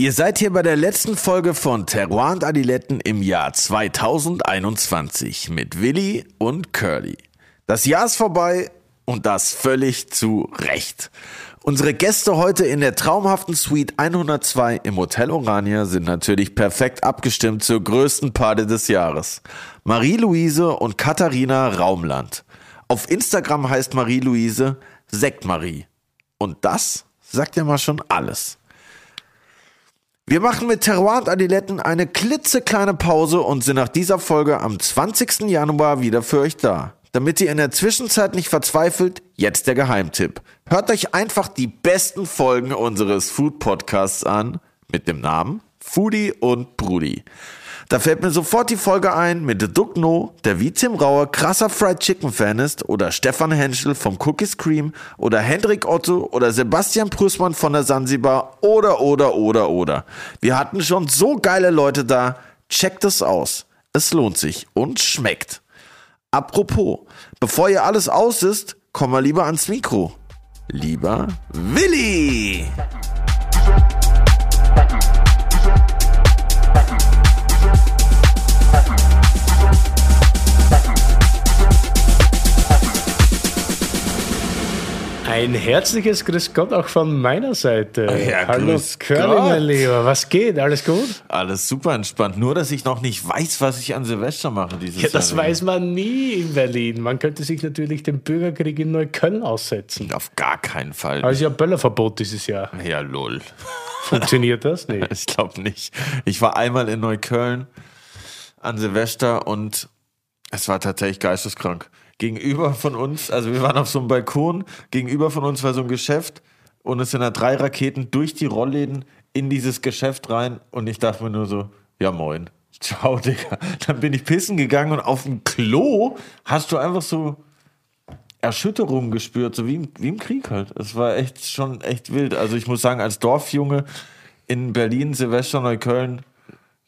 Ihr seid hier bei der letzten Folge von Terroir und Adiletten im Jahr 2021 mit Willi und Curly. Das Jahr ist vorbei und das völlig zu Recht. Unsere Gäste heute in der traumhaften Suite 102 im Hotel Orania sind natürlich perfekt abgestimmt zur größten Party des Jahres. Marie-Louise und Katharina Raumland. Auf Instagram heißt Marie-Louise Sektmarie. Und das sagt ja mal schon alles. Wir machen mit Terroir und Adiletten eine klitzekleine Pause und sind nach dieser Folge am 20. Januar wieder für euch da. Damit ihr in der Zwischenzeit nicht verzweifelt, jetzt der Geheimtipp. Hört euch einfach die besten Folgen unseres Food Podcasts an mit dem Namen Foodie und Brudi. Da fällt mir sofort die Folge ein mit Duck No, der wie Tim Rauer krasser Fried Chicken Fan ist, oder Stefan Henschel vom Cookies Cream, oder Hendrik Otto, oder Sebastian Prüßmann von der Sansibar, oder, oder, oder, oder. Wir hatten schon so geile Leute da. Checkt es aus. Es lohnt sich und schmeckt. Apropos, bevor ihr alles aus ist, komm mal lieber ans Mikro. Lieber Willi! Ein herzliches Grüß Gott auch von meiner Seite. Ja, Hallo Curly, mein Lieber. Was geht? Alles gut? Alles super entspannt. Nur, dass ich noch nicht weiß, was ich an Silvester mache dieses Ja, das Jahr. weiß man nie in Berlin. Man könnte sich natürlich dem Bürgerkrieg in Neukölln aussetzen. Auf gar keinen Fall. Also ja Böllerverbot dieses Jahr. ja, lol. Funktioniert das? Nee. Ich glaube nicht. Ich war einmal in Neukölln an Silvester und es war tatsächlich geisteskrank. Gegenüber von uns, also wir waren auf so einem Balkon, gegenüber von uns war so ein Geschäft und es sind da drei Raketen durch die Rollläden in dieses Geschäft rein und ich dachte mir nur so, ja moin. Ciao, Digga. Dann bin ich pissen gegangen und auf dem Klo hast du einfach so Erschütterungen gespürt, so wie im, wie im Krieg halt. Es war echt schon echt wild. Also ich muss sagen, als Dorfjunge in Berlin, Silvester, Neukölln,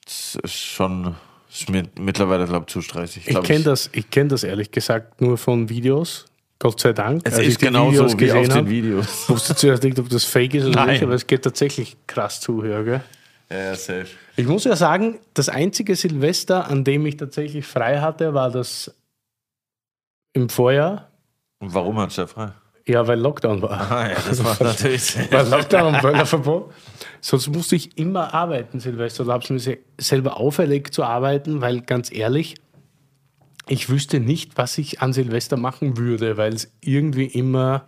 das ist schon ist mir mittlerweile, glaube ich, zu stressig. Ich kenne das, ich kenn das ehrlich gesagt nur von Videos. Gott sei Dank. Es Als ich ist die genauso Videos wie auf den Videos. Wusste zuerst nicht, ob das fake ist oder Nein. nicht, aber es geht tatsächlich krass zu, ja, gell? Ja, ja, safe. Ich muss ja sagen, das einzige Silvester, an dem ich tatsächlich frei hatte, war das im Vorjahr. Und warum hat der frei? Ja, weil Lockdown war. Ah, ja, das war natürlich. Weil Lockdown und Böllerverbot. Sonst musste ich immer arbeiten, Silvester. Da habe ich mir se- selber auferlegt zu arbeiten, weil ganz ehrlich, ich wüsste nicht, was ich an Silvester machen würde, weil es irgendwie immer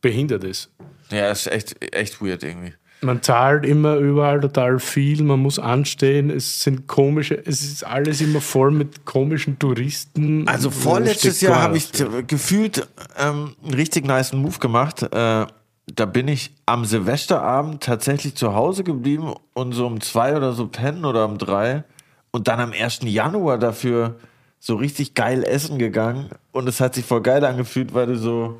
behindert ist. ja, ist echt, echt weird irgendwie. Man zahlt immer überall total viel, man muss anstehen, es sind komische, es ist alles immer voll mit komischen Touristen. Also vorletztes Jahr habe ich gefühlt ähm, einen richtig nice Move gemacht. Äh, da bin ich am Silvesterabend tatsächlich zu Hause geblieben und so um zwei oder so pennen oder um drei und dann am 1. Januar dafür so richtig geil essen gegangen und es hat sich voll geil angefühlt, weil du so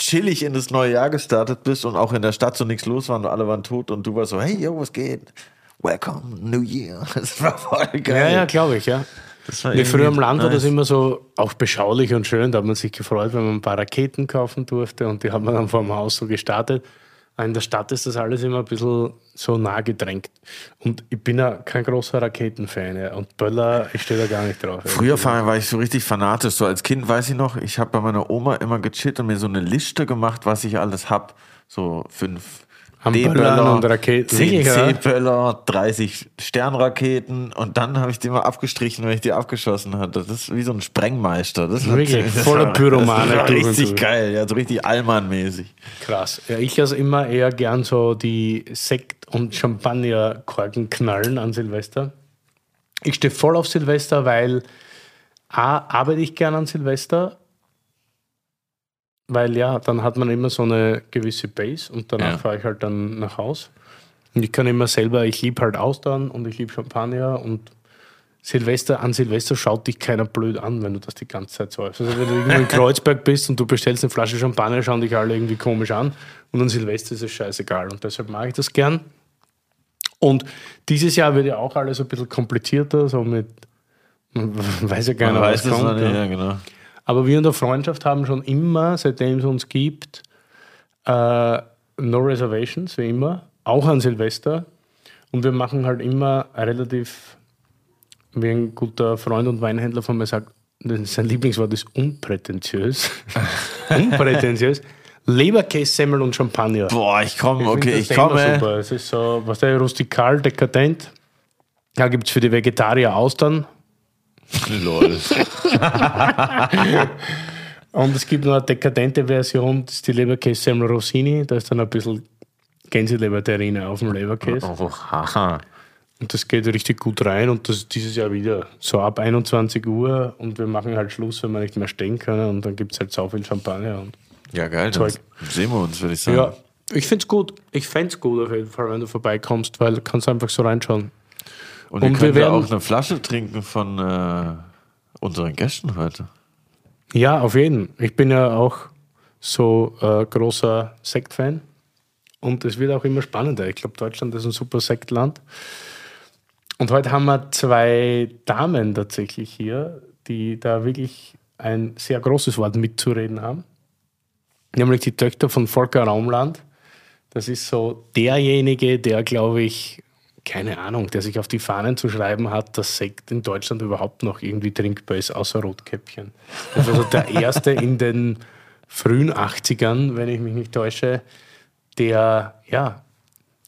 chillig in das neue Jahr gestartet bist und auch in der Stadt so nichts los war und alle waren tot und du warst so, hey, yo, was geht? Welcome, New Year. Das war voll Ja, geil. ja, glaube ich, ja. Nee, früher im Land war das nice. immer so auch beschaulich und schön. Da hat man sich gefreut, wenn man ein paar Raketen kaufen durfte und die hat man dann vor dem Haus so gestartet. In der Stadt ist das alles immer ein bisschen so nah gedrängt. Und ich bin ja kein großer Raketenfan. Ja. Und Böller, ich stehe da gar nicht drauf. Früher vor war ich so richtig fanatisch. So als Kind weiß ich noch, ich habe bei meiner Oma immer gechillt und mir so eine Liste gemacht, was ich alles hab. So fünf Am Böllern und Raketen. 10 Wirklich, ja? C-Böller, 30 Sternraketen und dann habe ich die immer abgestrichen, wenn ich die abgeschossen hatte. Das ist wie so ein Sprengmeister. Das war- Wirklich, das voller Pyromane Das richtig geil, ja, so richtig Allmann-mäßig. Krass. Ja, ich lasse immer eher gern so die Sekt- und Champagnerkorken knallen an Silvester. Ich stehe voll auf Silvester, weil A, arbeite ich gern an Silvester, weil ja, dann hat man immer so eine gewisse Base und danach Ja. fahre ich halt dann nach Haus. Und ich kann immer selber, ich liebe halt Austern und ich liebe Champagner und Silvester, an Silvester schaut dich keiner blöd an, wenn du das die ganze Zeit säufst. Also wenn du irgendwo in Kreuzberg bist und du bestellst eine Flasche Champagner, schauen dich alle irgendwie komisch an. Und an Silvester ist es scheißegal. Und deshalb mag ich das gern. Und dieses Jahr wird ja auch alles ein bisschen komplizierter, so mit, man weiß ja gar Man nicht, weiß was kommt. nicht, ja. ja, genau. Aber wir in der Freundschaft haben schon immer, seitdem es uns gibt, äh, No Reservations, wie immer, auch an Silvester. Und wir machen halt immer relativ, wie ein guter Freund und Weinhändler von mir sagt, sein Lieblingswort ist unprätentiös. unprätentiös. Leberkäse, Semmel und Champagner. Boah, ich komme, okay, ich komme. Super. Es ist so, was der rustikal, dekadent. Da gibt es für die Vegetarier Austern. Lol. Und es gibt noch eine dekadente Version, das ist die Leberkäse Semmel Rossini. Da ist dann ein bisschen Gänseleberterrine auf dem Leberkäse. Oh, haha. Und das geht richtig gut rein und das ist dieses Jahr wieder so ab 21 Uhr und wir machen halt Schluss, wenn wir nicht mehr stehen können und dann gibt es halt so viel Champagner. Und Ja, geil. Dann Zeug. sehen wir uns, würde ich sagen. ja, ich finde es gut. Ich fände es gut auf jeden Fall, wenn du vorbeikommst, weil du kannst einfach so reinschauen. Und wir Und wir können ja werden- auch eine Flasche trinken von äh, unseren Gästen heute. Ja, auf jeden. Ich bin ja auch so äh, großer Sektfan und es wird auch immer spannender. Ich glaube, Deutschland ist ein super Sektland. Und heute haben wir zwei Damen tatsächlich hier, die da wirklich ein sehr großes Wort mitzureden haben. Nämlich die Töchter von Volker Raumland. Das ist so derjenige, der, glaube ich, keine Ahnung, der sich auf die Fahnen zu schreiben hat, dass Sekt in Deutschland überhaupt noch irgendwie trinkbar ist, außer Rotkäppchen. Das war so der erste in den frühen 80ern, wenn ich mich nicht täusche, der, ja,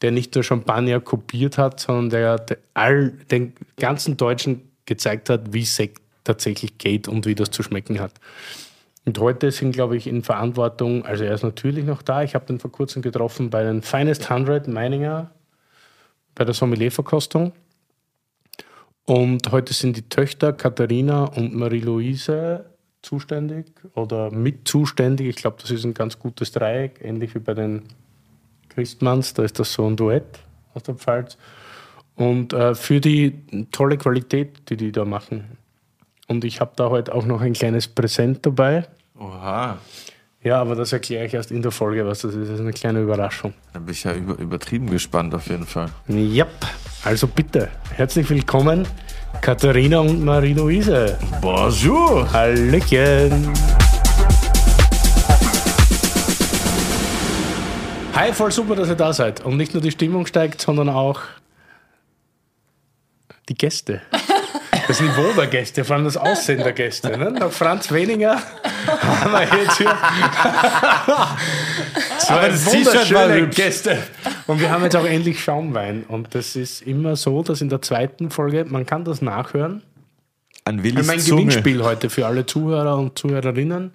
der nicht nur Champagner kopiert hat, sondern der, der all, den ganzen Deutschen gezeigt hat, wie Sekt tatsächlich geht und wie das zu schmecken hat. Und heute sind, glaube ich, in Verantwortung, also er ist natürlich noch da. Ich habe den vor kurzem getroffen bei den Finest 100 Meininger, bei der Sommelierverkostung. Und heute sind die Töchter Katharina und Marie-Louise zuständig oder mit zuständig. Ich glaube, das ist ein ganz gutes Dreieck, ähnlich wie bei den Christmanns. Da ist das so ein Duett aus der Pfalz. Und äh, für die tolle Qualität, die die da machen. Und ich habe da heute auch noch ein kleines Präsent dabei. Oha. Ja, aber das erkläre ich erst in der Folge, was das ist. Das ist eine kleine Überraschung. Da bin ich ja über, übertrieben gespannt auf jeden Fall. Yep. Also bitte, herzlich willkommen, Katharina und Marie-Louise. Bonjour. Hallöchen. Hi, voll super, dass ihr da seid. Und nicht nur die Stimmung steigt, sondern auch die Gäste. Das Niveau der Gäste, vor allem das Aussehen der Gäste. Ne? Nach Franz Weniger haben wir jetzt hier zwei das war wunderschöne. Gäste. Und wir haben jetzt auch endlich Schaumwein. Und das ist immer so, dass in der zweiten Folge, man kann das nachhören, An Willis mein Zunge. Gewinnspiel heute für alle Zuhörer und Zuhörerinnen.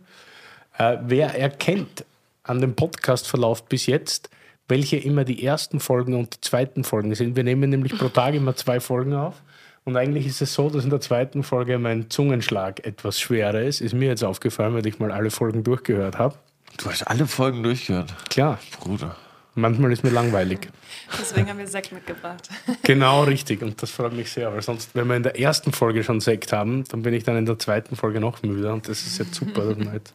Äh, wer erkennt an dem Podcastverlauf bis jetzt, welche immer die ersten Folgen und die zweiten Folgen sind. Wir nehmen nämlich pro Tag immer zwei Folgen auf. Und eigentlich ist es so, dass in der zweiten Folge mein Zungenschlag etwas schwerer ist. Ist mir jetzt aufgefallen, weil ich mal alle Folgen durchgehört habe. Du hast alle Folgen durchgehört. Klar, Bruder. manchmal ist mir langweilig. Deswegen haben wir Sekt mitgebracht. Genau richtig. Und das freut mich sehr, weil sonst, wenn wir in der ersten Folge schon Sekt haben, dann bin ich dann in der zweiten Folge noch müder. Und das ist jetzt super, dass wir jetzt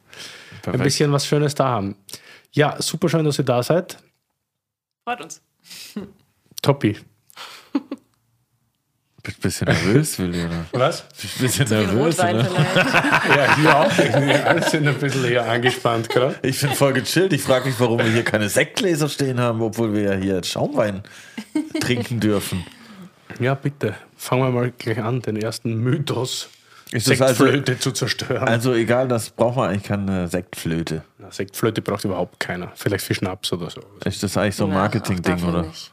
ein bisschen was Schönes da haben. Ja, super schön, dass ihr da seid. Freut uns. Toppi. Bist ein bisschen nervös, Willi, oder? Was? Bist ein bisschen nervös, oder? Ja, hier auch. Alle sind ein bisschen hier angespannt gerade. Ich bin voll gechillt. Ich frage mich, warum wir hier keine Sektgläser stehen haben, obwohl wir ja hier jetzt Schaumwein trinken dürfen. Ja, bitte. Fangen wir mal gleich an, den ersten Mythos Ist das also, Sektflöte zu zerstören. also egal, das braucht man eigentlich keine Sektflöte. Na, Sektflöte braucht überhaupt keiner. Vielleicht für Schnaps oder so. Ist das eigentlich so ein Marketing-Ding, oder? nicht.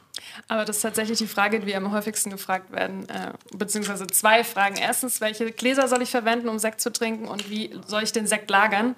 Aber das ist tatsächlich die Frage, die wir am häufigsten gefragt werden, äh, beziehungsweise zwei Fragen. Erstens, welche Gläser soll ich verwenden, um Sekt zu trinken und wie soll ich den Sekt lagern?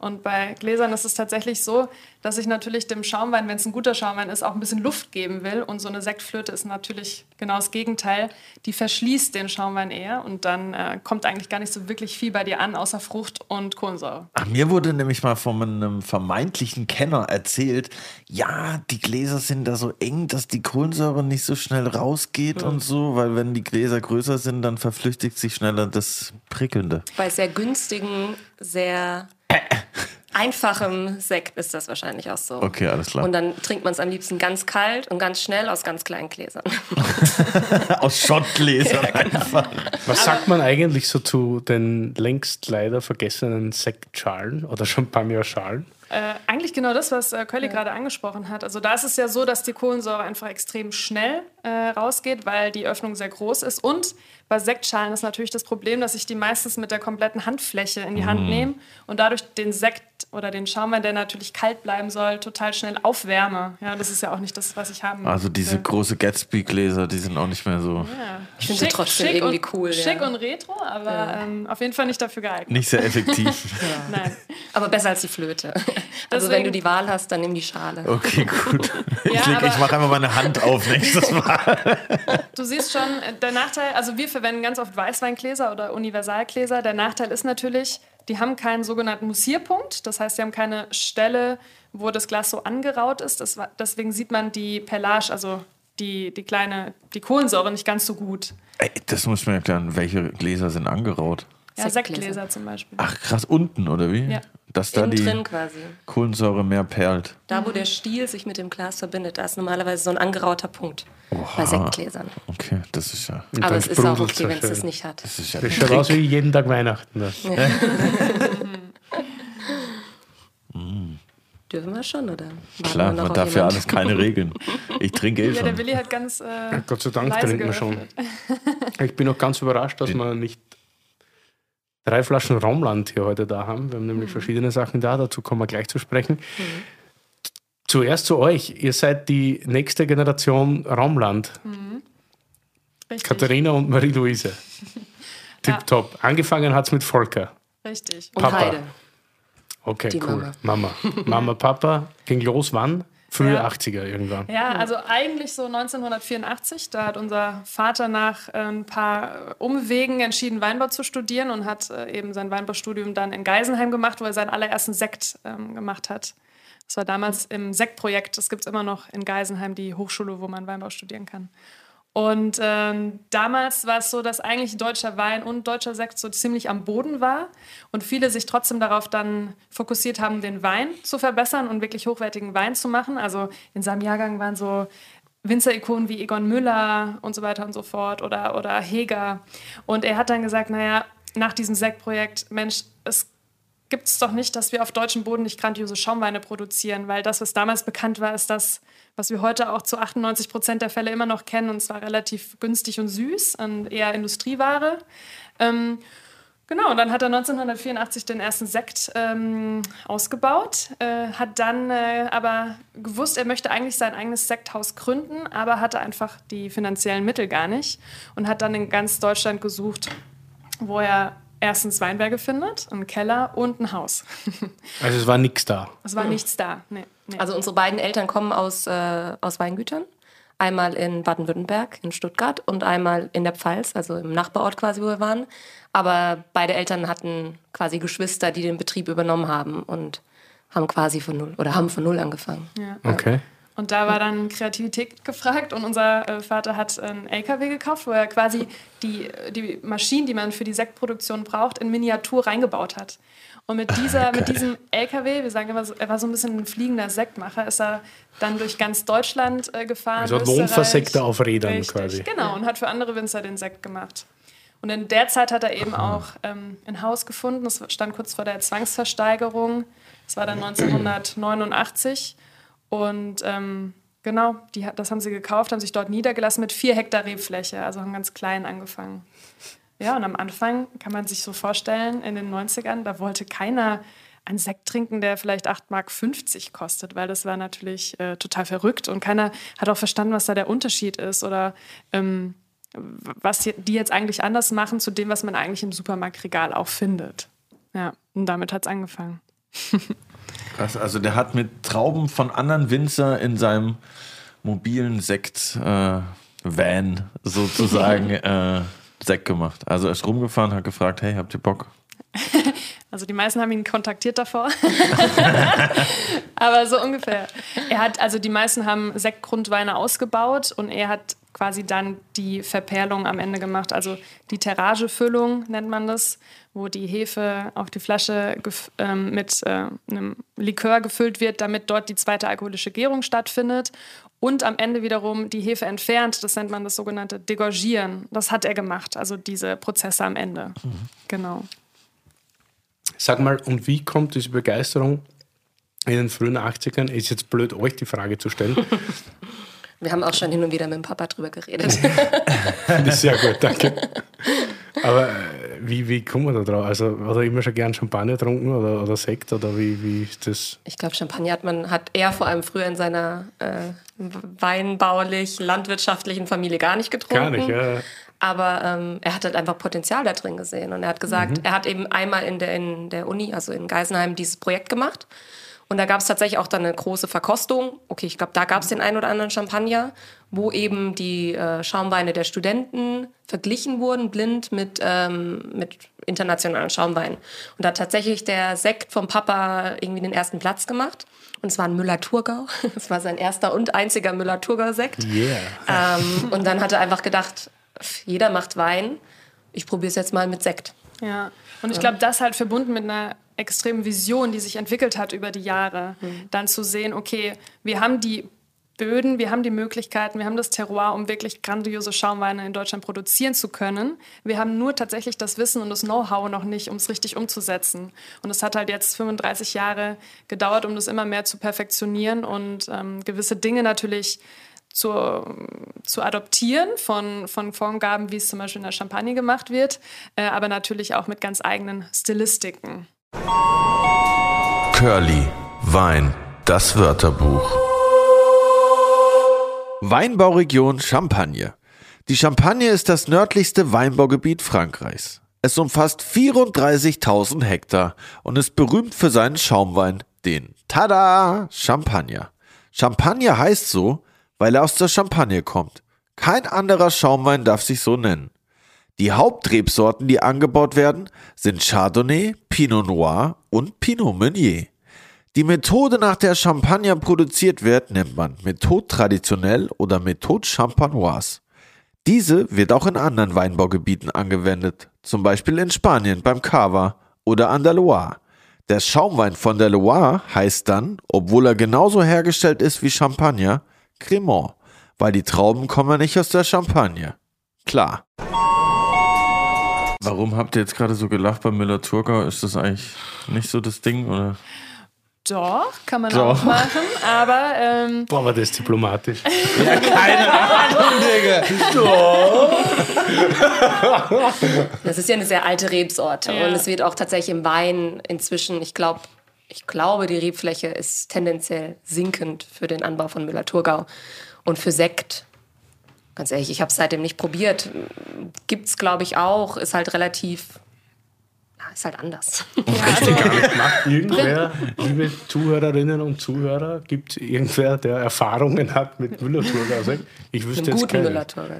Und bei Gläsern ist es tatsächlich so, dass ich natürlich dem Schaumwein, wenn es ein guter Schaumwein ist, auch ein bisschen Luft geben will. Und so eine Sektflöte ist natürlich genau das Gegenteil. Die verschließt den Schaumwein eher und dann äh, kommt eigentlich gar nicht so wirklich viel bei dir an, außer Frucht und Kohlensäure. Ach, mir wurde nämlich mal von einem vermeintlichen Kenner erzählt, ja, die Gläser sind da so eng, dass die Kohlensäure nicht so schnell rausgeht und so, weil wenn die Gläser größer sind, dann verflüchtigt sich schneller das Prickelnde. Bei sehr günstigen, sehr einfachem Sekt ist das wahrscheinlich auch so. Okay, alles klar. Und dann trinkt man es am liebsten ganz kalt und ganz schnell aus ganz kleinen Gläsern. Aus Schottgläsern einfach. Was sagt man eigentlich so zu den längst leider vergessenen Sektschalen oder Champagner-Schalen? Äh, eigentlich genau das, was äh, Curly gerade angesprochen hat. Also da ist es ja so, dass die Kohlensäure einfach extrem schnell äh, rausgeht, weil die Öffnung sehr groß ist. Und bei Sektschalen ist natürlich das Problem, dass ich die meistens mit der kompletten Handfläche in die Hand nehme und dadurch den Sekt oder den Schaumwein, der natürlich kalt bleiben soll, total schnell aufwärme. Ja, das ist ja auch nicht das, was ich haben Also diese will. große Gatsby-Gläser, die sind auch nicht mehr so, Ja. Ich finde sie trotzdem schick irgendwie und, cool, ja. Schick und retro, aber ähm, auf jeden Fall nicht dafür geeignet. nicht sehr effektiv. Nein. Aber besser als die Flöte. Also Deswegen- wenn du die Wahl hast, dann nimm die Schale. Okay, gut. Ich, Ja, leg- ich mache einfach meine Hand auf nächstes Mal. Du siehst schon, äh, der Nachteil, also wir verwenden ganz oft Weißweingläser oder Universalgläser. Der Nachteil ist natürlich, die haben keinen sogenannten Mussierpunkt. Das heißt, sie haben keine Stelle, wo das Glas so angeraut ist. Das, deswegen sieht man die Perlage, also die, die kleine, die Kohlensäure nicht ganz so gut. Ey, das muss mir erklären, welche Gläser sind angeraut. Ja, Sektgläser. Sektgläser zum Beispiel. Ach krass, unten oder wie? Ja. Dass da die. Kohlensäure mehr perlt. Da, wo der Stiel sich mit dem Glas verbindet, da ist normalerweise so ein angerauter Punkt bei Sektgläsern. Okay, das ist ja. Und Aber es ist auch okay, so wenn es das schön. nicht hat. Das ist ja Das schaut aus wie jeden Tag Weihnachten. Ne? Dürfen wir schon, oder? Warten Klar, man darf ja alles keine Regeln. Ich trinke eh Ja, der schon. Willi hat ganz. Äh, Gott sei Dank trinken wir schon. Ich bin auch ganz überrascht, dass wir nicht drei Flaschen Raumland hier heute da haben. Wir haben nämlich verschiedene Sachen da, dazu kommen wir gleich zu sprechen. Zuerst zu euch. Ihr seid die nächste Generation Raumland. Richtig. Katharina und Marie-Louise. Tipptopp. Angefangen hat es mit Volker. Richtig. Und Papa. Heide. Okay, Die cool. Mama. Mama, Papa. Ging los wann? Frühe Ja. 80er irgendwann. Ja, also eigentlich so 1984. Da hat unser Vater nach äh, ein paar Umwegen entschieden, Weinbau zu studieren und hat äh, eben sein Weinbaustudium dann in Geisenheim gemacht, wo er seinen allerersten Sekt ähm, gemacht hat. Das war damals im Sektprojekt. Das gibt es immer noch in Geisenheim, die Hochschule, wo man Weinbau studieren kann. Und ähm, damals war es so, dass eigentlich deutscher Wein und deutscher Sekt so ziemlich am Boden war und viele sich trotzdem darauf dann fokussiert haben, den Wein zu verbessern und wirklich hochwertigen Wein zu machen. Also in seinem Jahrgang waren so Winzerikonen wie Egon Müller und so weiter und so fort oder, oder Heger. Und er hat dann gesagt, naja, nach diesem Sektprojekt, Mensch, es gibt es doch nicht, dass wir auf deutschem Boden nicht grandiose Schaumweine produzieren, weil das, was damals bekannt war, ist das, was wir heute auch zu 98 Prozent der Fälle immer noch kennen, und zwar relativ günstig und süß und eher Industrieware. Ähm, genau, und dann hat er 1984 den ersten Sekt ähm, ausgebaut, äh, hat dann äh, aber gewusst, er möchte eigentlich sein eigenes Sekthaus gründen, aber hatte einfach die finanziellen Mittel gar nicht und hat dann in ganz Deutschland gesucht, wo er erstens Weinberge findet, einen Keller und ein Haus. Also es war nichts da. Es war nichts da. Nee, nee. Also unsere beiden Eltern kommen aus, äh, aus Weingütern. Einmal in Baden-Württemberg, in Stuttgart und einmal in der Pfalz, also im Nachbarort quasi, wo wir waren. Aber beide Eltern hatten quasi Geschwister, die den Betrieb übernommen haben und haben quasi von null oder haben von null angefangen. Okay. Und da war dann Kreativität gefragt und unser äh, Vater hat einen LKW gekauft, wo er quasi die, die Maschinen, die man für die Sektproduktion braucht, in Miniatur reingebaut hat. Und mit, dieser, mit diesem LKW, wir sagen immer, so, er war so ein bisschen ein fliegender Sektmacher, ist er dann durch ganz Deutschland äh, gefahren. Also. Wohnversektor auf Rädern Richtig, quasi. Genau, und hat für andere Winzer den Sekt gemacht. Und in der Zeit hat er eben auch ähm, ein Haus gefunden. Das stand kurz vor der Zwangsversteigerung. Das war dann 1989. Und ähm, genau, die, das haben sie gekauft, haben sich dort niedergelassen mit vier Hektar Rebfläche, also haben ganz klein angefangen. Ja, und am Anfang kann man sich so vorstellen, in den 90ern, da wollte keiner einen Sekt trinken, der vielleicht 8,50 Mark kostet, weil das war natürlich äh, total verrückt und keiner hat auch verstanden, was da der Unterschied ist oder ähm, was die jetzt eigentlich anders machen zu dem, was man eigentlich im Supermarktregal auch findet. Ja, und damit hat es angefangen. Krass, also der hat mit Trauben von anderen Winzer in seinem mobilen Sekt-Van sozusagen äh, Sekt gemacht. Also er ist rumgefahren, hat gefragt, hey, habt ihr Bock? Also die meisten haben ihn kontaktiert davor. Aber so ungefähr. Er hat, also die meisten haben Sektgrundweine ausgebaut und er hat quasi dann die Verperlung am Ende gemacht. Also die Terragefüllung nennt man das, wo die Hefe auf die Flasche ähm, mit äh, einem Likör gefüllt wird, damit dort die zweite alkoholische Gärung stattfindet. Und am Ende wiederum die Hefe entfernt, das nennt man das sogenannte Degorgieren. Das hat er gemacht, also diese Prozesse am Ende. Genau. Sag mal, und wie kommt diese Begeisterung in den frühen 80ern? Ist jetzt blöd, euch die Frage zu stellen. Wir haben auch schon hin und wieder mit dem Papa drüber geredet. Finde ich sehr gut, danke. Aber äh, wie, wie kommt man da drauf? Also, hat er immer schon gern Champagner getrunken oder, oder Sekt oder wie, wie ist das? Ich glaube, Champagner hat man, hat er vor allem früher in seiner äh, weinbaulich, landwirtschaftlichen Familie gar nicht getrunken. Gar nicht, ja. Aber ähm, er hat halt einfach Potenzial da drin gesehen. Und er hat gesagt, Mhm. er hat eben einmal in der, in der Uni, also in Geisenheim, dieses Projekt gemacht. Und da gab es tatsächlich auch dann eine große Verkostung. Okay, ich glaube, da gab es den einen oder anderen Champagner, wo eben die äh, Schaumweine der Studenten verglichen wurden, blind mit, ähm, mit internationalen Schaumweinen. Und da hat tatsächlich der Sekt vom Papa irgendwie den ersten Platz gemacht. Und es war ein Müller-Thurgau. Es war sein erster und einziger Müller-Thurgau-Sekt. Yeah. Ähm, und dann hat er einfach gedacht, jeder macht Wein, ich probiere es jetzt mal mit Sekt. Ja, und ich glaube, das halt verbunden mit einer extremen Vision, die sich entwickelt hat über die Jahre, dann zu sehen, okay, wir haben die Böden, wir haben die Möglichkeiten, wir haben das Terroir, um wirklich grandiose Schaumweine in Deutschland produzieren zu können. Wir haben nur tatsächlich das Wissen und das Know-how noch nicht, um es richtig umzusetzen. Und es hat halt jetzt 35 Jahre gedauert, um das immer mehr zu perfektionieren und ähm, gewisse Dinge natürlich zu, zu adoptieren von, von Formgaben, wie es zum Beispiel in der Champagne gemacht wird, äh, aber natürlich auch mit ganz eigenen Stilistiken. Curly, Wein, das Wörterbuch. Weinbauregion Champagne. Die Champagne ist das nördlichste Weinbaugebiet Frankreichs. Es umfasst 34.000 Hektar und ist berühmt für seinen Schaumwein, den Tada Champagner. Champagner heißt so, weil er aus der Champagne kommt. Kein anderer Schaumwein darf sich so nennen. Die Hauptrebsorten, die angebaut werden, sind Chardonnay, Pinot Noir und Pinot Meunier. Die Methode, nach der Champagner produziert wird, nennt man Methode traditionell oder Methode champanoise. Diese wird auch in anderen Weinbaugebieten angewendet, zum Beispiel in Spanien beim Cava oder an der Loire. Der Schaumwein von der Loire heißt dann, obwohl er genauso hergestellt ist wie Champagner, Cremant, weil die Trauben kommen nicht aus der Champagne. Klar. Warum habt ihr jetzt gerade so gelacht bei Müller-Thurgau? Ist das eigentlich nicht so das Ding? Oder? Doch, kann man Doch. auch machen, aber ähm, Boah, war das diplomatisch. Das ist ja eine sehr alte Rebsorte Ja. und es wird auch tatsächlich im Wein inzwischen, ich glaube, ich glaube, die Rebfläche ist tendenziell sinkend für den Anbau von Müller-Thurgau. Und für Sekt, ganz ehrlich, ich habe es seitdem nicht probiert. Gibt es, glaube ich, auch, ist halt relativ, ja, ist halt anders. Macht irgendwer, liebe Zuhörerinnen und Zuhörer, gibt es irgendwer, der Erfahrungen hat mit Müller-Thurgau? Sekt? Ich wüsste Einen jetzt guten keinen.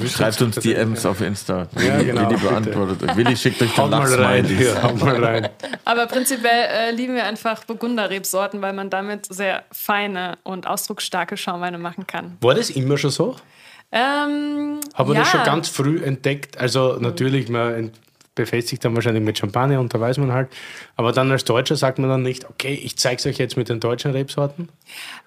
Wüsste Schreibt uns DMs auf Insta. Ja, Willi, genau, Willi bitte. beantwortet euch. Willi schickt euch den Haut mal rein, Lachsmiley. hier, haut mal rein. Aber prinzipiell äh, lieben wir einfach Burgunderrebsorten, weil man damit sehr feine und ausdrucksstarke Schaumweine machen kann. War das immer schon so? Ähm, Haben wir ja. das schon ganz früh entdeckt? Also natürlich, man befestigt dann wahrscheinlich mit Champagner und da weiß man halt. Aber dann als Deutscher sagt man dann nicht, okay, ich zeige es euch jetzt mit den deutschen Rebsorten.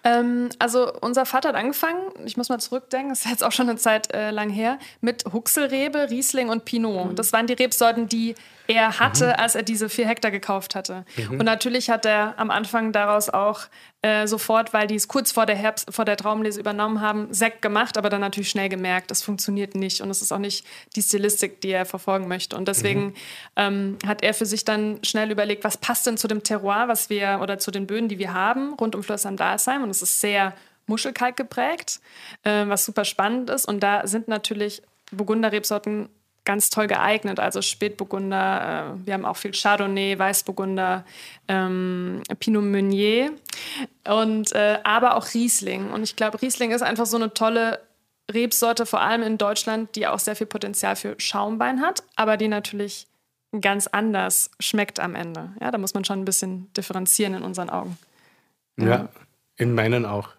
Ähm, also unser Vater hat angefangen, ich muss mal zurückdenken, das ist jetzt auch schon eine Zeit äh, lang her, mit Huxelrebe, Riesling und Pinot. Das waren die Rebsorten, die er hatte, als er diese vier Hektar gekauft hatte. Und natürlich hat er am Anfang daraus auch äh, sofort, weil die es kurz vor der Herbst, vor der Traumlese übernommen haben, Sekt gemacht, aber dann natürlich schnell gemerkt, das funktioniert nicht und es ist auch nicht die Stilistik, die er verfolgen möchte. Und deswegen ähm, hat er für sich dann schnell überlegt, was passt denn zu dem Terroir, was wir oder zu den Böden, die wir haben, rund um Schloss am Dalsheim. Und es ist sehr Muschelkalk geprägt, äh, was super spannend ist. Und da sind natürlich Burgunder-Rebsorten ganz toll geeignet. Also Spätburgunder, äh, wir haben auch viel Chardonnay, Weißburgunder, ähm, Pinot Meunier und äh, aber auch Riesling. Und ich glaube, Riesling ist einfach so eine tolle Rebsorte, vor allem in Deutschland, die auch sehr viel Potenzial für Schaumwein hat, aber die natürlich ganz anders schmeckt am Ende. Ja, da muss man schon ein bisschen differenzieren in unseren Augen. Ja, in meinen auch.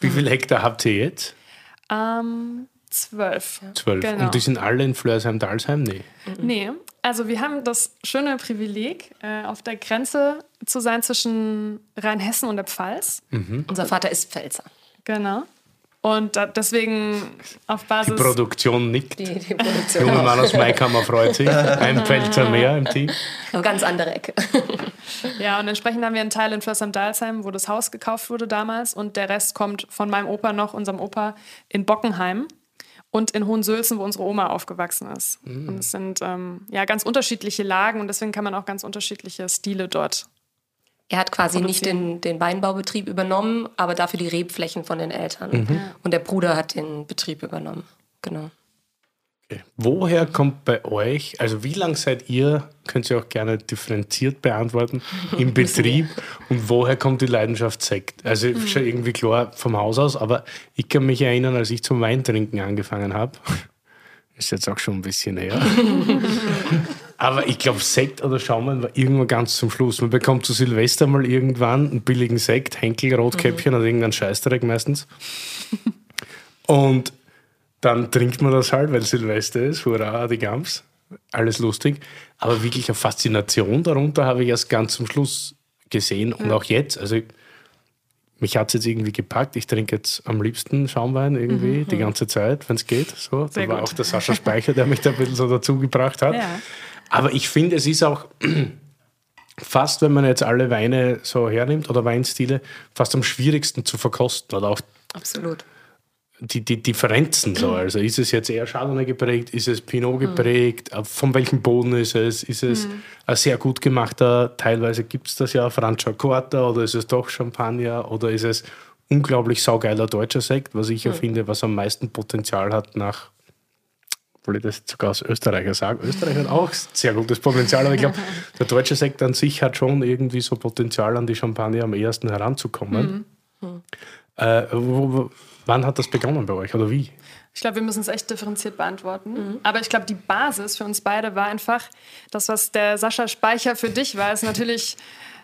Wie viel Hektar habt ihr jetzt? Ähm, zwölf. Zwölf. Genau. Und die sind alle in Flörsheim-Dalsheim? Nee. Nee, also wir haben das schöne Privileg, äh, auf der Grenze zu sein zwischen Rheinhessen und der Pfalz. Unser Vater ist Pfälzer. Genau. Und da, deswegen auf Die Basis. Produktion nickt. Die, die Produktion. Junge Mann aus Maikammer freut sich. Ein Pfälzer mehr im Team. Eine ganz andere Ecke. Ja, und entsprechend haben wir einen Teil in Flössheim-Dalsheim, wo das Haus gekauft wurde damals. Und der Rest kommt von meinem Opa noch, unserem Opa, in Bockenheim und in Hohensülzen, wo unsere Oma aufgewachsen ist. Und es sind ähm, ja ganz unterschiedliche Lagen und deswegen kann man auch ganz unterschiedliche Stile dort. Er hat quasi nicht den, den Weinbaubetrieb übernommen, aber dafür die Rebflächen von den Eltern. Und der Bruder hat den Betrieb übernommen. Genau. Woher kommt bei euch, also wie lange seid ihr, könnt ihr auch gerne differenziert beantworten, im Betrieb und woher kommt die Leidenschaft Sekt? Also Mhm. schon irgendwie klar vom Haus aus, aber ich kann mich erinnern, als ich zum Weintrinken angefangen habe, ist jetzt auch schon ein bisschen her. Aber ich glaube, Sekt oder Schaumwein war irgendwann ganz zum Schluss. Man bekommt zu Silvester mal irgendwann einen billigen Sekt, Henkel, Rotkäppchen oder irgendeinen Scheißdreck meistens. Und dann trinkt man das halt, weil Silvester ist, hurra, die Gams, alles lustig. Aber wirklich eine Faszination darunter habe ich erst ganz zum Schluss gesehen und auch jetzt. Also mich hat es jetzt irgendwie gepackt. Ich trinke jetzt am liebsten Schaumwein irgendwie die ganze Zeit, wenn es geht. So, da war gut. auch der Sascha Speicher, der mich da ein bisschen so dazu gebracht hat. Ja. Aber ich finde, es ist auch fast, wenn man jetzt alle Weine so hernimmt oder Weinstile, fast am schwierigsten zu verkosten oder auch Absolut. Die, die Differenzen so. Also ist es jetzt eher Chardonnay geprägt, ist es Pinot geprägt, äh, von welchem Boden ist es, ist es ein sehr gut gemachter, teilweise gibt es das ja, Franciacorta oder ist es doch Champagner oder ist es unglaublich saugeiler deutscher Sekt, was ich ja finde, was am meisten Potenzial hat nach, obwohl ich das jetzt sogar als Österreicher sage, Österreich hat auch sehr gutes Potenzial, aber ich glaube, der deutsche Sekt an sich hat schon irgendwie so Potenzial, an die Champagner am ehesten heranzukommen. Äh, wo, wo, wann hat das begonnen bei euch oder wie? Ich glaube, wir müssen es echt differenziert beantworten. Aber ich glaube, die Basis für uns beide war einfach, das, was der Sascha Speicher für dich war, ist natürlich,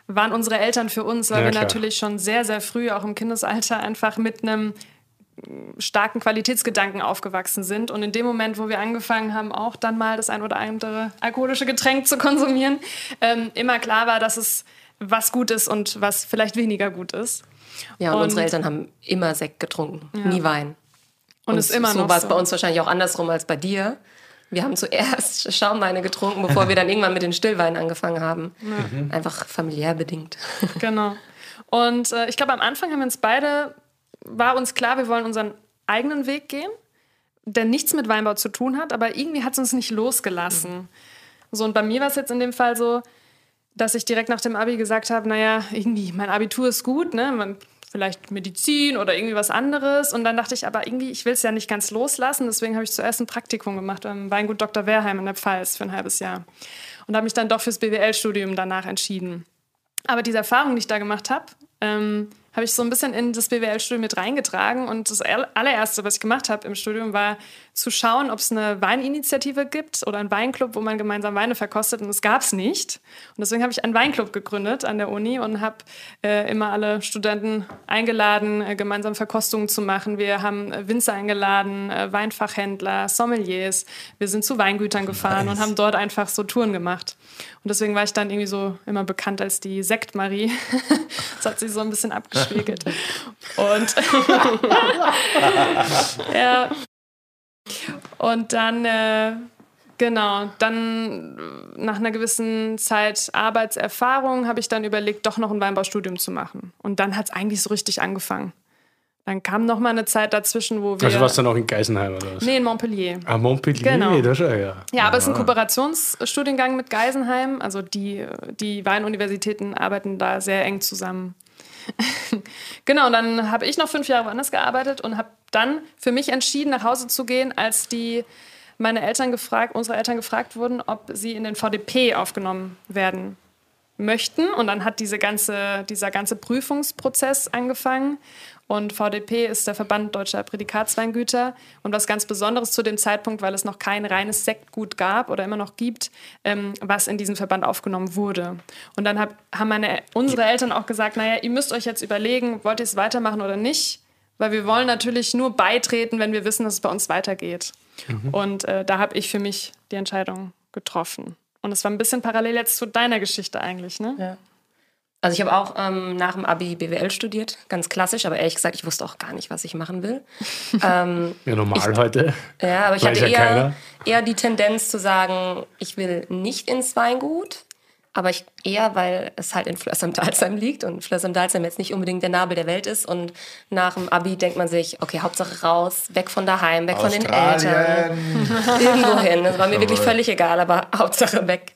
waren unsere Eltern für uns, weil Ja, wir klar. natürlich schon sehr, sehr früh, auch im Kindesalter, einfach mit einem starken Qualitätsgedanken aufgewachsen sind. Und in dem Moment, wo wir angefangen haben, auch dann mal das ein oder andere alkoholische Getränk zu konsumieren, ähm, immer klar war, dass es was gut ist und was vielleicht weniger gut ist. Ja, und, Und- unsere Eltern haben immer Sekt getrunken, nie Wein. Und, ist immer so noch war es so. bei uns wahrscheinlich auch andersrum als bei dir. Wir haben zuerst Schaumweine getrunken, bevor wir dann irgendwann mit den Stillweinen angefangen haben. Einfach familiär bedingt. Genau. Und äh, ich glaube, am Anfang haben wir uns beide, war uns klar, wir wollen unseren eigenen Weg gehen, der nichts mit Weinbau zu tun hat, aber irgendwie hat es uns nicht losgelassen. So, und bei mir war es jetzt in dem Fall so, dass ich direkt nach dem Abi gesagt habe, naja, irgendwie, mein Abitur ist gut, ne? Man, vielleicht Medizin oder irgendwie was anderes. Und dann dachte ich, aber irgendwie, ich will es ja nicht ganz loslassen. Deswegen habe ich zuerst ein Praktikum gemacht beim Weingut Dr. Wehrheim in der Pfalz für ein halbes Jahr. Und habe mich dann doch fürs BWL-Studium danach entschieden. Aber diese Erfahrung, die ich da gemacht habe, ähm, habe ich so ein bisschen in das BWL-Studium mit reingetragen. Und das aller- allererste, was ich gemacht habe im Studium, war zu schauen, ob es eine Weininitiative gibt oder einen Weinclub, wo man gemeinsam Weine verkostet. Und das gab es nicht. Und deswegen habe ich einen Weinclub gegründet an der Uni und habe äh, immer alle Studenten eingeladen, äh, gemeinsam Verkostungen zu machen. Wir haben äh, Winzer eingeladen, äh, Weinfachhändler, Sommeliers. Wir sind zu Weingütern gefahren und haben dort einfach so Touren gemacht. Und deswegen war ich dann irgendwie so immer bekannt als die Sekt-Marie. das hat sich so ein bisschen abgespiegelt. Und ja. Und dann, äh, genau, dann nach einer gewissen Zeit Arbeitserfahrung habe ich dann überlegt, doch noch ein Weinbaustudium zu machen. Und dann hat es eigentlich so richtig angefangen. Dann kam noch mal eine Zeit dazwischen, wo wir... Also warst du dann auch in Geisenheim oder was? nee, in Montpellier. Ah, Montpellier, Genau. da schon, ja. Ja, aber es ist ein Kooperationsstudiengang mit Geisenheim. Also die, die Weinuniversitäten arbeiten da sehr eng zusammen. genau, und dann habe ich noch fünf Jahre woanders gearbeitet und habe dann für mich entschieden, nach Hause zu gehen, als die meine Eltern gefragt, unsere Eltern gefragt wurden, ob sie in den VDP aufgenommen werden möchten. Und dann hat diese ganze, dieser ganze Prüfungsprozess angefangen. Und VDP ist der Verband Deutscher Prädikatsweingüter. Und was ganz Besonderes zu dem Zeitpunkt, weil es noch kein reines Sektgut gab oder immer noch gibt, ähm, was in diesen Verband aufgenommen wurde. Und dann hab, haben meine, unsere Eltern auch gesagt, naja, ihr müsst euch jetzt überlegen, wollt ihr es weitermachen oder nicht? Weil wir wollen natürlich nur beitreten, wenn wir wissen, dass es bei uns weitergeht. Und äh, da habe ich für mich die Entscheidung getroffen. Und es war ein bisschen parallel jetzt zu deiner Geschichte eigentlich, ne? Ja. Also ich habe auch ähm, nach dem Abi BWL studiert, ganz klassisch, aber ehrlich gesagt, ich wusste auch gar nicht, was ich machen will. ähm, Ja, normal heute. ja, aber ich Weiß hatte ja eher, keiner. eher die Tendenz zu sagen, ich will nicht ins Weingut, aber ich eher, weil es halt in Flörs am Dalsheim liegt und Flörs am Dalsheim jetzt nicht unbedingt der Nabel der Welt ist. Und nach dem Abi denkt man sich, okay, Hauptsache raus, weg von daheim, weg von den Eltern, irgendwo hin. Das war mir wirklich völlig egal, aber Hauptsache weg.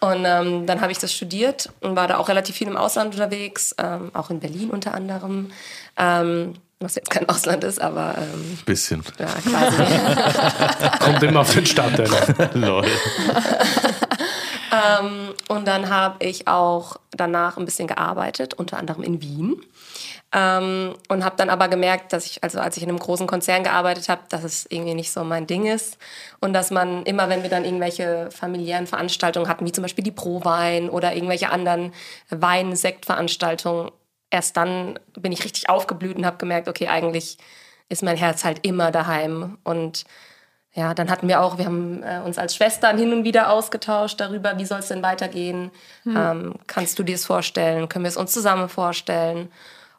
Und ähm, dann habe ich das studiert und war da auch relativ viel im Ausland unterwegs, ähm, auch in Berlin unter anderem. Ähm, was jetzt kein Ausland ist, aber ähm, Bisschen. ja, quasi. Kommt immer auf den Stadtteil. Lol. Ähm, und dann habe ich auch danach ein bisschen gearbeitet, unter anderem in Wien. Ähm, und habe dann aber gemerkt, dass ich, also als ich in einem großen Konzern gearbeitet habe, dass es irgendwie nicht so mein Ding ist. Und dass man immer, wenn wir dann irgendwelche familiären Veranstaltungen hatten, wie zum Beispiel die Pro-Wein oder irgendwelche anderen Wein-Sekt-Veranstaltungen, erst dann bin ich richtig aufgeblüht und habe gemerkt, okay, eigentlich ist mein Herz halt immer daheim. Und ja, dann hatten wir auch, wir haben äh, uns als Schwestern hin und wieder ausgetauscht darüber, wie soll es denn weitergehen? Ähm, kannst du dir das vorstellen? Können wir es uns zusammen vorstellen?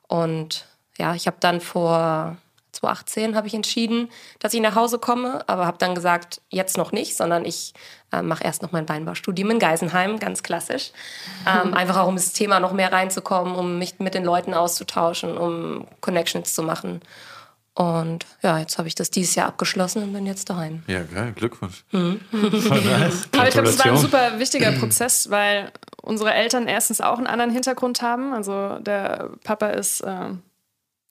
Und ja, ich habe dann vor 2018 habe ich entschieden, dass ich nach Hause komme, aber habe dann gesagt, jetzt noch nicht, sondern ich äh, mache erst noch mein Weinbaustudium in Geisenheim, ganz klassisch. Ähm, einfach auch, um ins Thema noch mehr reinzukommen, um mich mit den Leuten auszutauschen, um Connections zu machen. Und ja, jetzt habe ich das dieses Jahr abgeschlossen und bin jetzt daheim. Ja, geil, Glückwunsch. Aber ich glaube, es war ein super wichtiger Prozess, weil unsere Eltern erstens auch einen anderen Hintergrund haben. Also der Papa ist ähm,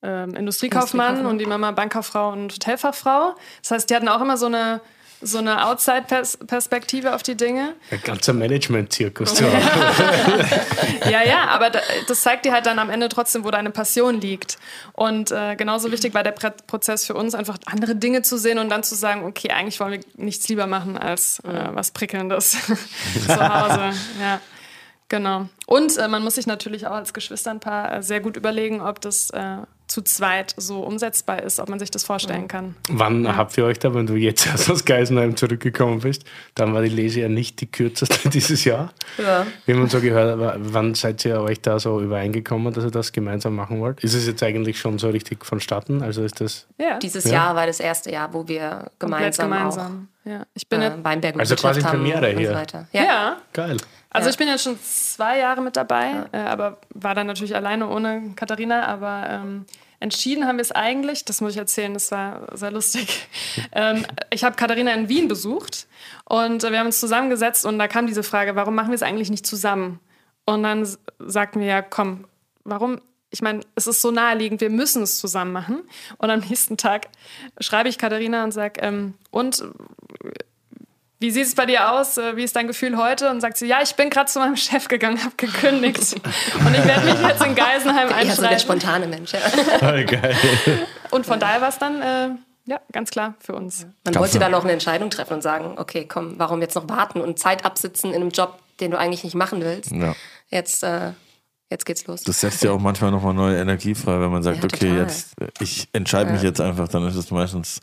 ähm, Industriekaufmann Industriekaufmann. und die Mama Bankkauffrau und Hotelfachfrau. Das heißt, die hatten auch immer so eine, so eine Outside-Perspektive auf die Dinge. Ein ganzer Management-Zirkus zu haben. Ja, ja, aber da- das zeigt dir halt dann am Ende trotzdem, wo deine Passion liegt. Und äh, genauso wichtig war der Prozess für uns, einfach andere Dinge zu sehen und dann zu sagen, okay, eigentlich wollen wir nichts lieber machen als äh, was Prickelndes zu Hause. Ja, genau. Und äh, man muss sich natürlich auch als Geschwisternpaar äh, sehr gut überlegen, ob das äh, zu zweit so umsetzbar ist, ob man sich das vorstellen kann. Wann habt ihr euch da, wenn du jetzt erst aus Geisenheim zurückgekommen bist, dann war die Lese ja nicht die kürzeste dieses Jahr. Ja. Wie man so gehört hat, wann seid ihr euch da so übereingekommen, dass ihr das gemeinsam machen wollt? Ist es jetzt eigentlich schon so richtig vonstatten? Also ist das. Ja, Dieses Ja. Jahr war das erste Jahr, wo wir gemeinsam, gemeinsam. Ja. Ich bin auch jetzt äh, Weinberg und Also quasi Premiere hier. so weiter. ja. Ja. Geil. Also Ja. ich bin jetzt schon zwei Jahre mit dabei, äh, aber war dann natürlich alleine ohne Katharina. Aber ähm, entschieden haben wir es eigentlich, das muss ich erzählen, das war sehr lustig. ähm, ich habe Katharina in Wien besucht und wir haben uns zusammengesetzt und da kam diese Frage, warum machen wir es eigentlich nicht zusammen? Und dann sagten wir ja, komm, warum? Ich meine, es ist so naheliegend, wir müssen es zusammen machen. Und am nächsten Tag schreibe ich Katharina und sage, ähm, und wie sieht es bei dir aus? Äh, Wie ist dein Gefühl heute? Und sagt sie, ja, ich bin gerade zu meinem Chef gegangen, habe gekündigt. Und ich werde mich jetzt in Geisenheim Eher so der einschreiben. spontane Mensch. Ja. geil. Und von daher war es dann, äh, ja, ganz klar für uns. Man wollte dann auch eine Entscheidung treffen und sagen, okay, komm, warum jetzt noch warten und Zeit absitzen in einem Job, den du eigentlich nicht machen willst. Ja. Jetzt, äh, jetzt geht's los. Das setzt ja auch manchmal nochmal neue Energie frei, wenn man sagt, Ja, okay, jetzt, ich entscheide mich jetzt einfach, dann ist es meistens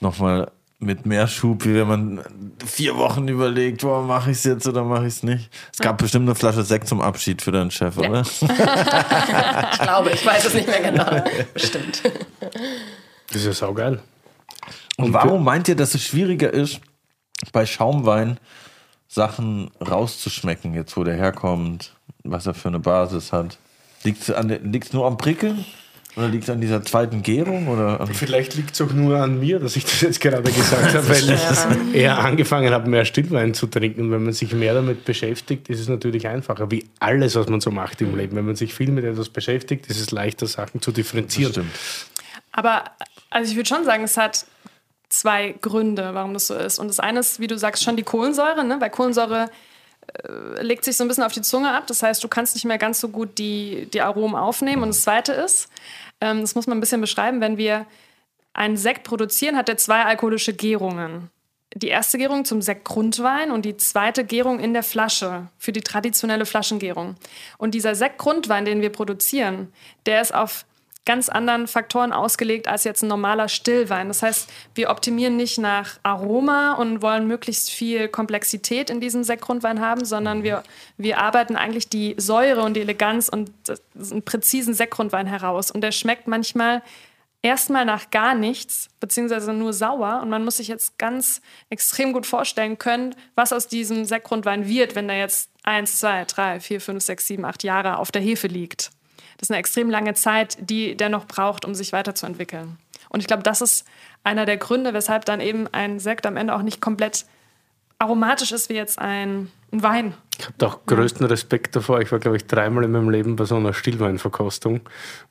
nochmal mit mehr Schub, wie wenn man vier Wochen überlegt, boah, mache ich es jetzt oder mache ich es nicht. Es gab bestimmt eine Flasche Sekt zum Abschied für deinen Chef, oder? Ich glaube, ich weiß es nicht mehr genau. Bestimmt. Das ist ja saugeil. Und warum meint ihr, dass es schwieriger ist, bei Schaumwein Sachen rauszuschmecken, jetzt wo der herkommt, was er für eine Basis hat? Liegt es nur am Prickeln? Oder liegt es an dieser zweiten Gärung? Oder Vielleicht liegt es auch nur an mir, dass ich das jetzt gerade gesagt habe, weil ich eher angefangen habe, mehr Stillwein zu trinken. Und wenn man sich mehr damit beschäftigt, ist es natürlich einfacher, wie alles, was man so macht im Leben. Wenn man sich viel mit etwas beschäftigt, ist es leichter, Sachen zu differenzieren. Stimmt. Aber also ich würde schon sagen, es hat zwei Gründe, warum das so ist. Und das eine ist, wie du sagst, schon die Kohlensäure, ne? weil Kohlensäure äh, legt sich so ein bisschen auf die Zunge ab. Das heißt, du kannst nicht mehr ganz so gut die, die Aromen aufnehmen. Und das zweite ist, ähm, das muss man ein bisschen beschreiben, wenn wir einen Sekt produzieren, hat er zwei alkoholische Gärungen. Die erste Gärung zum Sektgrundwein und die zweite Gärung in der Flasche für die traditionelle Flaschengärung. Und dieser Sektgrundwein, den wir produzieren, der ist auf ganz anderen Faktoren ausgelegt als jetzt ein normaler Stillwein. Das heißt, wir optimieren nicht nach Aroma und wollen möglichst viel Komplexität in diesem Sektgrundwein haben, sondern wir, wir arbeiten eigentlich die Säure und die Eleganz und einen präzisen Sektgrundwein heraus. Und der schmeckt manchmal erstmal nach gar nichts, beziehungsweise nur sauer. Und man muss sich jetzt ganz extrem gut vorstellen können, was aus diesem Sektgrundwein wird, wenn der jetzt eins, zwei, drei, vier, fünf, sechs, sieben, acht Jahre auf der Hefe liegt. Das ist eine extrem lange Zeit, die der noch braucht, um sich weiterzuentwickeln. Und ich glaube, das ist einer der Gründe, weshalb dann eben ein Sekt am Ende auch nicht komplett aromatisch ist wie jetzt ein, ein Wein. Ich habe da auch größten Respekt davor. Ich war, glaube ich, dreimal in meinem Leben bei so einer Stillweinverkostung.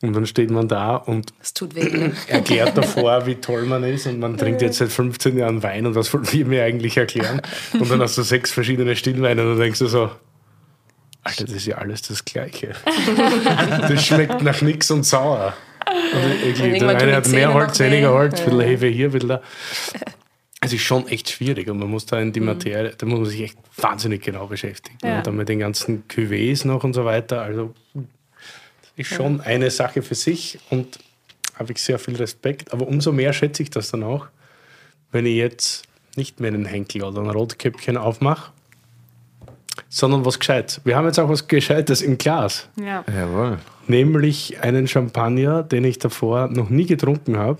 Und dann steht man da und Es tut weh. ne? erklärt davor, wie toll man ist. Und man trinkt jetzt seit 15 Jahren Wein und was wollen wir mir eigentlich erklären? Und dann hast du sechs verschiedene Stillweine und dann denkst du so, Alter, das ist ja alles das Gleiche. Das schmeckt nach nix und sauer. Und irgendwann der eine hat mehr Holz, weniger Holz, ein bisschen. Hefe hier, ein bisschen da. Es ist schon echt schwierig und man muss da in die Materie, da muss man sich echt wahnsinnig genau beschäftigen. Ja. Und dann mit den ganzen Cuvées noch und so weiter. Also das ist schon eine Sache für sich und habe ich sehr viel Respekt. Aber umso mehr schätze ich das dann auch, wenn ich jetzt nicht mehr einen Henkel oder ein Rotkäppchen aufmache, sondern was Gescheites. Wir haben jetzt auch was Gescheites im Glas Ja. Jawohl. nämlich einen Champagner, den ich davor noch nie getrunken habe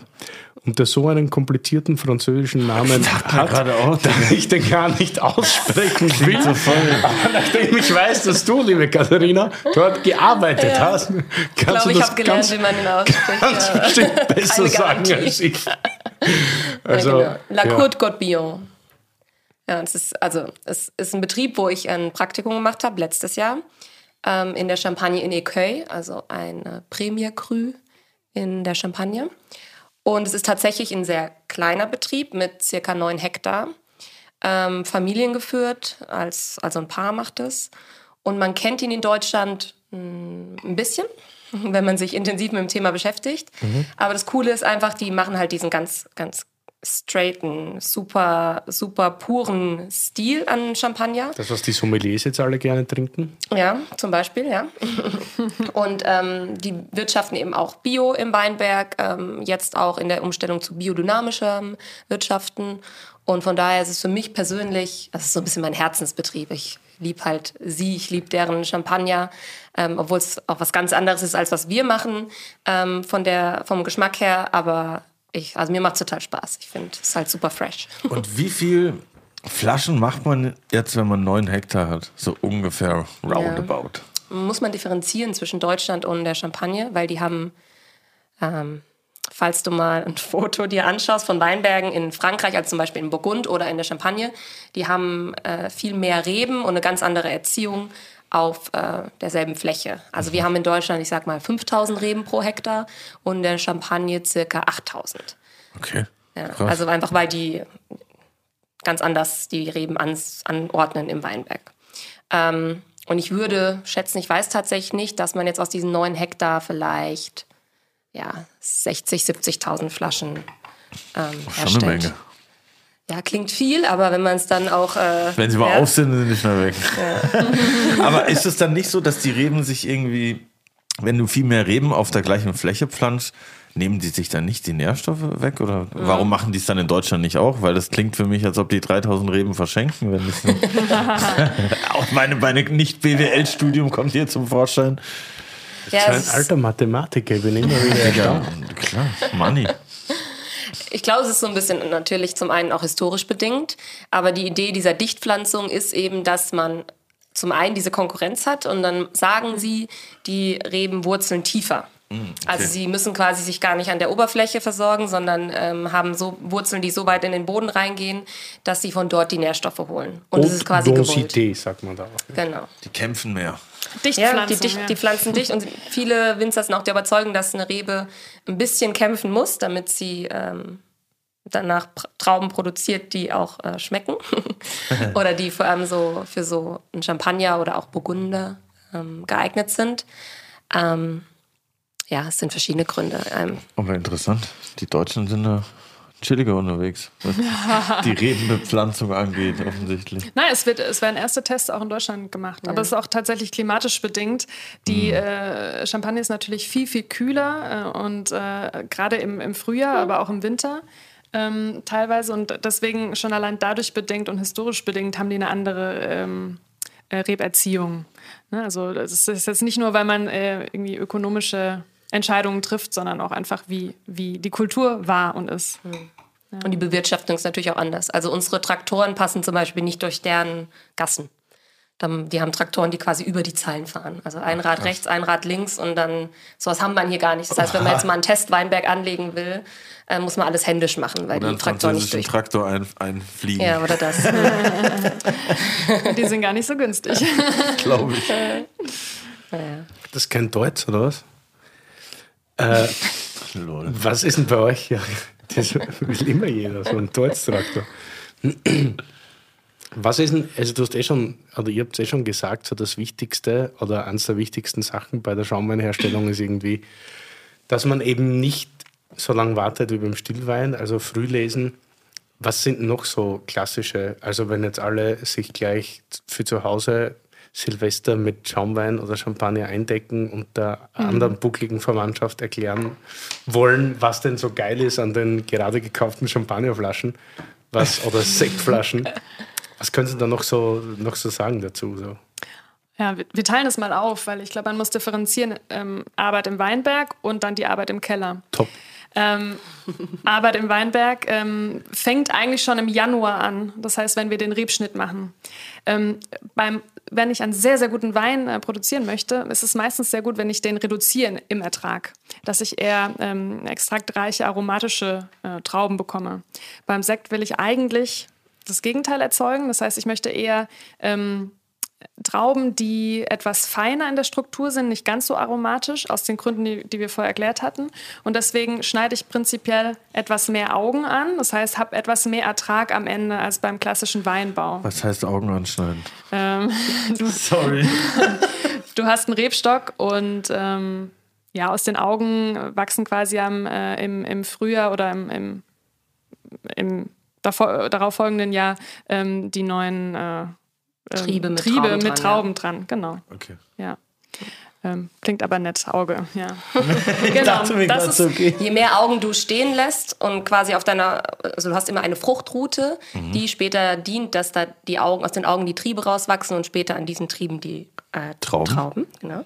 und der so einen komplizierten französischen Namen hat, gerade auch, dass ich den gar nicht aussprechen will. Aber nachdem ich weiß, dass du, liebe Katharina, dort gearbeitet hast, Ich kannst glaube, du ich das habe gelernt, ganz, wie man ihn ausspricht. ganz ja. bestimmt besser sagen als ich. Also, ja, genau. La ja. Côte Gotbillon. Ja, es ist, also, es ist ein Betrieb, wo ich ein Praktikum gemacht habe, letztes Jahr, ähm, in der Champagne in Écueil, also ein äh, Premier Cru in der Champagne. Und es ist tatsächlich ein sehr kleiner Betrieb mit circa neun Hektar, ähm, familiengeführt, als, also ein Paar macht es. Und man kennt ihn in Deutschland mh, ein bisschen, wenn man sich intensiv mit dem Thema beschäftigt. Aber das Coole ist einfach, die machen halt diesen ganz, ganz straighten, super, super puren Stil an Champagner. Das, was die Sommeliers jetzt alle gerne trinken. Ja, zum Beispiel, ja. Und ähm, die wirtschaften eben auch Bio im Weinberg, ähm, jetzt auch in der Umstellung zu biodynamischem Wirtschaften. Und von daher ist es für mich persönlich, das ist so ein bisschen mein Herzensbetrieb. Ich liebe halt sie, ich liebe deren Champagner, ähm, obwohl es auch was ganz anderes ist, als was wir machen ähm, von der, vom Geschmack her. Aber ich, also mir macht es total Spaß. Ich finde, es ist halt super fresh. Und wie viel Flaschen macht man jetzt, wenn man neun Hektar hat? So ungefähr roundabout. muss man differenzieren zwischen Deutschland und der Champagne, weil die haben, ähm, falls du mal ein Foto dir anschaust von Weinbergen in Frankreich, als zum Beispiel in Burgund oder in der Champagne, die haben äh, viel mehr Reben und eine ganz andere Erziehung auf äh, derselben Fläche. Also wir haben in Deutschland, ich sag mal, 5000 Reben pro Hektar und in der Champagne circa 8000. Okay. Ja, also einfach, weil die ganz anders die Reben ans, anordnen im Weinberg. Ähm, und ich würde schätzen, ich weiß tatsächlich nicht, dass man jetzt aus diesen neun Hektar vielleicht ja, 60, 70.000 Flaschen ähm, Schon herstellt. eine Menge. Ja, klingt viel, aber wenn man es dann auch... Äh, Wenn sie mal ja, auf sind, sind sie schnell weg. Aber ist es dann nicht so, dass die Reben sich irgendwie, wenn du viel mehr Reben auf der gleichen Fläche pflanzt, nehmen die sich dann nicht die Nährstoffe weg? Oder warum machen die es dann in Deutschland nicht auch? Weil das klingt für mich, als ob die 3000 Reben verschenken. Wenn das nicht auch meine, meine Nicht-BWL-Studium kommt hier zum Vorschein. ja, So ein es ist- alter Mathematiker, ich bin immer wieder erstaunt. Ja, klar, Money. Ich glaube, es ist so ein bisschen natürlich zum einen auch historisch bedingt, aber die Idee dieser Dichtpflanzung ist eben, dass man zum einen diese Konkurrenz hat und dann sagen sie, die Reben wurzeln tiefer. Also sie müssen quasi sich gar nicht an der Oberfläche versorgen, sondern ähm, haben so Wurzeln, die so weit in den Boden reingehen, dass sie von dort die Nährstoffe holen. Und es ist quasi gewollt. Densité, sagt man da auch. Genau. Die kämpfen mehr. Dichtpflanzung. Ja, die, dicht, ja. die pflanzen dicht und viele Winzer sind auch der Überzeugung, dass eine Rebe ein bisschen kämpfen muss, damit sie ähm, danach Trauben produziert, die auch äh, schmecken. oder die vor allem so für so ein Champagner oder auch Burgunder ähm, geeignet sind. Ähm, ja, es sind verschiedene Gründe. Ähm, Aber interessant. Die Deutschen sind da chilliger unterwegs, was die Rebenbepflanzung angeht, offensichtlich. Nein, es, wird, es werden erste Tests auch in Deutschland gemacht. Aber es ist auch tatsächlich klimatisch bedingt. Die äh, Champagne ist natürlich viel, viel kühler äh, und äh, gerade im, im Frühjahr, aber auch im Winter ähm, teilweise. Und deswegen schon allein dadurch bedingt und historisch bedingt haben die eine andere ähm, äh, Reberziehung. Ne? Also das ist jetzt nicht nur, weil man äh, irgendwie ökonomische Entscheidungen trifft, sondern auch einfach, wie, wie die Kultur war und ist. Ja. Und die Bewirtschaftung ist natürlich auch anders. Also unsere Traktoren passen zum Beispiel nicht durch deren Gassen. Die haben Traktoren, die quasi über die Zeilen fahren. Also ein Rad Ach, rechts, ein Rad links und dann, sowas haben wir hier gar nicht. Das heißt, wenn man jetzt mal einen Test Weinberg anlegen will, äh, muss man alles händisch machen, weil oder die Traktoren nicht durch. Traktor ein, einfliegen. Ja, oder das. die sind gar nicht so günstig. Glaube ich. Das ist kein Deutsch, oder was? Äh, was ist denn bei euch? Ja, das will immer jeder, so ein Deutsch-Traktor. Was ist denn, also du hast eh schon, oder ihr habt es eh schon gesagt, so das Wichtigste oder eines der wichtigsten Sachen bei der Schaumweinherstellung ist irgendwie, dass man eben nicht so lange wartet wie beim Stillwein, also früh lesen. Was sind noch so klassische, also wenn jetzt alle sich gleich für zu Hause Silvester mit Schaumwein oder Champagner eindecken und der mhm. anderen buckligen Verwandtschaft erklären wollen, was denn so geil ist an den gerade gekauften Champagnerflaschen was, oder Sektflaschen. Was können Sie da noch so, noch so sagen dazu? So? Ja, wir, wir teilen das mal auf, weil ich glaube, man muss differenzieren. Ähm, Arbeit im Weinberg und dann die Arbeit im Keller. Top. Ähm, Arbeit im Weinberg ähm, fängt eigentlich schon im Januar an. Das heißt, wenn wir den Rebschnitt machen. Ähm, beim, wenn ich einen sehr, sehr guten Wein äh, produzieren möchte, ist es meistens sehr gut, wenn ich den reduziere im Ertrag. Dass ich eher ähm, extraktreiche, aromatische äh, Trauben bekomme. Beim Sekt will ich eigentlich das Gegenteil erzeugen. Das heißt, ich möchte eher ähm, Trauben, die etwas feiner in der Struktur sind, nicht ganz so aromatisch, aus den Gründen, die, die wir vorher erklärt hatten. Und deswegen schneide ich prinzipiell etwas mehr Augen an. Das heißt, habe etwas mehr Ertrag am Ende als beim klassischen Weinbau. Was heißt Augen anschneiden? Ähm, du, Sorry. du hast einen Rebstock und ähm, ja, aus den Augen wachsen quasi am, äh, im, im Frühjahr oder im, im, im davor, darauf folgenden Jahr ähm, die neuen äh, ähm, Triebe mit Triebe Trauben, mit dran, Trauben ja. dran. Genau. Okay. Ja. Ähm, klingt aber nett, Auge, ja. mir das ist, so, okay. Je mehr Augen du stehen lässt und quasi auf deiner, also du hast immer eine Fruchtroute, Mhm. die später dient, dass da die Augen, aus den Augen die Triebe rauswachsen und später an diesen Trieben die äh, Trauben. Trauben genau.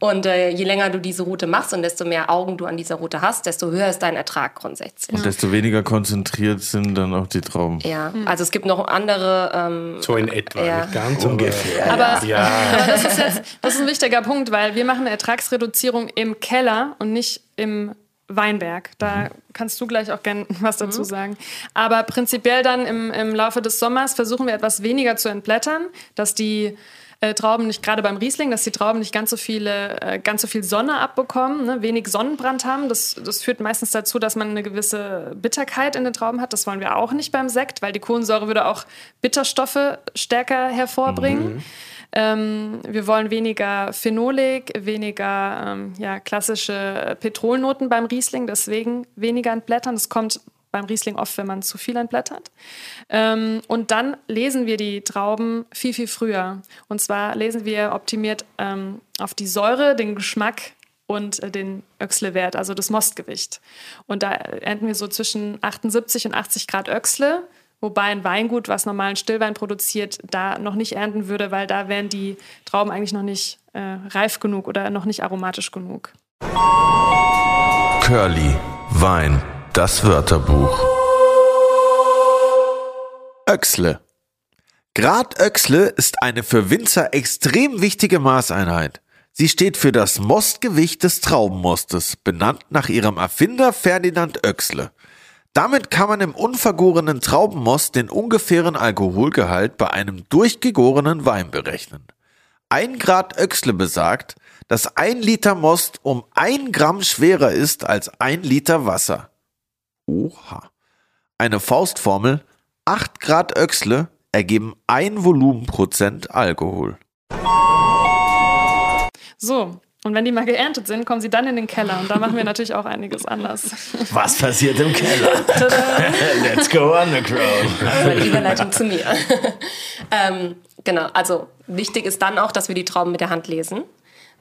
Und äh, je länger du diese Route machst und desto mehr Augen du an dieser Route hast, desto höher ist dein Ertrag grundsätzlich. Und desto weniger konzentriert sind dann auch die Trauben. Ja, also es gibt noch andere. Ähm, So in etwa, Ja. nicht ganz Ungefähr. aber Ja, Aber das ist jetzt das ist ein wichtiger Punkt, weil wir machen eine Ertragsreduzierung im Keller und nicht im Weinberg. Da kannst du gleich auch gerne was dazu sagen. Aber prinzipiell dann im, im Laufe des Sommers versuchen wir etwas weniger zu entblättern, dass die äh, Trauben nicht, gerade beim Riesling, dass die Trauben nicht ganz so, viele, äh, ganz so viel Sonne abbekommen, ne, wenig Sonnenbrand haben. Das, das führt meistens dazu, dass man eine gewisse Bitterkeit in den Trauben hat. Das wollen wir auch nicht beim Sekt, weil die Kohlensäure würde auch Bitterstoffe stärker hervorbringen. Ähm, wir wollen weniger Phenolik, weniger ähm, ja, klassische Petrolnoten beim Riesling, deswegen weniger entblättern. Das kommt beim Riesling oft, wenn man zu viel entblättert. Ähm, und dann lesen wir die Trauben viel, viel früher. Und zwar lesen wir optimiert ähm, auf die Säure, den Geschmack und äh, den Öxle-Wert, also das Mostgewicht. Und da ernten wir so zwischen 78 und 80 Grad Öxle, wobei ein Weingut, was normalen Stillwein produziert, da noch nicht ernten würde, weil da wären die Trauben eigentlich noch nicht äh, reif genug oder noch nicht aromatisch genug. Curly, Wein, das Wörterbuch. Öxle. Grad Öxle ist eine für Winzer extrem wichtige Maßeinheit. Sie steht für das Mostgewicht des Traubenmostes, benannt nach ihrem Erfinder Ferdinand Oechsle. Damit kann man im unvergorenen Traubenmost den ungefähren Alkoholgehalt bei einem durchgegorenen Wein berechnen. Ein Grad Öxle besagt, dass ein Liter Most um ein Gramm schwerer ist als ein Liter Wasser. Oha. Eine Faustformel, 8 Grad Öxle ergeben ein Volumenprozent Alkohol. So, und wenn die mal geerntet sind, kommen sie dann in den Keller. Und da machen wir natürlich auch einiges anders. Was passiert im Keller? Let's go underground. Das war die Überleitung zu mir. ähm, genau, also wichtig ist dann auch, dass wir die Trauben mit der Hand lesen,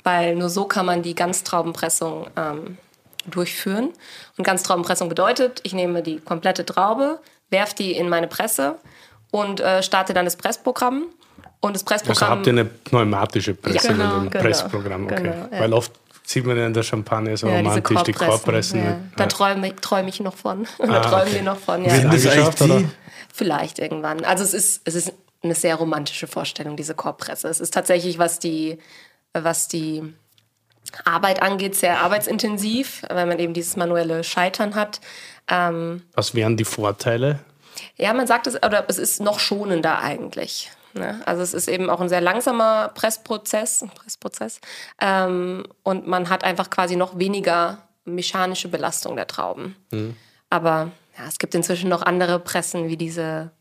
weil nur so kann man die Ganztraubenpressung ähm, durchführen. Und Ganztraubenpressung bedeutet, ich nehme die komplette Traube, werfe die in meine Presse und äh, starte dann das Pressprogramm. Und das Also Pressprogramm. habt ihr eine pneumatische Presse Ja, genau, in dem genau, Pressprogramm, okay. genau, ja. Weil oft sieht man ja in der Champagne so Ja, diese romantisch, die Korbpressen. Ja. Da träume ich, träum ich noch von. da Ah, träumen okay. wir noch von. Ja. Sind das eigentlich die? Vielleicht irgendwann. Also es ist, es ist eine sehr romantische Vorstellung, diese Korbpresse. Es ist tatsächlich, was die, was die Arbeit angeht, sehr arbeitsintensiv, weil man eben dieses manuelle Scheitern hat. Ähm, Was wären die Vorteile? ja, man sagt es, oder es ist noch schonender eigentlich. Ne? Also es ist eben auch ein sehr langsamer Pressprozess, Pressprozess. Ähm, und man hat einfach quasi noch weniger mechanische Belastung der Trauben. Aber ja, es gibt inzwischen noch andere Pressen wie diese.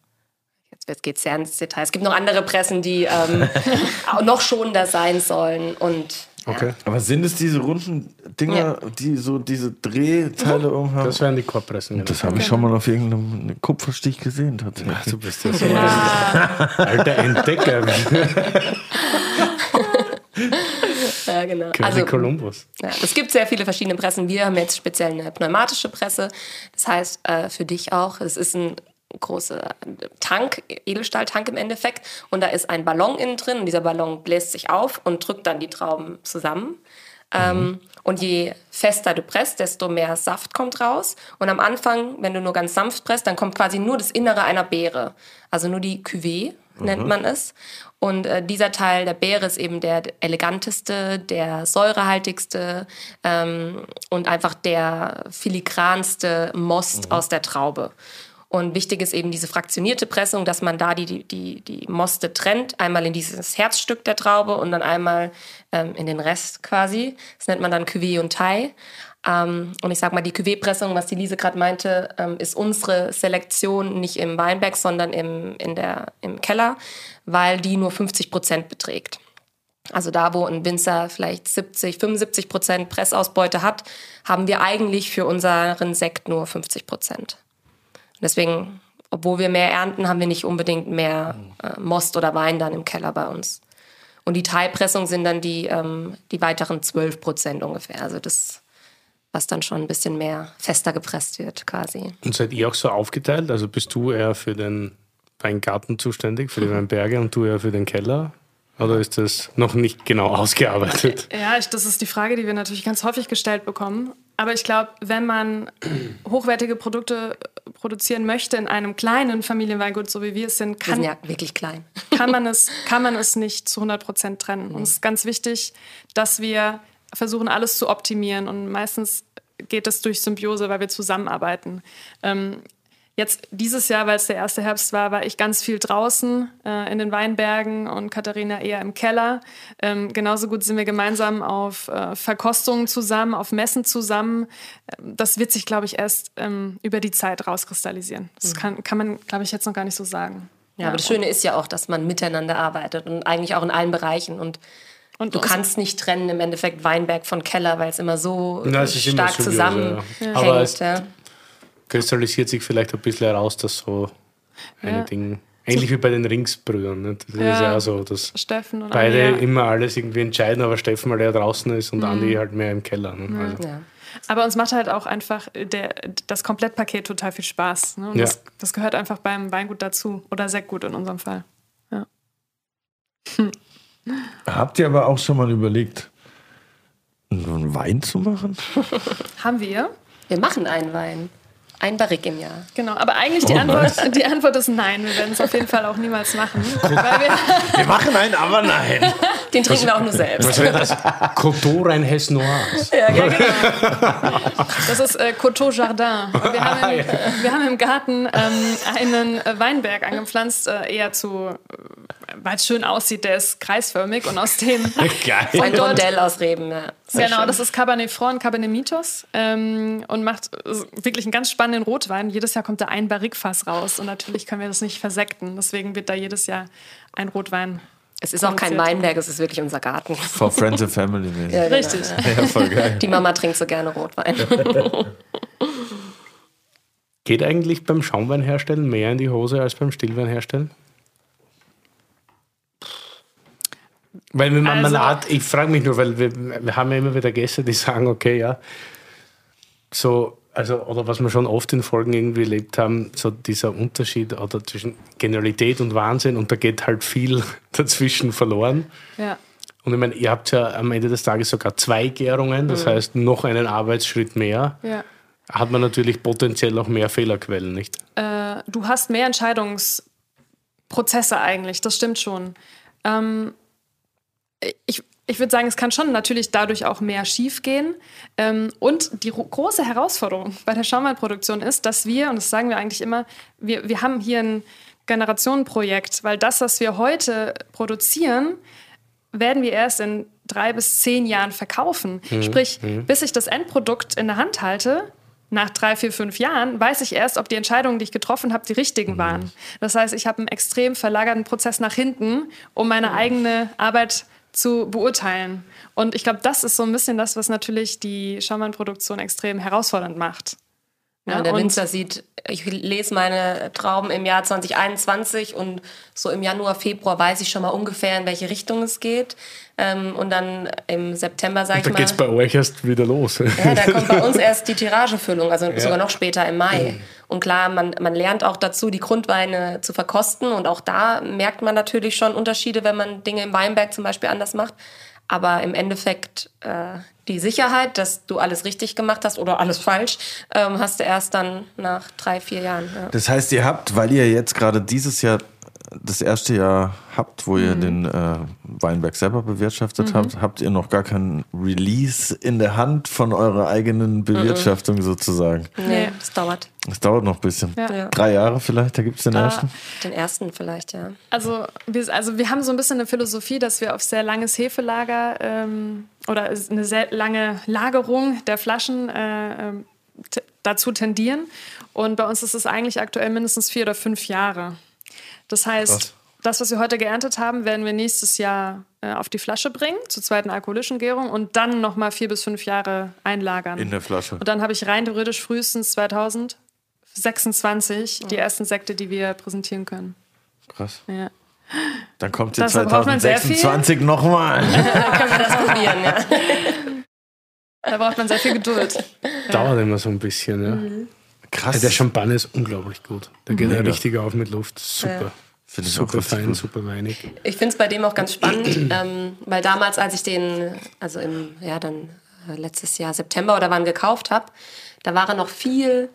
Jetzt geht es sehr ins Detail. Es gibt noch andere Pressen, die ähm, noch schonender sein sollen. Und Okay. Aber sind es diese runden Dinger, die so diese Drehteile um haben? Das wären die Korbpressen. Genau. Das habe ich schon mal auf irgendeinem Kupferstich gesehen, tatsächlich. Ach, du bist ja so ein alter Entdecker. ja, genau. Quasi Kolumbus. Ja, es gibt sehr viele verschiedene Pressen. Wir haben jetzt speziell eine pneumatische Presse. Das heißt, äh, für dich auch, es ist ein großer Tank, Edelstahltank im Endeffekt. Und da ist ein Ballon innen drin. Und dieser Ballon bläst sich auf und drückt dann die Trauben zusammen. Ähm, und je fester du presst, desto mehr Saft kommt raus. Und am Anfang, wenn du nur ganz sanft presst, dann kommt quasi nur das Innere einer Beere. Also nur die Cuvée nennt man es. Und äh, dieser Teil der Beere ist eben der eleganteste, der säurehaltigste ähm, und einfach der filigranste Most aus der Traube. Und wichtig ist eben diese fraktionierte Pressung, dass man da die, die, die, die Moste trennt, einmal in dieses Herzstück der Traube und dann einmal ähm, in den Rest quasi. Das nennt man dann Cuvée und Taille. Ähm, und ich sag mal, die Cuvée-Pressung, was die Lise gerade meinte, ähm, ist unsere Selektion nicht im Weinberg, sondern im, in der, im Keller, weil die nur 50 Prozent beträgt. Also da, wo ein Winzer vielleicht 70, 75 Prozent Pressausbeute hat, haben wir eigentlich für unseren Sekt nur 50 Prozent. Deswegen, obwohl wir mehr ernten, haben wir nicht unbedingt mehr äh, Most oder Wein dann im Keller bei uns. Und die Teilpressung sind dann die, ähm, die weiteren 12 Prozent ungefähr. Also das, was dann schon ein bisschen mehr fester gepresst wird quasi. Und seid ihr auch so aufgeteilt? Also bist du eher für den Weingarten zuständig, für die Weinberge und du eher für den Keller? Oder ist das noch nicht genau ausgearbeitet? Ja, ich, das ist die Frage, die wir natürlich ganz häufig gestellt bekommen. Aber ich glaube, wenn man hochwertige Produkte produzieren möchte in einem kleinen Familienweingut, so wie wir es sind, Wir sind kann, ja wirklich klein. kann, man, es, kann man es nicht zu 100 Prozent trennen. Und es ist ganz wichtig, dass wir versuchen, alles zu optimieren. Und meistens geht es durch Symbiose, weil wir zusammenarbeiten. Ähm, Jetzt dieses Jahr, weil es der erste Herbst war, war ich ganz viel draußen äh, in den Weinbergen und Katharina eher im Keller. Ähm, genauso gut sind wir gemeinsam auf äh, Verkostungen zusammen, auf Messen zusammen. Ähm, Das wird sich, glaube ich, erst ähm, über die Zeit rauskristallisieren. Das kann, kann man, glaube ich, jetzt noch gar nicht so sagen. Ja, aber das Schöne ist ja auch, dass man miteinander arbeitet und eigentlich auch in allen Bereichen. Und, Und du kannst nicht trennen im Endeffekt Weinberg von Keller, weil es immer so Na, immer stark Symbiose, zusammenhängt. ja. Aber es- ja. Kristallisiert sich vielleicht ein bisschen heraus, dass so eine Ja. Ding. Ähnlich wie bei den Ringsbrüdern. Ne? Das ist Ja. ja auch so, dass Steffen und beide Anja. immer alles irgendwie entscheiden, aber Steffen mal eher draußen ist und Andi halt mehr im Keller. Ne? Also, Ja. Aber uns macht halt auch einfach der, das Komplettpaket total viel Spaß. Ne? Und Ja. das, das gehört einfach beim Weingut dazu. Oder Sektgut in unserem Fall. Habt ihr aber auch schon mal überlegt, einen Wein zu machen? Haben wir? Wir machen einen Wein. Ein Barrik im Jahr. Genau, aber eigentlich die, Oh, Antwort, die Antwort ist nein. Wir werden es auf jeden Fall auch niemals machen. weil wir, Wir machen einen, aber nein. Den trinken wir auch nur selbst. Was wäre das? Coteau Rheinhesse Noirs. ja, ja, genau. Das ist äh, Coteau Jardin. Wir haben im, wir haben im Garten ähm, einen äh, Weinberg angepflanzt, äh, eher zu, äh, weil es schön aussieht, der ist kreisförmig und aus dem Geil. Ein Rondell aus Reben, ja. Genau, schön. das ist Cabernet Franc und Cabernet Mitos ähm, und macht äh, wirklich einen ganz spannenden Rotwein. Jedes Jahr kommt da ein Barrikfass raus und natürlich können wir das nicht versekten. Deswegen wird da jedes Jahr ein Rotwein. Es ist auch kein. Weinberg, es ist wirklich unser Garten. For Friends and Family. mäßig. Ja, genau. Richtig. Ja, voll geil. Die Mama trinkt so gerne Rotwein. Geht eigentlich beim Schaumwein herstellen mehr in die Hose als beim Stillwein herstellen? Weil wenn man Also- Marmelade, ich frage mich nur, weil wir, wir haben ja immer wieder Gäste, die sagen, okay, ja, so, also, oder was wir schon oft in Folgen irgendwie erlebt haben, so dieser Unterschied oder zwischen Genialität und Wahnsinn und da geht halt viel dazwischen verloren. Ja. Und ich meine, ihr habt ja am Ende des Tages sogar zwei Gärungen, das heißt noch einen Arbeitsschritt mehr. Ja. Hat man natürlich potenziell auch mehr Fehlerquellen, nicht? Äh, du hast mehr Entscheidungsprozesse eigentlich, das stimmt schon. Ähm, ich, ich würde sagen, es kann schon natürlich dadurch auch mehr schiefgehen. Ähm, und die ro- große Herausforderung bei der Schaumweinproduktion ist, dass wir, und das sagen wir eigentlich immer, wir, wir haben hier ein Generationenprojekt, weil das, was wir heute produzieren, werden wir erst in drei bis zehn Jahren verkaufen. Sprich, bis ich das Endprodukt in der Hand halte, nach drei, vier, fünf Jahren, weiß ich erst, ob die Entscheidungen, die ich getroffen habe, die richtigen waren. Das heißt, ich habe einen extrem verlagerten Prozess nach hinten, um meine eigene Arbeit zu beurteilen. Und ich glaube, das ist so ein bisschen das, was natürlich die Schaumweinproduktion extrem herausfordernd macht. Ja, und der und- Winzer sieht, ich lese meine Trauben im Jahr 2021 und so im Januar, Februar weiß ich schon mal ungefähr, in welche Richtung es geht. Ähm, und dann im September, sage ich Da mal. geht es bei euch erst wieder los. Ja, da kommt bei uns erst die Tiragefüllung, also sogar noch später im Mai. Und klar, man, man lernt auch dazu, die Grundweine zu verkosten. Und auch da merkt man natürlich schon Unterschiede, wenn man Dinge im Weinberg zum Beispiel anders macht. Aber im Endeffekt äh, die Sicherheit, dass du alles richtig gemacht hast oder alles falsch, ähm, hast du erst dann nach drei, vier Jahren. Ja. Das heißt, ihr habt, weil ihr jetzt gerade dieses Jahr das erste Jahr habt, wo ihr den äh, Weinberg selber bewirtschaftet habt, habt ihr noch gar kein Release in der Hand von eurer eigenen Bewirtschaftung sozusagen. Nee, das dauert. Das dauert noch ein bisschen. Ja. Drei Jahre vielleicht, da gibt es den Da- ersten. Den ersten vielleicht, ja. Also wir, also wir haben so ein bisschen eine Philosophie, dass wir auf sehr langes Hefelager ähm, oder eine sehr lange Lagerung der Flaschen äh, ähm, t- dazu tendieren. Und bei uns ist es eigentlich aktuell mindestens vier oder fünf Jahre. Das heißt, Krass. das, was wir heute geerntet haben, werden wir nächstes Jahr äh, auf die Flasche bringen, zur zweiten alkoholischen Gärung und dann nochmal vier bis fünf Jahre einlagern. In der Flasche. Und dann habe ich rein theoretisch frühestens 2026 die ersten Sekte, die wir präsentieren können. Krass. Ja. Dann kommt viel. 2026 nochmal. Dann können wir das probieren, ja. Da braucht man sehr viel Geduld. Dauert immer so ein bisschen, ja. Krass. Der Champagner ist unglaublich gut. Der geht ja Mega. richtig auf mit Luft. Super. Finde ich auch Super richtig fein, gut. super weinig. Ich finde es bei dem auch ganz spannend, ähm, weil damals, als ich den, also im, ja, dann äh, letztes Jahr September oder wann gekauft habe, da war er noch viel,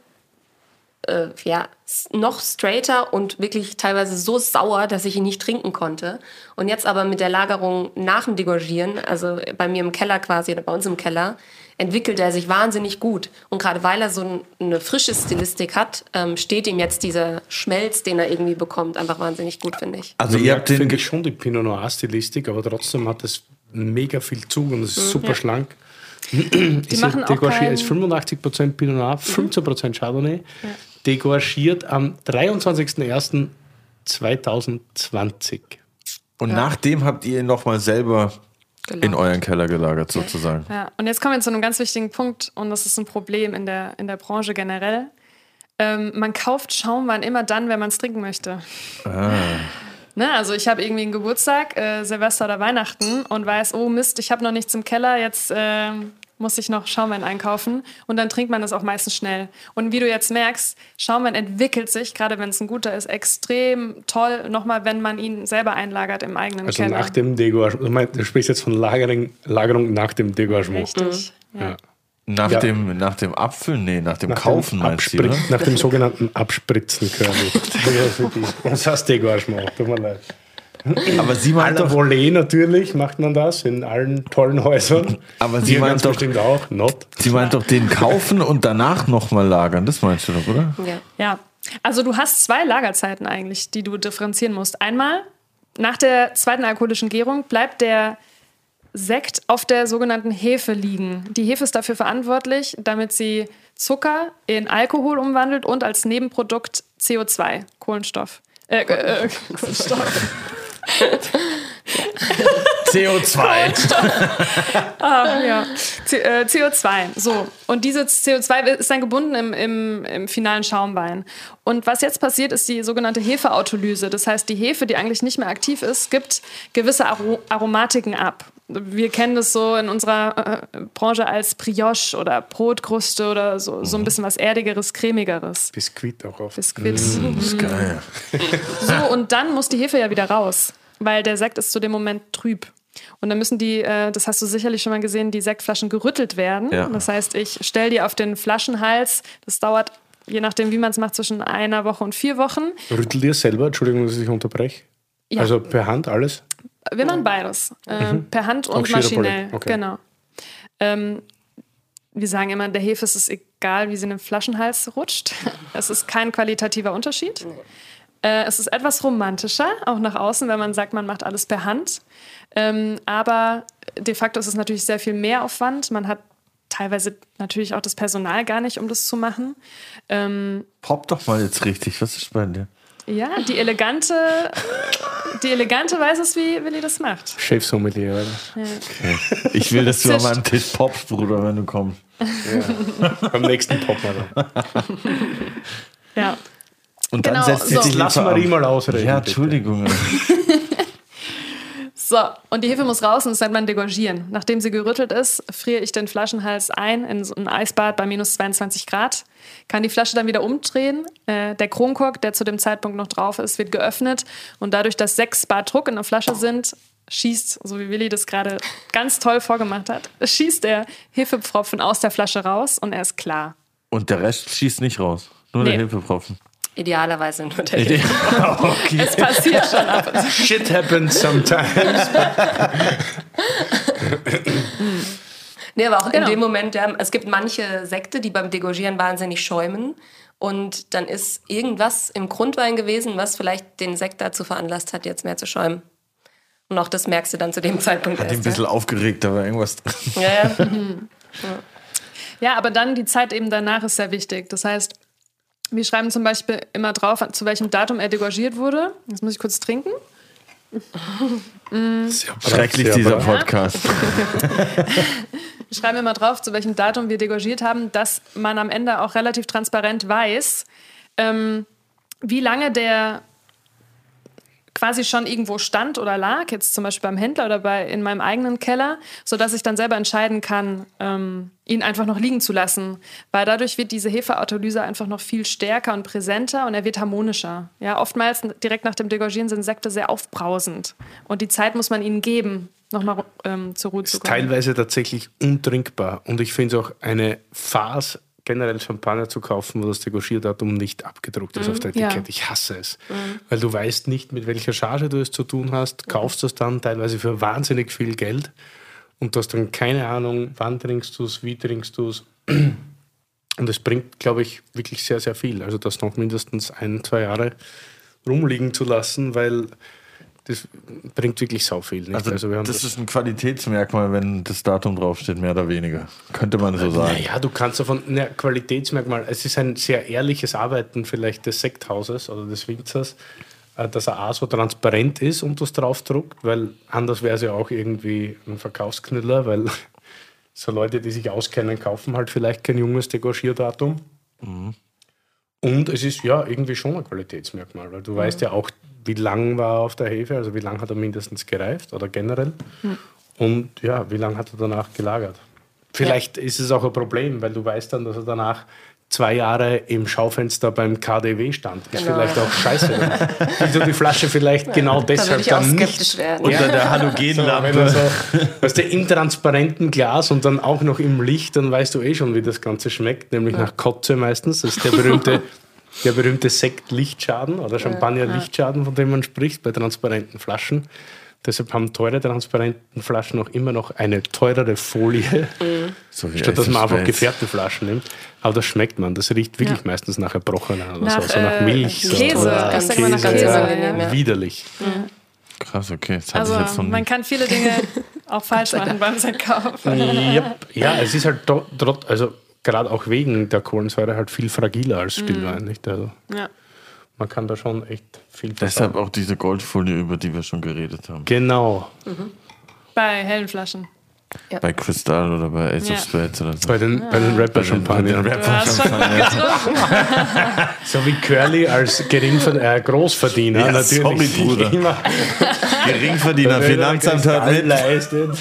äh, ja, noch straighter und wirklich teilweise so sauer, dass ich ihn nicht trinken konnte. Und jetzt aber mit der Lagerung nach dem Degorgieren, also bei mir im Keller quasi oder bei uns im Keller, entwickelt er sich wahnsinnig gut. Und gerade weil er so ein, eine frische Stilistik hat, ähm, steht ihm jetzt dieser Schmelz, den er irgendwie bekommt, einfach wahnsinnig gut, finde ich. Also ihr habt den finde ich, schon die Pinot Noir Stilistik, aber trotzdem hat es mega viel Zug und es ist super schlank. Die machen auch Degorgiert kein- ist 85% Pinot Noir, 15% Chardonnay. Degorgiert am 23.01.2020. und nachdem habt ihr ihn nochmal selber in Gelagert. euren Keller gelagert, sozusagen. Ja, und jetzt kommen wir zu einem ganz wichtigen Punkt, und das ist ein Problem in der, in der Branche generell. Ähm, man kauft Schaumwein immer dann, wenn man es trinken möchte. Ne, also ich habe irgendwie einen Geburtstag, äh, Silvester oder Weihnachten und weiß, oh Mist, ich habe noch nichts im Keller, jetzt äh, muss ich noch Schaumwein einkaufen. Und dann trinkt man das auch meistens schnell. Und wie du jetzt merkst, Schaumwein entwickelt sich, gerade wenn es ein guter ist, extrem toll, nochmal, wenn man ihn selber einlagert im eigenen Also Keller. nach dem Degorgement. Du sprichst jetzt von Lagerung, Lagerung nach dem Degorgement. Richtig. Ja. Ja. Nach, Ja. dem, nach dem Abfüllen, nee, nach dem Nach Kaufen dem meinst du? Nach dem sogenannten Abspritzen, die- Das heißt Degorgement, tut mir leid. Aber sie meint Alter doch, Volée natürlich macht man das in allen tollen Häusern. Aber sie Hier meint doch- bestimmt auch, not. sie meint doch den kaufen und danach nochmal lagern. Das meinst du doch, oder? Ja. Ja, also du hast zwei Lagerzeiten eigentlich, die du differenzieren musst. Einmal, nach der zweiten alkoholischen Gärung bleibt der Sekt auf der sogenannten Hefe liegen. Die Hefe ist dafür verantwortlich, damit sie Zucker in Alkohol umwandelt und als Nebenprodukt CO2, Kohlenstoff. Äh, äh, Kohlenstoff. CO2. ja. C äh, CO2. So. Und dieses CO2 ist dann gebunden im, im, im finalen Schaumwein. Und was jetzt passiert, ist die sogenannte Hefeautolyse. Das heißt, die Hefe, die eigentlich nicht mehr aktiv ist, gibt gewisse Aro Aromatiken ab. Wir kennen das so in unserer äh, Branche als Brioche oder Brotkruste oder so, so ein bisschen was Erdigeres, Cremigeres. Biskuit auch auf. Biskuit. Geil. So, und dann muss die Hefe ja wieder raus, weil der Sekt ist zu dem Moment trüb. Und dann müssen die, äh, das hast du sicherlich schon mal gesehen, die Sektflaschen gerüttelt werden. Ja. Das heißt, ich stelle die auf den Flaschenhals. Das dauert, je nachdem, wie man es macht, zwischen einer Woche und vier Wochen. Rüttelt ihr selber? Entschuldigung, dass ich unterbreche. Ja. Also per Hand alles? Wir machen beides. Ähm, Per Hand und Auch maschinell. okay. Genau. Ähm, wir sagen immer, der Hefe ist es egal, wie sie in den Flaschenhals rutscht. Es ist kein qualitativer Unterschied. Äh, es ist etwas romantischer, auch nach außen, wenn man sagt, man macht alles per Hand. Ähm, aber de facto ist es natürlich sehr viel Mehraufwand. Man hat teilweise natürlich auch das Personal gar nicht, um das zu machen. Ähm, Pop doch mal jetzt richtig. Was ist bei dir? Ja, die elegante, die elegante weiß es, wie Willi das macht. Chefsommelier, oder? Ich will, dass du an meinen Tisch poppst, Bruder, wenn du kommst. Beim nächsten Pop dann. Ja. Und Genau, dann setzt so. sich die Lass Marie mal ausreden, Ja. Entschuldigung. So, und die Hefe muss raus und das nennt man degorgieren. Nachdem sie gerüttelt ist, friere ich den Flaschenhals ein in so ein Eisbad bei minus 22 Grad, kann die Flasche dann wieder umdrehen. Äh, der Kronkork, der zu dem Zeitpunkt noch drauf ist, wird geöffnet und dadurch, dass sechs Bar Druck in der Flasche sind, schießt, so wie Willi das gerade ganz toll vorgemacht hat, schießt der Hefepfropfen aus der Flasche raus und er ist klar. Und der Rest schießt nicht raus. Nur Nee. der Hilfepropfen. Idealerweise nur der Hefe. okay. Es passiert schon ab und zu. Shit happens sometimes. Nee, aber auch Genau. in dem Moment, ja, es gibt manche Sekte, die beim Degorgieren wahnsinnig schäumen. Und dann ist irgendwas im Grundwein gewesen, was vielleicht den Sekt dazu veranlasst hat, jetzt mehr zu schäumen. Und auch das merkst du dann zu dem Zeitpunkt Hat ihn ein erst. bisschen aufgeregt, da war irgendwas drin. Ja, ja. Ja, aber dann die Zeit eben danach ist sehr wichtig. Das heißt, wir schreiben zum Beispiel immer drauf, zu welchem Datum er degorgiert wurde. Jetzt muss ich kurz trinken. Schrecklich, Sehr dieser brav. Podcast. Wir schreiben immer drauf, zu welchem Datum wir degorgiert haben, dass man am Ende auch relativ transparent weiß, ähm, wie lange der quasi schon irgendwo stand oder lag, jetzt zum Beispiel beim Händler oder bei, in meinem eigenen Keller, sodass ich dann selber entscheiden kann, ähm, ihn einfach noch liegen zu lassen. Weil dadurch wird diese Hefeautolyse einfach noch viel stärker und präsenter und er wird harmonischer. Ja, oftmals direkt nach dem Degorgieren sind Sekte sehr aufbrausend. Und die Zeit muss man ihnen geben, nochmal ähm, zur Ruhe zu ist kommen. teilweise tatsächlich untrinkbar. Und ich finde es auch eine Farce, generell Champagner zu kaufen, wo das Degorgierdatum nicht abgedruckt ist auf der Ja. Etikett. Ich hasse es. Weil du weißt nicht, mit welcher Charge du es zu tun hast, kaufst das dann teilweise für wahnsinnig viel Geld und du hast dann keine Ahnung, wann trinkst du es, wie trinkst du es. Und es bringt, glaube ich, wirklich sehr, sehr viel. Also das noch mindestens ein, zwei Jahre rumliegen zu lassen, weil das bringt wirklich sau viel. Nicht? Also, wir haben das ist ein Qualitätsmerkmal, wenn das Datum draufsteht, mehr oder weniger. Könnte man so sagen. Naja, du kannst davon, na, Qualitätsmerkmal, es ist ein sehr ehrliches Arbeiten vielleicht des Sekthauses oder des Winzers, äh, dass er A so transparent ist und das draufdruckt, weil anders wäre es ja auch irgendwie ein Verkaufsknüller, weil so Leute, die sich auskennen, kaufen halt vielleicht kein junges Degorgierdatum. Und es ist ja irgendwie schon ein Qualitätsmerkmal, weil du weißt ja auch, wie lang war er auf der Hefe, also wie lange hat er mindestens gereift oder generell. Und ja, wie lange hat er danach gelagert? Vielleicht ist es auch ein Problem, weil du weißt dann, dass er danach zwei Jahre im Schaufenster beim KDW stand. Ist Genau. vielleicht auch scheiße. Dann du die Flasche vielleicht genau Da würde deshalb dann nicht werden. Unter der wenn er Halogenlampe. so, weißt du, im transparenten Glas und dann auch noch im Licht, dann weißt du eh schon, wie das Ganze schmeckt, nämlich nach Kotze meistens. Das ist der berühmte, der berühmte Sekt-Lichtschaden oder Champagner-Lichtschaden, von dem man spricht, bei transparenten Flaschen. Deshalb haben teure transparenten Flaschen auch immer noch eine teurere Folie, So wie statt dass man einfach gefärbte Flaschen nimmt. Aber das schmeckt man. Das riecht wirklich Ja. meistens nach Erbrochenen oder Nach, so, so nach äh, Milch. so. Käse. Oder Das denkt man nach Käse, ja. ja. Widerlich. Krass, okay. Das Also ich jetzt noch man kann viele Dinge auch falsch machen beim Sektkauf. Yep. Ja, es ist halt do- trot, also gerade auch wegen der Kohlensäure halt viel fragiler als Stillwein, nicht? Also Ja. Man kann da schon echt viel Deshalb auch diese Goldfolie, über die wir schon geredet haben. Genau. Bei hellen Flaschen. Ja. Bei Crystal oder bei Ace Ja. of Spades oder so. Bei den, bei den hast schon gut getroffen. So wie Curly als Geringver äh, Großverdiener Ja, natürlich. sorry, Bruder. Geringverdiener, Finanzamt hat mit. leistet.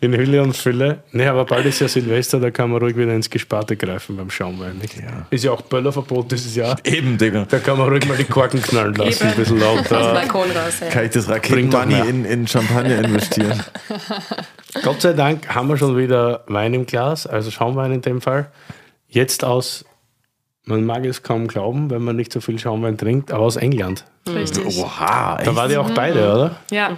In Hülle und Fülle. Nee, aber bald ist ja Silvester, da kann man ruhig wieder ins Gesparte greifen beim Schaumwein. Nicht? Ist ja auch Böllerverbot dieses Jahr. Eben, Digga. Da kann man ruhig mal die Korken knallen lassen, ein bisschen Aus dem lauter. Balkon raus. Ja. Kann ich das Raketenmoney in, in Champagner investieren? Gott sei Dank haben wir schon wieder Wein im Glas, also Schaumwein in dem Fall. Jetzt aus, man mag es kaum glauben, wenn man nicht so viel Schaumwein trinkt, aber aus England. Richtig. Oha, echt? Da war die auch beide, oder? Ja.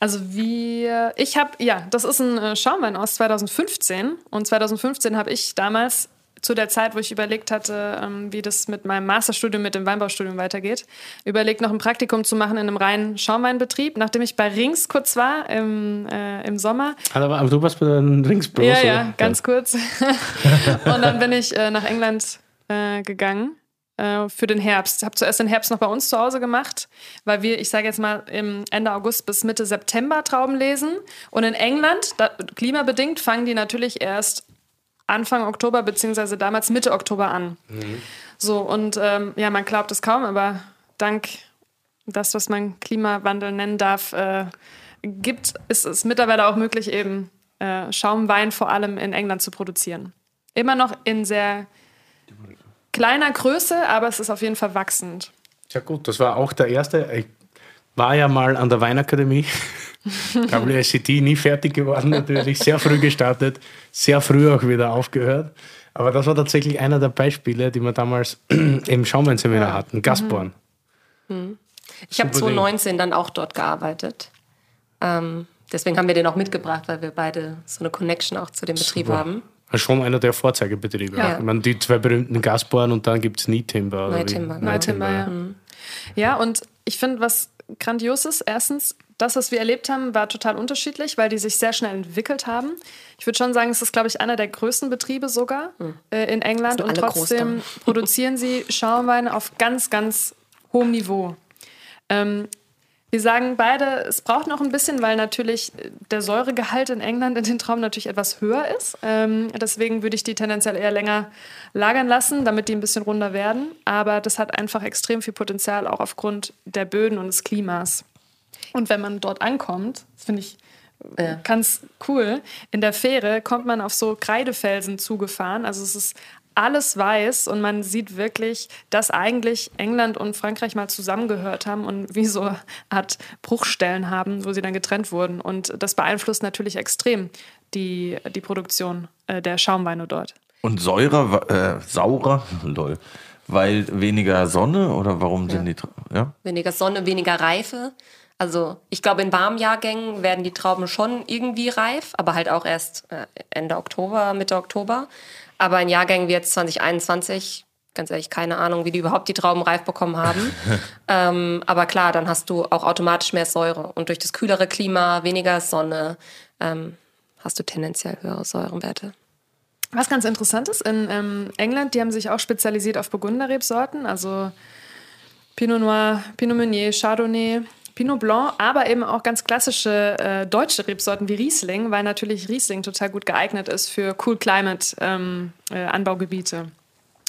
Also wir, ich habe, ja, das ist ein äh, Schaumwein aus 2015 und 2015 habe ich damals zu der Zeit, wo ich überlegt hatte, ähm, wie das mit meinem Masterstudium, mit dem Weinbaustudium weitergeht, überlegt, noch ein Praktikum zu machen in einem reinen Schaumweinbetrieb, nachdem ich bei Rings kurz war im, äh, im Sommer. Ah, Aber, du warst bei den Ringsbros, Ja, ja, ganz kurz. und dann bin ich äh, nach England äh, gegangen äh, für den Herbst. Habe zuerst den Herbst noch bei uns zu Hause gemacht, weil wir, ich sage jetzt mal, im Ende August bis Mitte September Trauben lesen. Und in England, da, klimabedingt, fangen die natürlich erst Anfang Oktober beziehungsweise damals Mitte Oktober an. So, und ähm, ja, man glaubt es kaum, aber dank das, was man Klimawandel nennen darf, äh, gibt, ist es mittlerweile auch möglich, eben äh, Schaumwein vor allem in England zu produzieren. Immer noch in sehr kleiner Größe, aber es ist auf jeden Fall wachsend. Ja gut, das war auch der erste. Ich war ja mal an der Weinakademie. WSCT nie fertig geworden, natürlich. Sehr früh gestartet, sehr früh auch wieder aufgehört. Aber das war tatsächlich einer der Beispiele, die wir damals im Schaumweinseminar hatten. Gasborn. Ich habe Super Ding. 2019 dann auch dort gearbeitet. Ähm, deswegen haben wir den auch mitgebracht, weil wir beide so eine Connection auch zu dem Betrieb haben. Also Schon einer der Vorzeigebetriebe. Ja. Ich meine, die zwei berühmten Gasborn und dann gibt es wie? Neutimber, genau. Neutimber, ja. Ja, und ich finde, was grandios ist, erstens, das, was wir erlebt haben, war total unterschiedlich, weil die sich sehr schnell entwickelt haben. Ich würde schon sagen, es ist, glaube ich, einer der größten Betriebe sogar äh, in England. Und trotzdem produzieren sie Schaumweine auf ganz, ganz hohem Niveau. Ähm, wir sagen beide, es braucht noch ein bisschen, weil natürlich der Säuregehalt in England in den Trauben natürlich etwas höher ist. Ähm, deswegen würde ich die tendenziell eher länger lagern lassen, damit die ein bisschen runder werden. Aber das hat einfach extrem viel Potenzial, auch aufgrund der Böden und des Klimas. Und wenn man dort ankommt, das finde ich Ja. ganz cool, in der Fähre kommt man auf so Kreidefelsen zugefahren. Also es ist alles weiß und man sieht wirklich, dass eigentlich England und Frankreich mal zusammengehört haben und wie so eine Art Bruchstellen haben, wo sie dann getrennt wurden. Und das beeinflusst natürlich extrem die, die Produktion äh, der Schaumweine dort. Und säurer, äh, saurer, lol, weil weniger Sonne oder warum sind die, ja? Weniger Sonne, weniger Reife. Also ich glaube, in warmen Jahrgängen werden die Trauben schon irgendwie reif, aber halt auch erst äh, Ende Oktober, Mitte Oktober. Aber in Jahrgängen wie jetzt 2021, ganz ehrlich, keine Ahnung, wie die überhaupt die Trauben reif bekommen haben. ähm, aber klar, dann hast du auch automatisch mehr Säure. Und durch das kühlere Klima, weniger Sonne, ähm, hast du tendenziell höhere Säurenwerte. Was ganz interessant ist, in ähm, England, die haben sich auch spezialisiert auf Burgunderrebsorten, also Pinot Noir, Pinot Meunier, Chardonnay, Pinot Blanc, aber eben auch ganz klassische äh, deutsche Rebsorten wie Riesling, weil natürlich Riesling total gut geeignet ist für Cool Climate ähm, äh, Anbaugebiete.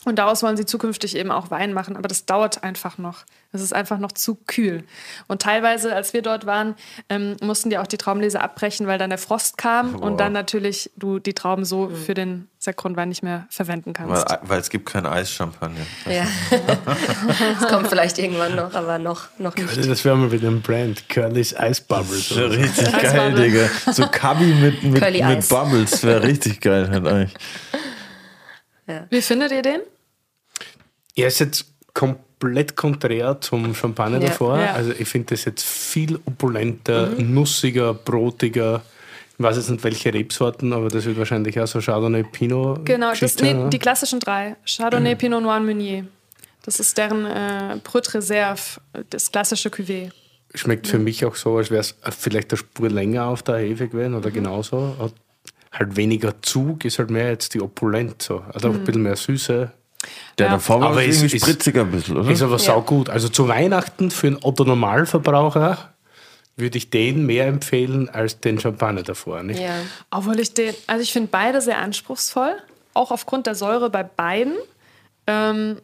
Und daraus wollen sie zukünftig eben auch Wein machen, aber das dauert einfach noch. Es ist einfach noch zu kühl. Und teilweise, als wir dort waren, ähm, mussten die auch die Traubenlese abbrechen, weil dann der Frost kam Wow. und dann natürlich du die Trauben so für den Sektgrundwein nicht mehr verwenden kannst. Weil, weil es gibt kein Eischampagner. Ja. das kommt vielleicht irgendwann noch, aber noch, noch nicht. Das wäre mal wieder ein Brand. Curly's Ice Bubbles. Wäre richtig geil, Digga. So Kabi mit, mit, mit. Bubbles wäre richtig geil halt eigentlich. Wie findet ihr den? Er ist jetzt komplett konträr zum Champagner Ja. davor. Ja. Also ich finde das jetzt viel opulenter, nussiger, brotiger. Ich weiß jetzt nicht, welche Rebsorten, aber das wird wahrscheinlich auch so Chardonnay, Pinot. Genau, das, nee, ne? die klassischen drei. Chardonnay, Pinot Noir und Meunier. Das ist deren äh, Brut Reserve, das klassische Cuvée. Schmeckt für mich auch so, als wäre es vielleicht eine Spur länger auf der Hefe gewesen Mhm. oder genauso. Hat halt weniger Zug, ist halt mehr jetzt die Opulent so. Also auch Mhm. ein bisschen mehr Süße. Der Ja. davor war Aber ist- irgendwie ist- spritziger ein bisschen, oder? Ist aber saugut. Also zu Weihnachten für einen Otto-Normalverbraucher würde ich den mehr empfehlen als den Champagner davor. Nicht? Ja. Obwohl ich den, also ich finde beide sehr anspruchsvoll, auch aufgrund der Säure bei beiden. Ähm,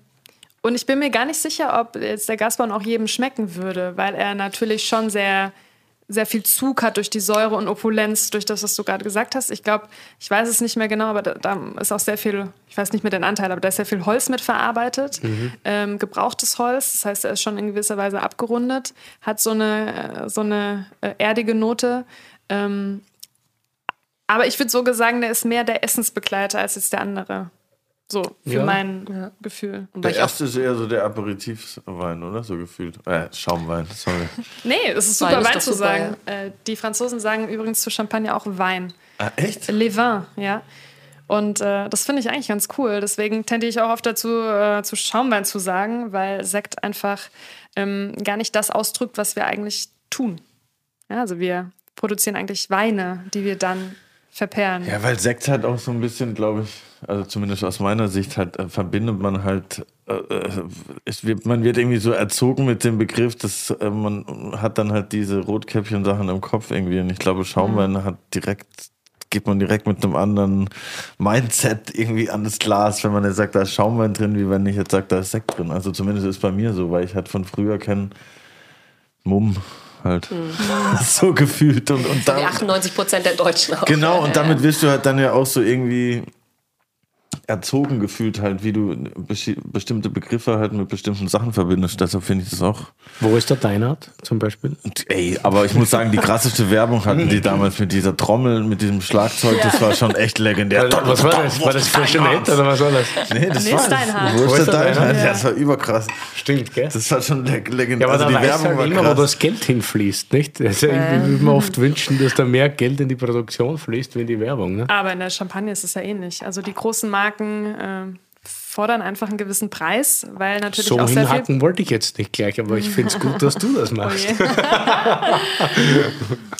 und ich bin mir gar nicht sicher, ob jetzt der Gaspar auch jedem schmecken würde, weil er natürlich schon sehr, sehr viel Zug hat durch die Säure und Opulenz, durch das, was du gerade gesagt hast. Ich glaube, ich weiß es nicht mehr genau, aber da, da ist auch sehr viel, ich weiß nicht mehr den Anteil, aber da ist sehr viel Holz mit verarbeitet, ähm, gebrauchtes Holz. Das heißt, er ist schon in gewisser Weise abgerundet, hat so eine, äh, so eine äh, erdige Note. Ähm, aber ich würde sogar sagen, der ist mehr der Essensbegleiter als jetzt der andere. So, für Ja. mein Gefühl. Wobei Der erste ist eher so der Aperitivwein, oder? So gefühlt. Äh, Schaumwein, sorry. Nee, es ist super, Wein Wein, ist zu super, sagen. Äh, die Franzosen sagen übrigens zu Champagner auch Wein. Ah, echt? Le Vin, ja. Und äh, das finde ich eigentlich ganz cool. Deswegen tendiere ich auch oft dazu, äh, zu Schaumwein zu sagen, weil Sekt einfach ähm, gar nicht das ausdrückt, was wir eigentlich tun. Ja, also wir produzieren eigentlich Weine, die wir dann verperlen. Ja, weil Sekt halt auch so ein bisschen, glaube ich, also zumindest aus meiner Sicht, halt äh, verbindet man halt, äh, äh, es wird, man wird irgendwie so erzogen mit dem Begriff, dass äh, man hat dann halt diese Rotkäppchen-Sachen im Kopf irgendwie. Und ich glaube, Schaumwein hat direkt, geht man direkt mit einem anderen Mindset irgendwie an das Glas, wenn man jetzt sagt, da ist Schaumwein drin, wie wenn ich jetzt sage, da ist Sekt drin. Also zumindest ist bei mir so, weil ich halt von früher kenne, Mumm halt. so gefühlt. Und, und wie da, 98 Prozent der Deutschen auch. Genau, und damit wirst du halt dann ja auch so irgendwie erzogen gefühlt halt, wie du bestimmte Begriffe halt mit bestimmten Sachen verbindest. Deshalb finde ich das auch. Wo ist der Deinart zum Beispiel? Und, ey, aber ich muss sagen, die krasseste Werbung hatten die damals mit dieser Trommel, mit diesem Schlagzeug. Das war schon echt legendär. Was war das? War das für Jeanette oder was war das? Nee, das Nee, war Steinhardt. Wo ist der? Deinhardt? Ja, das war überkrass. Stimmt, gell? Das war schon leg- legendär. Ja, aber also die Werbung halt immer, war wo krass. das Geld hinfließt, nicht? Also ich würde mir oft wünschen, dass da mehr Geld in die Produktion fließt wie in die Werbung. Ne? Aber in der Champagne ist es ja ähnlich. Also die großen Marken äh, fordern einfach einen gewissen Preis, weil natürlich So auch sehr viel hinhacken wollte ich jetzt nicht gleich, aber ich finde es gut, dass du das machst.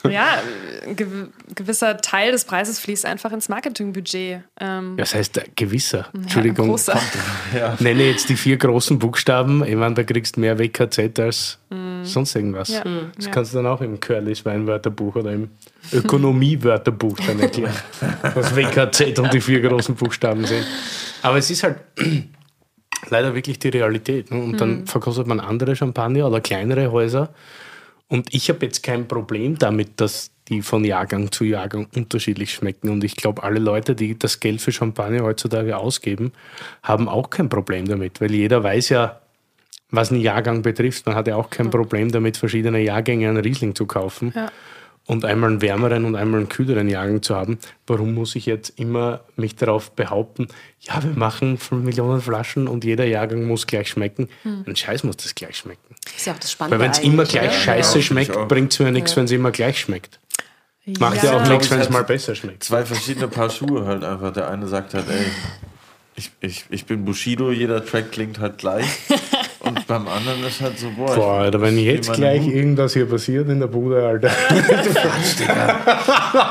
ja, ein gew gewisser Teil des Preises fließt einfach ins Marketingbudget. Ähm, Das heißt, äh, gewisser. Entschuldigung. großer. Nenne jetzt die vier großen Buchstaben. Ich meine, da kriegst du mehr WKZ als sonst irgendwas. Mm. Ja. Mm. Das Ja. kannst du dann auch im Curlys Weinwörterbuch oder im Ökonomie-Wörterbuch dann erklären, was WKZ und die vier großen Buchstaben sind. Aber es ist halt leider wirklich die Realität. Ne? Und dann verkostet man andere Champagner oder kleinere Häuser. Und ich habe jetzt kein Problem damit, dass die von Jahrgang zu Jahrgang unterschiedlich schmecken. Und ich glaube, alle Leute, die das Geld für Champagner heutzutage ausgeben, haben auch kein Problem damit, weil jeder weiß ja, was einen Jahrgang betrifft. Man hat ja auch kein Problem damit, verschiedene Jahrgänge an Riesling zu kaufen Ja. Und einmal einen wärmeren und einmal einen kühleren Jahrgang zu haben. Warum muss ich jetzt immer mich darauf behaupten, ja, wir machen 5 Millionen Flaschen und jeder Jahrgang muss gleich schmecken? Ein Scheiß muss das gleich schmecken. ist ja auch das Spannende. Weil wenn es immer gleich oder? scheiße Ja, schmeckt, bringt es mir nichts, wenn es immer gleich schmeckt. Macht ja, Ja. auch nichts, wenn es mal besser schmeckt. Zwei verschiedene Paar Schuhe halt einfach. Der eine sagt halt, ey, ich, ich, ich bin Bushido, jeder Track klingt halt gleich. Und beim anderen ist halt so, boah. Boah, Alter, wenn jetzt gleich Hut- irgendwas hier passiert in der Bude, Alter.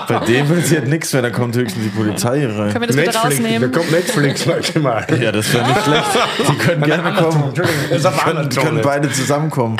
Bei dem passiert nichts mehr, da kommt höchstens die Polizei hier rein. Können wir das bitte da rausnehmen? kommt Netflix manchmal. Ja, das wäre nicht schlecht. Die können gerne kommen. Das ist Die können, können beide zusammenkommen.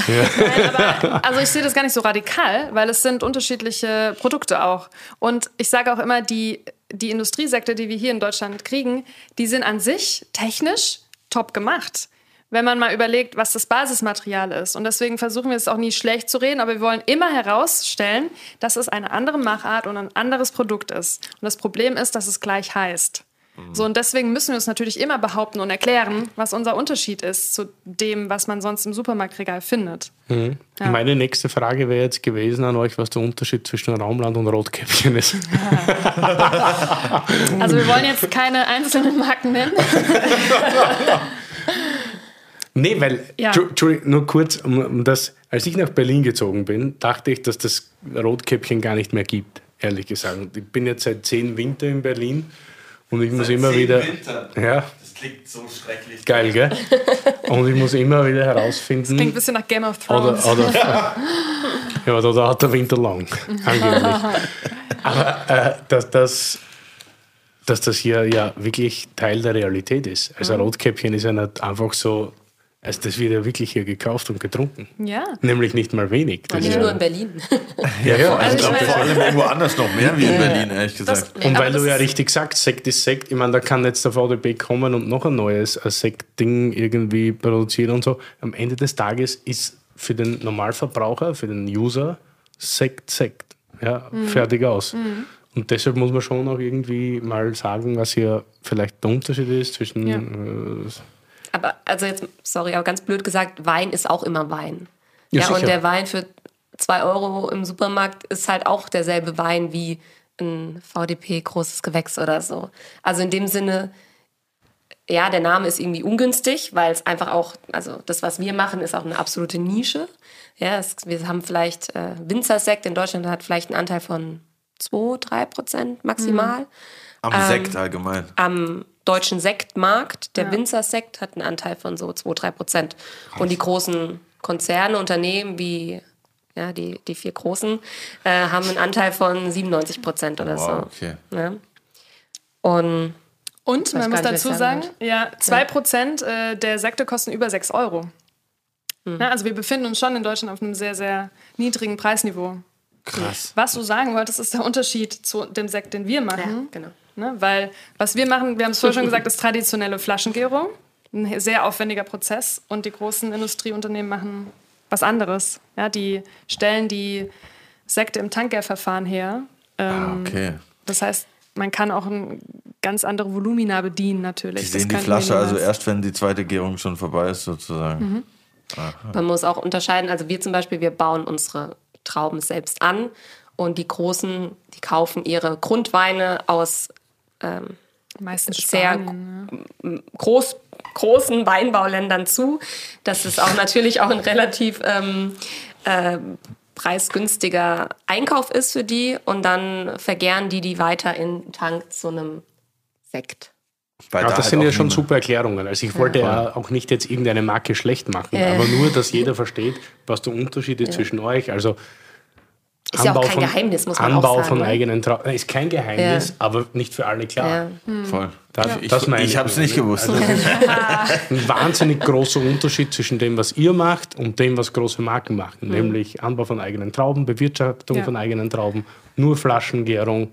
Also ich sehe das gar nicht so radikal, weil es sind unterschiedliche Produkte auch. Und ich sage auch immer, die, die Industriesekte, die wir hier in Deutschland kriegen, die sind an sich technisch top gemacht. Wenn man mal überlegt, was das Basismaterial ist. Und deswegen versuchen wir es auch nie schlecht zu reden, aber wir wollen immer herausstellen, dass es eine andere Machart und ein anderes Produkt ist. Und das Problem ist, dass es gleich heißt. So, und deswegen müssen wir uns natürlich immer behaupten und erklären, was unser Unterschied ist zu dem, was man sonst im Supermarktregal findet. Ja. Meine nächste Frage wäre jetzt gewesen an euch, was der Unterschied zwischen Raumland und Rotkäppchen ist. Also wir wollen jetzt keine einzelnen Marken nennen. Nee, weil, Ja. Nur kurz, das, als ich nach Berlin gezogen bin, dachte ich, dass das Rotkäppchen gar nicht mehr gibt, ehrlich gesagt. Ich bin jetzt seit zehn Winter in Berlin und ich muss immer wieder. Ja, Das klingt so schrecklich. geil, gell? Und ich muss immer wieder herausfinden. Klingt ein bisschen nach Game of Oder, Thrones. oder, ja, oder da hat der Winter lang, angeblich. Aber äh, dass, das, dass das hier ja wirklich Teil der Realität ist. Also Rotkäppchen ist ja nicht einfach so Also das wird ja wirklich hier gekauft und getrunken. Ja. Nämlich nicht mal wenig. Das Nicht ist nur ja, in Berlin. ja, ja. Also Ich glaube ich vor allem irgendwo anders noch mehr wie in Berlin, ehrlich gesagt. Das- Und weil du ja richtig sagst, Sekt ist Sekt, ich meine, da kann jetzt der VDB kommen und noch ein neues Sekt-Ding irgendwie produzieren und so. Am Ende des Tages ist für den Normalverbraucher, für den User, Sekt Sekt. Ja, Mhm. fertig aus. Und deshalb muss man schon auch irgendwie mal sagen, was hier vielleicht der Unterschied ist zwischen Ja. äh, Aber also jetzt, sorry, aber ganz blöd gesagt, Wein ist auch immer Wein. Ja, Ja, und der Wein für 2 Euro im Supermarkt ist halt auch derselbe Wein wie ein VDP großes Gewächs oder so. Also in dem Sinne, ja, der Name ist irgendwie ungünstig, weil es einfach auch, also das, was wir machen, ist auch eine absolute Nische. Ja, es, wir haben vielleicht äh, Winzersekt in Deutschland hat vielleicht einen Anteil von 2, 3 Prozent maximal Am Ähm, Sekt allgemein. am deutschen Sektmarkt. Der Winzersekt hat einen Anteil von so 2, 3 Prozent. Und die großen Konzerne, Unternehmen wie ja, die, die vier großen, äh, haben einen Anteil von 97 Prozent oder Wow, so. okay. Ja. Und Und man muss dazu sagen, sagen ja, 2% äh, der Sekte kosten über 6 Euro. Hm. Ja, also wir befinden uns schon in Deutschland auf einem sehr, sehr niedrigen Preisniveau. Krass. Was du sagen wolltest, ist der Unterschied zu dem Sekt, den wir ja, machen. genau. Ne? Weil was wir machen, wir haben es vorher schon gesagt, ist traditionelle Flaschengärung. Ein sehr aufwendiger Prozess. Und die großen Industrieunternehmen machen was anderes. Ja, die stellen die Sekte im Tankgärverfahren her. Ah, Ähm, okay. Das heißt, man kann auch ein ganz andere Volumina bedienen natürlich. Die Das sehen die Flasche also erst, wenn die zweite Gärung schon vorbei ist, sozusagen. Mhm. Man muss auch unterscheiden, also wir zum Beispiel, wir bauen unsere Trauben selbst an und die Großen, die kaufen ihre Grundweine aus Meistens sehr Spanien, ja. groß, großen Weinbauländern zu. Das ist auch natürlich auch ein relativ ähm, äh, preisgünstiger Einkauf ist für die und dann vergären die die weiter in Tank zu einem Sekt. Weil Ja, da das halt sind ja schon super Erklärungen. Also ich wollte ja auch nicht jetzt irgendeine Marke schlecht machen, Ja. aber nur, dass jeder versteht, was der Unterschied ist zwischen euch. Also Ist ja auch kein Geheimnis, muss man auch Anbau sagen, von ne? eigenen Trauben. Ist kein Geheimnis, Ja. aber nicht für alle klar. Ja. Voll. Das, Ich, das meine ich habe es nicht gewusst. Also ein wahnsinnig großer Unterschied zwischen dem, was ihr macht und dem, was große Marken machen. Nämlich Anbau von eigenen Trauben, Bewirtschaftung Ja. von eigenen Trauben, nur Flaschengärung,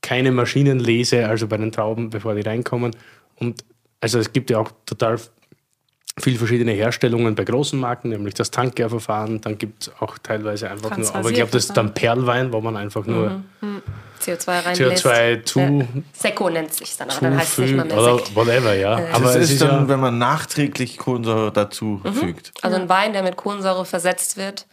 keine Maschinenlese, also bei den Trauben, bevor die reinkommen. Und also es gibt ja auch total viel verschiedene Herstellungen bei großen Marken, nämlich das Tankgärverfahren. Dann gibt es auch teilweise einfach nur, aber ich glaube, das ist dann Perlwein, wo man einfach nur CO2 reinlässt. CO2 zu, Ja. Seko nennt sich dann, aber dann heißt es nicht zufügt mehr oder whatever, ja. Aber das es ist, ist dann, ja, wenn man nachträglich Kohlensäure dazu fügt. Also ein Wein, der mit Kohlensäure versetzt wird,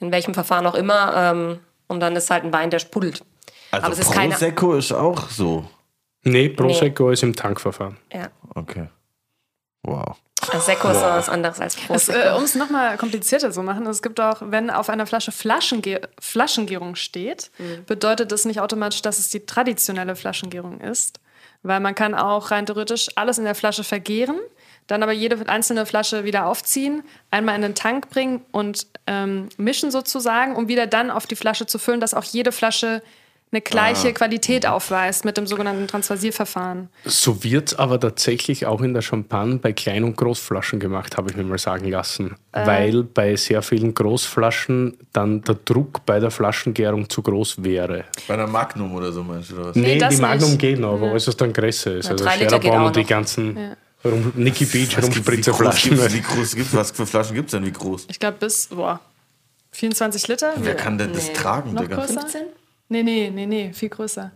in welchem Verfahren auch immer, ähm, und dann ist halt ein Wein, der sprudelt. Also Aber es ist keine- Prosecco ist auch so. nee, Prosecco ist im Tankverfahren. Ja. Okay. Wow. Also Seko ist was anderes als Es, Prosecco. äh, um es nochmal komplizierter zu machen, es gibt auch, wenn auf einer Flasche Flaschenge Flaschengärung steht, bedeutet das nicht automatisch, dass es die traditionelle Flaschengärung ist. Weil man kann auch rein theoretisch alles in der Flasche vergären, dann aber jede einzelne Flasche wieder aufziehen, einmal in den Tank bringen und ähm, mischen sozusagen, um wieder dann auf die Flasche zu füllen, dass auch jede Flasche eine gleiche Qualität aufweist mit dem sogenannten Transvasierverfahren. So wird aber tatsächlich auch in der Champagne bei Klein- und Großflaschen gemacht, habe ich mir mal sagen lassen. Weil bei sehr vielen Großflaschen dann der Druck bei der Flaschengärung zu groß wäre. Bei einer Magnum oder so meinst du oder was? Nee, das die Magnum nicht. geht noch, aber alles, was dann größer ist. Also geht Scherabon auch und die ganzen rum, Nicky Beach wie Rumspritzerflaschen. gibt's, wie groß gibt's, was für Flaschen gibt es denn? Wie groß? Ich glaube bis, boah, 24 Liter? Wer kann denn das Nee. tragen, Noch Digga? größer? 15? Nee, nee, nee, nee, viel größer.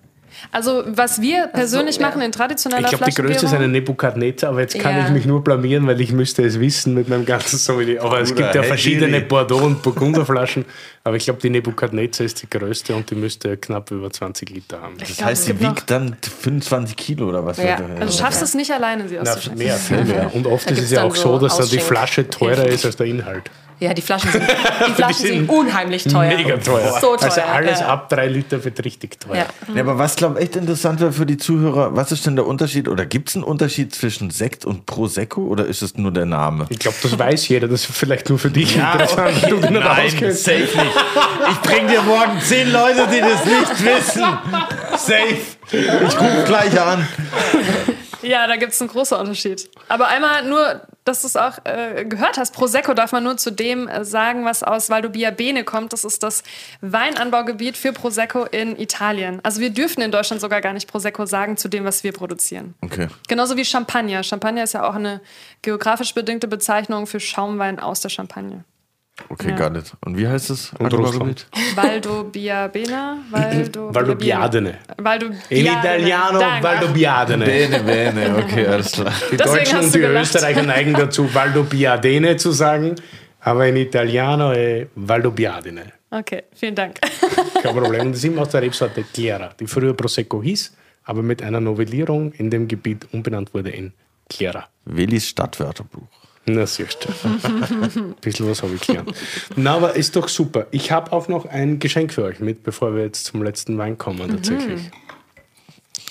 Also, was wir persönlich ja. machen in traditioneller Ich glaube, die größte ist eine Nebukadnezar, aber jetzt kann Ja. ich mich nur blamieren, weil ich müsste es wissen mit meinem ganzen Sommelier. Aber es gibt ja hey, verschiedene. Bordeaux- und Burgunderflaschen. Aber ich glaube, die Nebukadnezar ist die größte und die müsste knapp über 20 Liter haben. Das glaub, heißt, sie wiegt dann 25 Kilo oder was? Ja. Also, du schaffst es nicht alleine, sie auszuschenken. mehr, viel mehr. Und oft ist es ja auch so so, dass dann die Flasche teurer ist als der Inhalt. Ja, die Flaschen sind, die Flaschen sind sind unheimlich teuer. Mega teuer. So teuer. Also alles ja. ab drei Liter wird richtig teuer. Ja. Ja, aber was glaube echt interessant wäre für die Zuhörer, was ist denn der Unterschied oder gibt es einen Unterschied zwischen Sekt und Prosecco oder ist es nur der Name? Ich glaube, das weiß jeder. Das ist vielleicht nur für dich interessant, wenn du auskennst. safe nicht. Ich bring dir morgen zehn Leute, die das nicht wissen. Safe. Ich rufe gleich an. Ja, da gibt es einen großen Unterschied. Aber einmal nur dass du es auch äh, gehört hast. Prosecco darf man nur zu dem äh, sagen, was aus Valdobia Bene kommt. Das ist das Weinanbaugebiet für Prosecco in Italien. Also wir dürfen in Deutschland sogar gar nicht Prosecco sagen zu dem, was wir produzieren. Okay. Genauso wie Champagner. Champagner ist ja auch eine geografisch bedingte Bezeichnung für Schaumwein aus der Champagne. Okay, Ja. gar nicht. Und wie heißt es? Bene? Valdo Valdobbiadene. Valdo In Italiano Danke. Valdobbiadene. Bene, bene, okay, alles klar. Die Deswegen Deutschen und die gelacht. Österreicher neigen dazu, Valdobbiadene zu sagen, aber in Italiano è Valdobbiadene. Okay, vielen Dank. Kein Problem. Und das ist immer aus der Rebsorte Chiara, die früher Prosecco hieß, aber mit einer Novellierung in dem Gebiet umbenannt wurde in Chiara. Willis Stadtwörterbuch. Na, siehst du. Ein bisschen was habe ich gelernt. Na, aber ist doch super. Ich habe auch noch ein Geschenk für euch mit, bevor wir jetzt zum letzten Wein kommen, tatsächlich.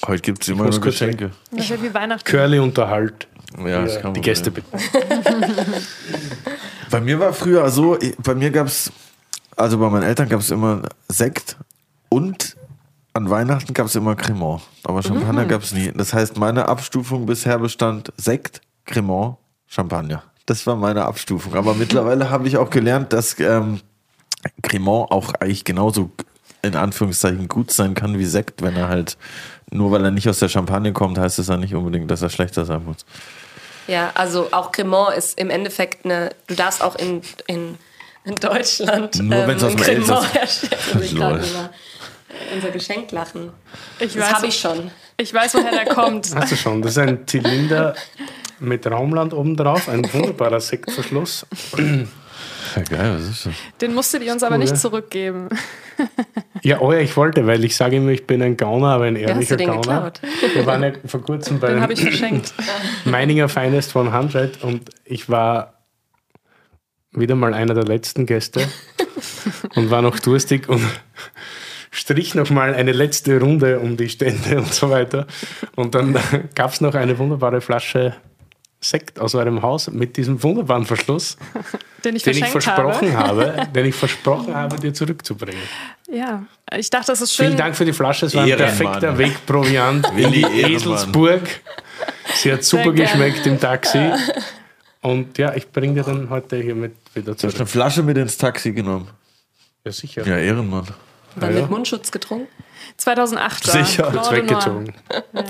Heute gibt es immer nur Geschenke. Das wird wie Weihnachten. Curly unterhalt Ja, das kann die man Gäste sehen. bitte. Bei mir war früher so, ich- bei mir gab es, also bei meinen Eltern gab es immer Sekt und an Weihnachten gab es immer Cremant. Aber Champagner gab es nie. Das heißt, meine Abstufung bisher bestand Sekt, Cremant, Champagner. Das war meine Abstufung. Aber mittlerweile habe ich auch gelernt, dass ähm, Cremant auch eigentlich genauso in Anführungszeichen gut sein kann wie Sekt, wenn er halt, nur weil er nicht aus der Champagne kommt, heißt es ja nicht unbedingt, dass er schlechter sein muss. Ja, also auch Cremant ist im Endeffekt eine. Du darfst auch in, in, in Deutschland ähm, Nur wenn's aus dem Cremant Elsass- herstellen. Unser Geschenk lachen. Ich Das habe ich schon. ich weiß, woher der kommt. Hast du schon? Das ist ein Zylinder mit Raumland obendrauf, ein wunderbarer Sektverschluss. Ja, geil, was ist das? Den musstet ihr uns aber cool, nicht ja. zurückgeben. Ja, oh ja, ich wollte, weil ich sage immer, ich bin ein Gauner, aber ein hast ehrlicher du den Gauner. geklaut? Wir waren ja vor kurzem bei Den habe ich verschenkt. Meininger Finest von 100 und ich war wieder mal einer der letzten Gäste und war noch durstig und strich noch mal eine letzte Runde um die Stände und so weiter. Und dann gab es noch eine wunderbare Flasche Sekt aus eurem Haus mit diesem wunderbaren Verschluss, Den ich den ich versprochen habe. habe, den ich versprochen habe, dir zurückzubringen. Ja, ich dachte, das ist schön. Vielen Dank für die Flasche, es war ein Ehrenmann. perfekter Wegproviant in die. Eselsburg. Sie hat super geschmeckt im Taxi. Und ja, ich bringe dir dann heute hier mit wieder Du hast eine zurück. Flasche mit ins Taxi genommen. Ja, sicher. Ja, Ehrenmann. Dann ja. mit Mundschutz getrunken. 2008 war Sicher. Kurz weggezogen.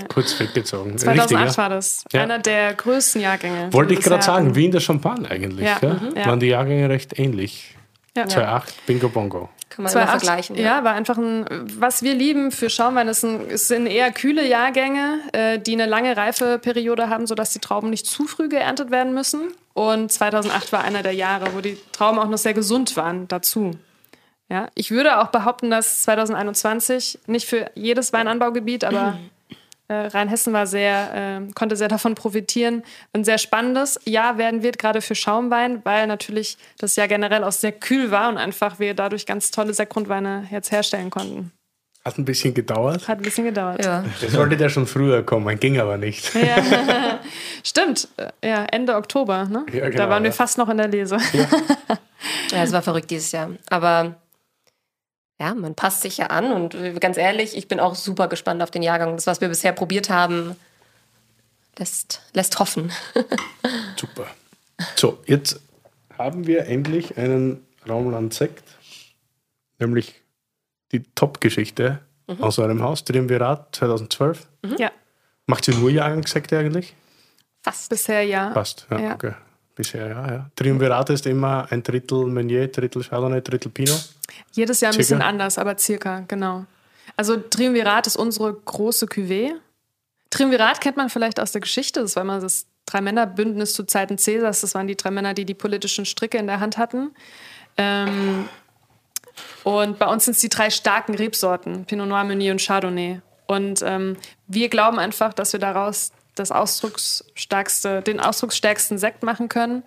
Kurz weggezogen. 2008 Richtig, ja? war das. Ja. Einer der größten Jahrgänge. Wollte ich gerade sagen, wie in der Champagne eigentlich. Ja, Ja, mhm, ja. Waren die Jahrgänge recht ähnlich. Ja. 2,8 Bingo Bongo. Kann man immer 2008, vergleichen. Ja, war einfach ein, was wir lieben für Schaumwein, ist ein, es sind eher kühle Jahrgänge, äh, die eine lange Reifeperiode haben, sodass die Trauben nicht zu früh geerntet werden müssen. Und 2008 war einer der Jahre, wo die Trauben auch noch sehr gesund waren dazu. Ja, ich würde auch behaupten, dass 2021 nicht für jedes Weinanbaugebiet, aber äh, Rheinhessen war sehr, äh, konnte sehr davon profitieren. Ein sehr spannendes Jahr werden wird, gerade für Schaumwein, weil natürlich das Jahr generell auch sehr kühl war und einfach wir dadurch ganz tolle Sektgrundweine jetzt herstellen konnten. Hat ein bisschen gedauert. Hat ein bisschen gedauert. Ja. Das sollte der schon früher kommen, ging aber nicht. Ja. Stimmt, ja, Ende Oktober, ne? Ja, da genau, waren wir ja. fast noch in der Lese. Ja, es war verrückt dieses Jahr. Aber ja, man passt sich ja an und äh, ganz ehrlich, ich bin auch super gespannt auf den Jahrgang. Das, was wir bisher probiert haben, lässt, lässt hoffen. Super. So, jetzt haben wir endlich einen Raumland-Sekt, nämlich die Top-Geschichte aus eurem Haus, Triumvirat 2012. Ja, Macht ihr nur Jahrgangssekte eigentlich? Fast. bisher ja. Passt, ja, Ja. okay. Bisher, ja, ja. Triumvirat ist immer ein Drittel Meunier, Drittel Chardonnay, Drittel Pinot. Jedes Jahr ein Circa? bisschen anders, aber circa, genau. Also Triumvirat ist unsere große Cuvée. Triumvirat kennt man vielleicht aus der Geschichte. Das war immer das Drei-Männer-Bündnis zu Zeiten Cäsars. Das waren die drei Männer, die die politischen Stricke in der Hand hatten. Ähm, und bei uns sind es die drei starken Rebsorten, Pinot Noir, Meunier und Chardonnay. Und ähm, wir glauben einfach, dass wir daraus das ausdrucksstärkste, den ausdrucksstärksten Sekt machen können.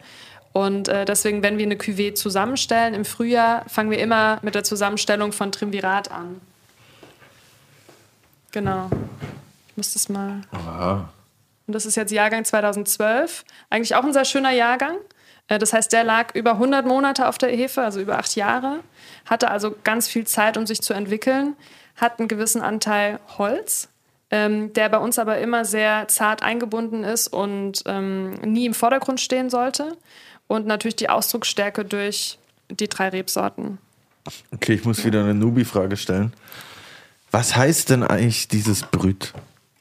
Und äh, deswegen, wenn wir eine Cuvée zusammenstellen im Frühjahr, fangen wir immer mit der Zusammenstellung von Triumvirat an. Genau. Ich muss das mal. Aha. Und das ist jetzt Jahrgang 2012. Eigentlich auch ein sehr schöner Jahrgang. Äh, Das heißt, der lag über 100 Monate auf der Hefe, also über acht Jahre. Hatte also ganz viel Zeit, um sich zu entwickeln. Hat einen gewissen Anteil Holz. ähm, der bei uns aber immer sehr zart eingebunden ist und ähm, nie im Vordergrund stehen sollte. Und natürlich die Ausdrucksstärke durch die drei Rebsorten. Okay, ich muss wieder eine Nubi-Frage stellen. Was heißt denn eigentlich dieses Brüt?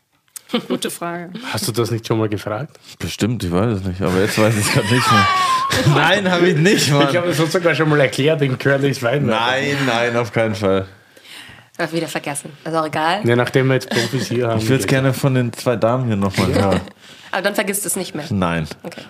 Gute Frage. Hast du das nicht schon mal gefragt? Bestimmt, ich weiß es nicht, aber jetzt weiß ich es gerade nicht mehr. Nein, habe ich nicht, Mann. Ich das hast du sogar schon mal erklärt in Curly's Wein. Nein, nein, auf keinen Fall. Hab wieder vergessen. Ist auch egal. Ja, nachdem wir jetzt Profis hier haben. Ich würde es gerne von den zwei Damen hier nochmal hören. Aber dann vergisst es nicht mehr. Nein. Okay.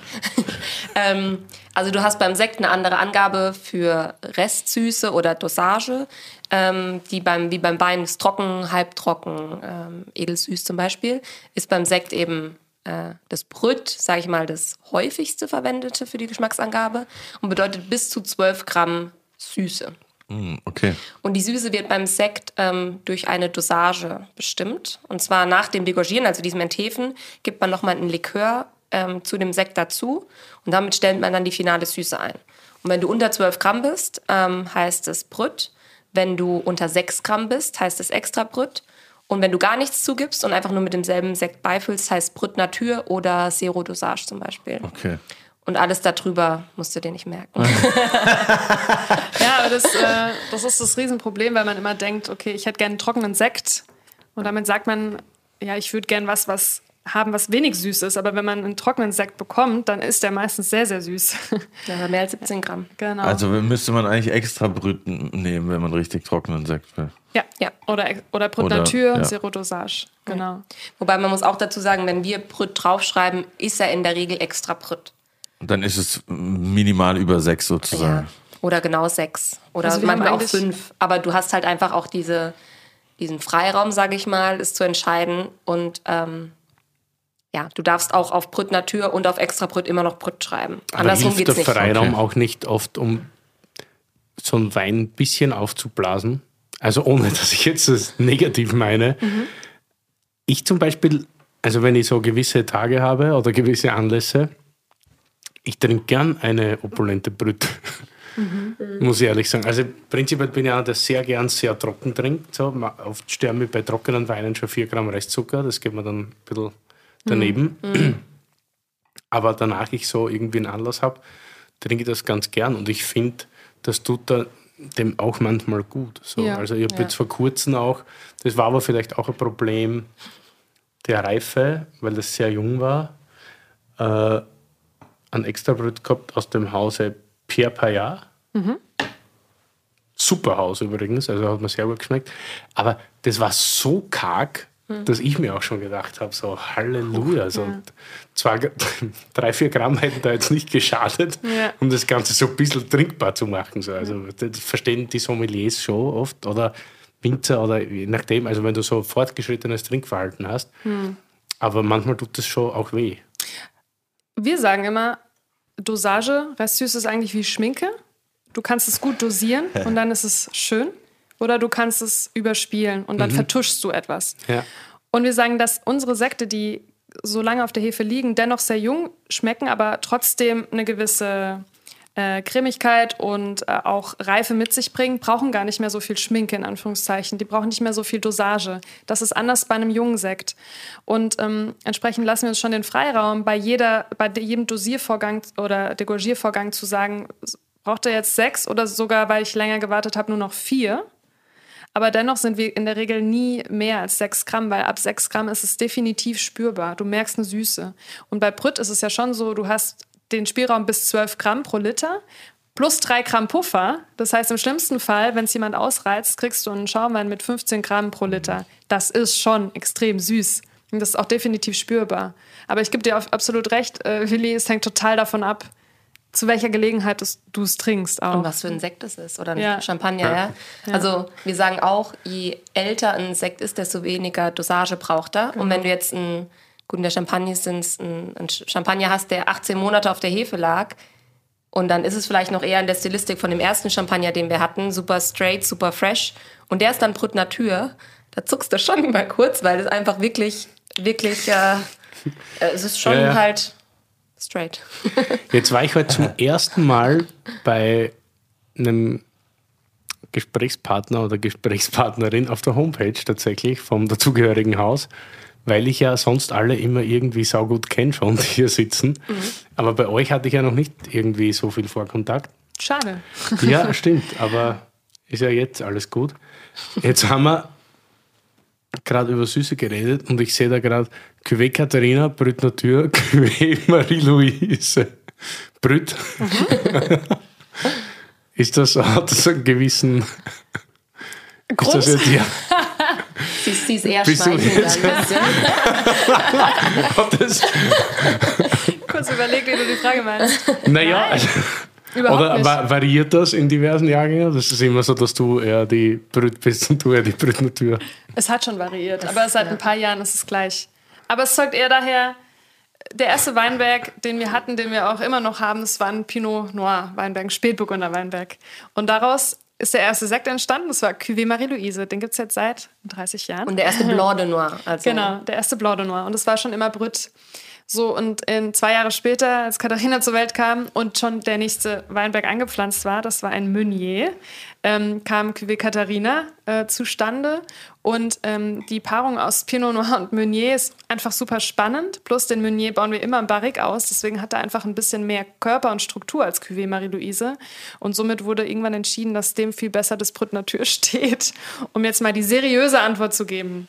ähm, also du hast beim Sekt eine andere Angabe für Restsüße oder Dosage, ähm, die beim, wie beim Wein ist trocken, halbtrocken, ähm, edelsüß zum Beispiel, ist beim Sekt eben äh, das Brüt, sage ich mal, das häufigste verwendete für die Geschmacksangabe und bedeutet bis zu 12 Gramm Süße. Hm, Okay. Und die Süße wird beim Sekt ähm, durch eine Dosage bestimmt. Und zwar nach dem Degorgieren, also diesem Enthefen, gibt man nochmal einen Likör ähm, zu dem Sekt dazu. Und damit stellt man dann die finale Süße ein. Und wenn du unter 12 Gramm bist, ähm, heißt es Brüt. Wenn du unter 6 Gramm bist, heißt es extra Brüt. Und wenn du gar nichts zugibst und einfach nur mit demselben Sekt beifüllst, heißt Brüt Natur oder Zero Dosage zum Beispiel. Okay. Und alles darüber musst du dir nicht merken. Ja, aber das, äh, das ist das Riesenproblem, weil man immer denkt, okay, ich hätte gerne einen trockenen Sekt. Und damit sagt man, ja, ich würde gerne was, was haben, was wenig süß ist. Aber wenn man einen trockenen Sekt bekommt, dann ist der meistens sehr, sehr süß. Ja, mehr als 17 Gramm. genau. Also müsste man eigentlich extra Brüten nehmen, wenn man richtig trockenen Sekt will. ja. Ja. Oder, oder Brut Oder- Natur, ja. Zero Dosage. Genau. Wobei man muss auch dazu sagen, wenn wir Brüt draufschreiben, ist er in der Regel extra Brüt. Und dann ist es minimal über sechs sozusagen. Oder genau sechs. Oder Also manchmal auch fünf. Aber du hast halt einfach auch diese, diesen Freiraum, sage ich mal, es zu entscheiden. Und ähm, ja, du darfst auch auf Brüt Natur und auf extra Brüt immer noch Brüt schreiben. Aber Andersrum hilft der geht's nicht. Freiraum Okay. auch nicht oft, um so einen Wein ein bisschen aufzublasen? Also ohne, dass ich jetzt das negativ meine. Ich zum Beispiel, also wenn ich so gewisse Tage habe oder gewisse Anlässe, ich trinke gern eine opulente Brüt. Muss ich ehrlich sagen. Also prinzipiell bin ich einer, der sehr gern sehr trocken trinkt. So, oft sterben mir bei trockenen Weinen schon 4 Gramm Restzucker. Das geht mir dann ein bisschen daneben. Aber danach ich so irgendwie einen Anlass habe, trinke ich das ganz gern. Und ich finde, das tut da dem auch manchmal gut. So. Ja, Also ich habe ja. jetzt vor kurzem auch, das war aber vielleicht auch ein Problem der Reife, weil das sehr jung war, äh, ein Extrabrot gehabt aus dem Hause Pierre Payard. Super Haus übrigens, also hat mir sehr gut geschmeckt. Aber das war so karg, dass ich mir auch schon gedacht habe, so Halleluja. Also zwar drei, vier Gramm hätten da jetzt nicht geschadet, Ja. um das Ganze so ein bisschen trinkbar zu machen. So. Also das verstehen die Sommeliers schon oft oder Winzer oder je nachdem, also wenn du so fortgeschrittenes Trinkverhalten hast. Aber manchmal tut das schon auch weh. Wir sagen immer, Dosage, Restsüß ist eigentlich wie Schminke. Du kannst es gut dosieren und dann ist es schön. Oder du kannst es überspielen und dann vertuschst du etwas. Ja. Und wir sagen, dass unsere Sekte, die so lange auf der Hefe liegen, dennoch sehr jung schmecken, aber trotzdem eine gewisse äh, Cremigkeit und äh, auch Reife mit sich bringen, brauchen gar nicht mehr so viel Schminke in Anführungszeichen. Die brauchen nicht mehr so viel Dosage. Das ist anders bei einem jungen Sekt. Und ähm, entsprechend lassen wir uns schon den Freiraum, bei, jeder, bei de- jedem Dosiervorgang oder Degorgiervorgang zu sagen, braucht er jetzt sechs oder sogar, weil ich länger gewartet habe, nur noch vier. Aber dennoch sind wir in der Regel nie mehr als 6 Gramm, weil ab 6 Gramm ist es definitiv spürbar. Du merkst eine Süße. Und bei Brüt ist es ja schon so, du hast den Spielraum bis 12 Gramm pro Liter plus 3 Gramm Puffer. Das heißt, im schlimmsten Fall, wenn es jemand ausreizt, kriegst du einen Schaumwein mit 15 Gramm pro Liter. Das ist schon extrem süß. Und das ist auch definitiv spürbar. Aber ich gebe dir auf- absolut recht, äh, Willi, es hängt total davon ab, zu welcher Gelegenheit du es trinkst. Auch. Und was für ein Sekt es ist oder ein Ja. Champagner, ja. Also wir sagen auch, je älter ein Sekt ist, desto weniger Dosage braucht er. Und wenn du jetzt ein, gut, in der Champagne sind ein, ein Champagner hast, der 18 Monate auf der Hefe lag, und dann ist es vielleicht noch eher in der Stilistik von dem ersten Champagner, den wir hatten, super straight, super fresh. Und der ist dann Brut Natur. Da zuckst du schon mal kurz, weil es einfach wirklich, wirklich, äh, äh, es ist schon ja. halt straight. Jetzt war ich heute zum ersten Mal bei einem Gesprächspartner oder Gesprächspartnerin auf der Homepage tatsächlich vom dazugehörigen Haus, weil ich ja sonst alle immer irgendwie saugut kenne schon, die hier sitzen. Mhm. Aber bei euch hatte ich ja noch nicht irgendwie so viel Vorkontakt. Schade. Ja, stimmt, aber ist ja jetzt alles gut. Jetzt haben wir gerade über Süße geredet und ich sehe da gerade Cuvée Katharina, Brüt Natur, Cuvée Marie-Louise. Brüt. Mhm. ist das, hat das einen gewissen Grund? Ist das jetzt, ja. Sie, sie ist eher schmeichelnd Kurz überlegt, wie du die Frage meinst. Naja, also, Überhaupt Oder nicht. variiert das in diversen Jahrgängen? Das ist immer so, dass du eher die Brüt bist und du eher die Brütnatur. Es hat schon variiert, aber seit ein paar Jahren ist es gleich. Aber es zeugt eher daher, der erste Weinberg, den wir hatten, den wir auch immer noch haben, das war ein Pinot Noir Weinberg, ein Spätburgunder Weinberg. Und daraus ist der erste Sekt entstanden, das war Cuvée Marie-Louise. Den gibt es jetzt seit 30 Jahren. Und der erste Blanc de Noir. Also Genau, der erste Blanc de Noir. Und es war schon immer Brüt. So, und in zwei Jahre später, als Katharina zur Welt kam und schon der nächste Weinberg angepflanzt war, das war ein Meunier, ähm, kam Cuvée Katharina äh, zustande. Und ähm, die Paarung aus Pinot Noir und Meunier ist einfach super spannend. Plus den Meunier bauen wir immer im Barrique aus. Deswegen hat er einfach ein bisschen mehr Körper und Struktur als Cuvée Marie-Louise. Und somit wurde irgendwann entschieden, dass dem viel besser das Brut Natur steht. Um jetzt mal die seriöse Antwort zu geben.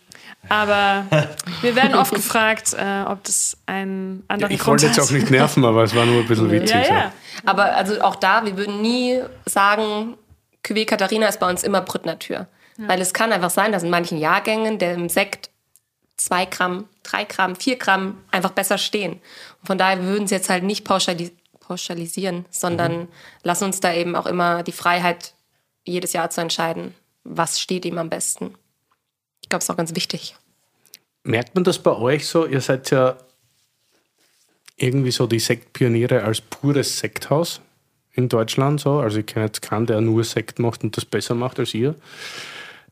Aber wir werden oft gefragt, äh, ob das einen anderen Ich Grund wollte jetzt hat. auch nicht nerven, aber es war nur ein bisschen witzig. Ja, ja. Aber also auch da, wir würden nie sagen, Cuvée Katharina ist bei uns immer Brüt Natur. Weil es kann einfach sein, dass in manchen Jahrgängen der im Sekt zwei Gramm, drei Gramm, vier Gramm einfach besser stehen. Und von daher würden sie jetzt halt nicht pauschali pauschalisieren, sondern lassen uns da eben auch immer die Freiheit, jedes Jahr zu entscheiden, was steht ihm am besten. Ich glaube, es ist auch ganz wichtig. Merkt man das bei euch so? Ihr seid ja irgendwie so die Sektpioniere als pures Sekthaus in Deutschland. So. Also ich kenne jetzt keinen, der nur Sekt macht und das besser macht als ihr.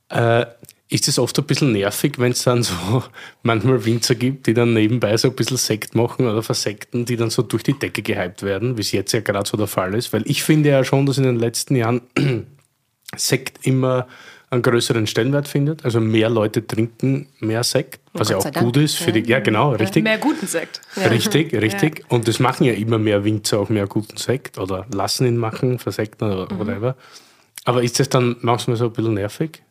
Äh, ist es oft ein bisschen nervig, wenn es dann so manchmal Winzer gibt, die dann nebenbei so ein bisschen Sekt machen oder versekten, die dann so durch die Decke gehypt werden, wie es jetzt ja gerade so der Fall ist? Weil ich finde ja schon, dass in den letzten Jahren Sekt immer einen größeren Stellenwert findet. Also mehr Leute trinken mehr Sekt, was Gott ja auch Dank. gut ist für die. Ja, genau, richtig. Mehr guten Sekt. Richtig, richtig. Und das machen ja immer mehr Winzer auch mehr guten Sekt oder lassen ihn machen, versekten oder Mhm. whatever. Aber ist das dann manchmal so ein bisschen nervig?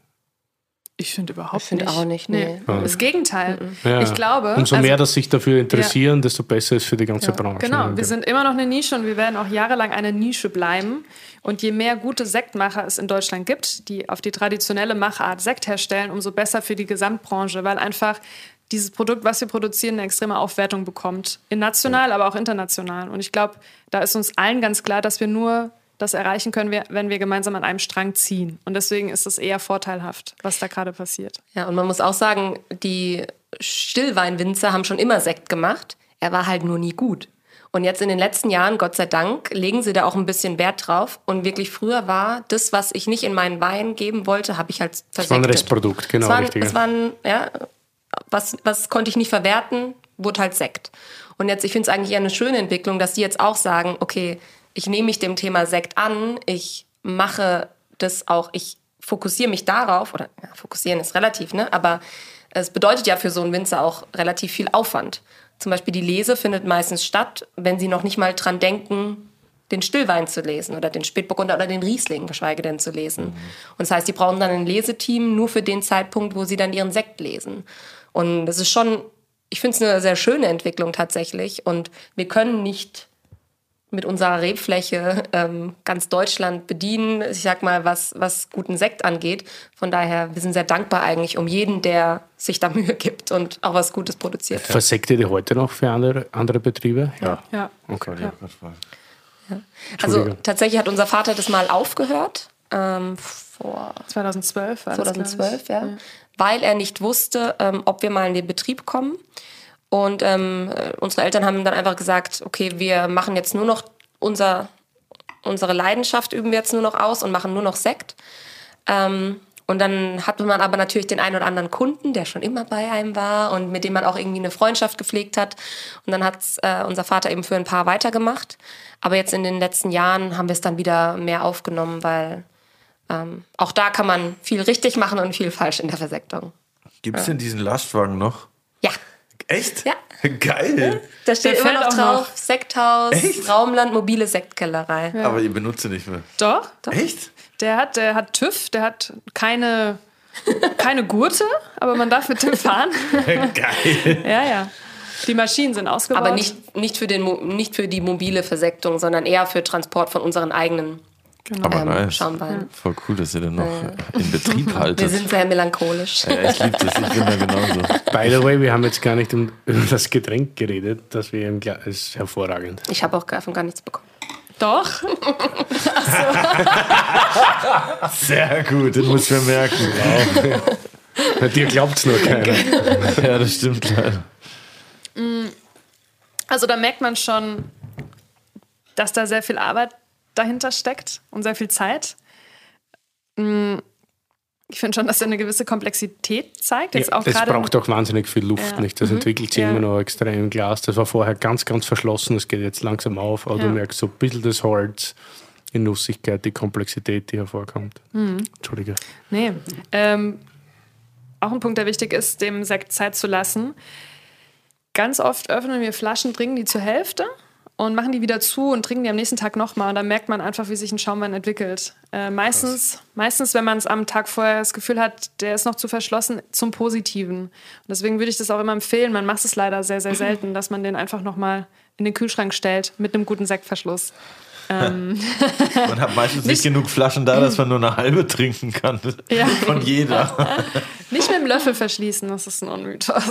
Ich finde überhaupt Ich finde nicht. auch nicht, nee. Das Gegenteil. Ja. Ich glaube. Umso also- mehr, dass sich dafür interessieren, desto besser ist für die ganze Branche. Genau, wir sind immer noch eine Nische und wir werden auch jahrelang eine Nische bleiben. Und je mehr gute Sektmacher es in Deutschland gibt, die auf die traditionelle Machart Sekt herstellen, umso besser für die Gesamtbranche, weil einfach dieses Produkt, was wir produzieren, eine extreme Aufwertung bekommt. In national, aber auch international. Und ich glaube, da ist uns allen ganz klar, dass wir nur das erreichen können, wir- wenn wir gemeinsam an einem Strang ziehen. Und deswegen ist es eher vorteilhaft, was da gerade passiert. Ja, und man muss auch sagen, die Stillweinwinzer haben schon immer Sekt gemacht. Er war halt nur nie gut. Und jetzt in den letzten Jahren, Gott sei Dank, legen sie da auch ein bisschen Wert drauf. Und wirklich früher war das, was ich nicht in meinen Wein geben wollte, habe ich halt versektet. Das war ein Restprodukt, genau, Es waren, richtig. es waren ja, was, was konnte ich nicht verwerten, wurde halt Sekt. Und jetzt, ich finde es eigentlich eher eine schöne Entwicklung, dass die jetzt auch sagen, okay, ich nehme mich dem Thema Sekt an, ich mache das auch, ich fokussiere mich darauf, oder ja, fokussieren ist relativ, ne? Aber es bedeutet ja für so einen Winzer auch relativ viel Aufwand. Zum Beispiel die Lese findet meistens statt, wenn sie noch nicht mal dran denken, den Stillwein zu lesen oder den Spätburgunder oder den Riesling, geschweige denn zu lesen. Und das heißt, die brauchen dann ein Leseteam nur für den Zeitpunkt, wo sie dann ihren Sekt lesen. Und das ist schon, ich finde es eine sehr schöne Entwicklung tatsächlich. Und wir können nicht mit unserer Rebfläche ähm, ganz Deutschland bedienen, ich sag mal, was, was guten Sekt angeht. Von daher, wir sind sehr dankbar eigentlich um jeden, der sich da Mühe gibt und auch was Gutes produziert. Versektet ihr heute noch für andere, andere Betriebe? Ja. Ja. Okay. Also Entschuldigung. tatsächlich hat unser Vater das mal aufgehört, ähm, vor 2012 war das, glaub ich. 2012, ja, weil er nicht wusste, ähm, ob wir mal in den Betrieb kommen. Und ähm, äh, unsere Eltern haben dann einfach gesagt, okay, wir machen jetzt nur noch unser, unsere Leidenschaft üben wir jetzt nur noch aus und machen nur noch Sekt. Ähm, und dann hatte man aber natürlich den einen oder anderen Kunden, der schon immer bei einem war und mit dem man auch irgendwie eine Freundschaft gepflegt hat. Und dann hat äh, unser Vater eben für ein paar weitergemacht. Aber jetzt in den letzten Jahren haben wir es dann wieder mehr aufgenommen, weil ähm, auch da kann man viel richtig machen und viel falsch in der Versektung. Gibt es denn diesen Lastwagen noch? Ja, Echt? Ja. Geil. da steht Der immer noch drauf, noch. Sekthaus, Echt? Raumland, mobile Sektkellerei. Aber ihr benutzt sie nicht mehr. Doch, Echt? der hat, der hat TÜV, der hat keine, keine Gurte, aber man darf mit dem fahren. Geil. Ja, ja. Die Maschinen sind ausgebaut. Aber nicht, nicht, für den, nicht für die mobile Versektung, sondern eher für Transport von unseren eigenen Aber ähm, nice. Schaumwein. Voll cool, dass ihr den noch in Betrieb Wir haltet. sind sehr melancholisch. ja, ich liebe das, ich bin da genauso. By the way, wir haben jetzt gar nicht um, über das Getränk geredet, das wir im Glas ist hervorragend. Ich habe auch davon gar nichts bekommen. Doch. Sehr gut, den muss mir merken. Bei dir glaubt es nur keiner. Ja, das stimmt leider. Also da merkt man schon, dass da sehr viel Arbeit dahinter steckt und sehr viel Zeit. Mm, Ich finde schon, dass er eine gewisse Komplexität zeigt. Jetzt auch es gerade braucht auch wahnsinnig viel Luft, Ja. nicht? Das entwickelt sich Ja. immer noch extrem im Glas. Das war vorher ganz, ganz verschlossen. Es geht jetzt langsam auf, aber du Ja. merkst so ein bisschen das Holz, die Nussigkeit, die Komplexität, die hervorkommt. Mhm. Entschuldige. Nee. Ähm, auch ein Punkt, der wichtig ist, dem Sekt Zeit zu lassen. Ganz oft öffnen wir Flaschen, trinken die zur Hälfte und machen die wieder zu und trinken die am nächsten Tag nochmal. Und dann merkt man einfach, wie sich ein Schaumwein entwickelt. Äh, meistens, meistens, wenn man es am Tag vorher das Gefühl hat, der ist noch zu verschlossen, zum Positiven. Und deswegen würde ich das auch immer empfehlen. Man macht es leider sehr, sehr selten, dass man den einfach nochmal in den Kühlschrank stellt mit einem guten Sektverschluss. Man hat meistens nicht, genug Flaschen da, dass man nur eine halbe trinken kann. Ja. Von jeder. Nicht mit dem Löffel verschließen, das ist ein Unmythos.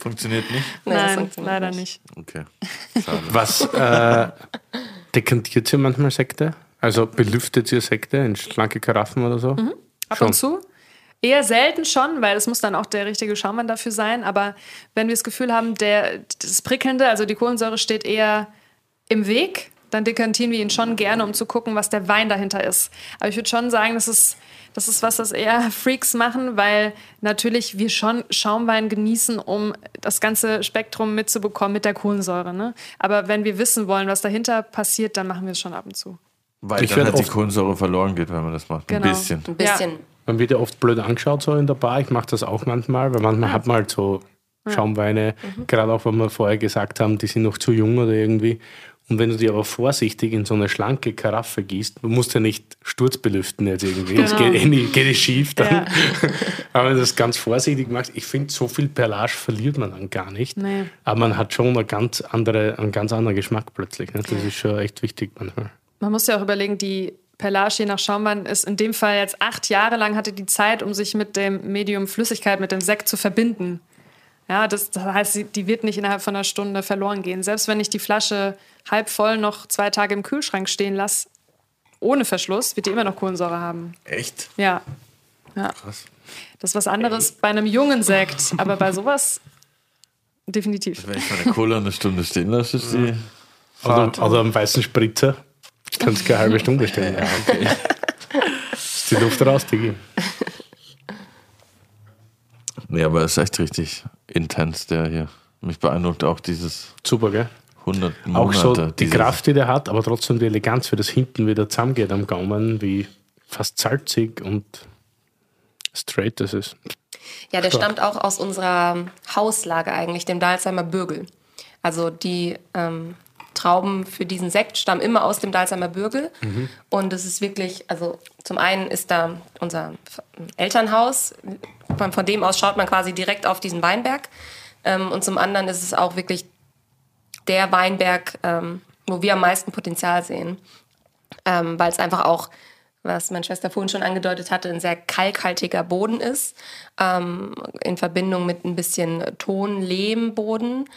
Funktioniert nicht? Nein, funktioniert leider nicht. nicht. Okay. Schade. Was äh, dekantiert ihr manchmal Sekte? Also belüftet ihr Sekte in schlanke Karaffen oder so? Mhm. Ab Schon. und zu. Eher selten schon, weil es muss dann auch der richtige Schaumwein dafür sein. Aber wenn wir das Gefühl haben, der, das Prickelnde, also die Kohlensäure steht eher im Weg, dann dekantieren wir ihn schon gerne, um zu gucken, was der Wein dahinter ist. Aber ich würde schon sagen, das ist, das ist was, das eher Freaks machen, weil natürlich wir schon Schaumwein genießen, um das ganze Spektrum mitzubekommen mit der Kohlensäure. Ne? Aber wenn wir wissen wollen, was dahinter passiert, dann machen wir es schon ab und zu. Weil Ich dann halt die Kohlensäure verloren geht, wenn man das macht. Ein Genau. bisschen. Ein bisschen. Man wird ja oft blöd angeschaut so in der Bar. Ich mache das auch manchmal, weil manchmal hat man halt so Schaumweine, gerade auch, wenn wir vorher gesagt haben, die sind noch zu jung oder irgendwie. Und wenn du die aber vorsichtig in so eine schlanke Karaffe gießt, du musst ja nicht sturzbelüften jetzt irgendwie, es Genau. geht eh nicht, geht eh schief dann. Ja. aber wenn du das ganz vorsichtig machst, ich finde, so viel Perlage verliert man dann gar nicht. Nee. Aber man hat schon eine ganz andere, einen ganz anderen Geschmack plötzlich. Ne? Das ist schon echt wichtig manchmal. Man muss ja auch überlegen, die Perlage je nach Schaumwein ist in dem Fall jetzt acht Jahre lang hatte die Zeit, um sich mit dem Medium Flüssigkeit, mit dem Sekt zu verbinden. Ja, das, das heißt, die wird nicht innerhalb von einer Stunde verloren gehen. Selbst wenn ich die Flasche halb voll noch zwei Tage im Kühlschrank stehen lasse, ohne Verschluss, wird die immer noch Kohlensäure haben. Echt? Ja. ja. Krass. Das ist was anderes bei einem jungen Sekt, aber bei sowas definitiv. Wenn ich meine Cola eine Stunde stehen lasse, ist die. Oder, oder am weißen Spritzer. Kannst keine halbe Stunde stehen. Ja, okay. Ist die Luft raus, Digi. Nee, aber es ist echt richtig intens, der hier. Mich beeindruckt auch dieses Super, gell? 100 Auch Monate. so die Kraft, die der hat, aber trotzdem die Eleganz, wie das hinten wieder zusammengeht am Gaumen, wie fast salzig und straight das ist. Ja, der Stark. stammt auch aus unserer Hauslage eigentlich, dem Dalsheimer Bürgel. Also die ähm, Trauben für diesen Sekt stammen immer aus dem Dalsheimer Bürgel. Und es ist wirklich, also zum einen ist da unser Elternhaus, von, von dem aus schaut man quasi direkt auf diesen Weinberg. Ähm, und zum anderen ist es auch wirklich der Weinberg, ähm, wo wir am meisten Potenzial sehen. Ähm, Weil es einfach auch, was meine Schwester vorhin schon angedeutet hatte, ein sehr kalkhaltiger Boden ist, ähm, in Verbindung mit ein bisschen Ton-Lehm-Boden.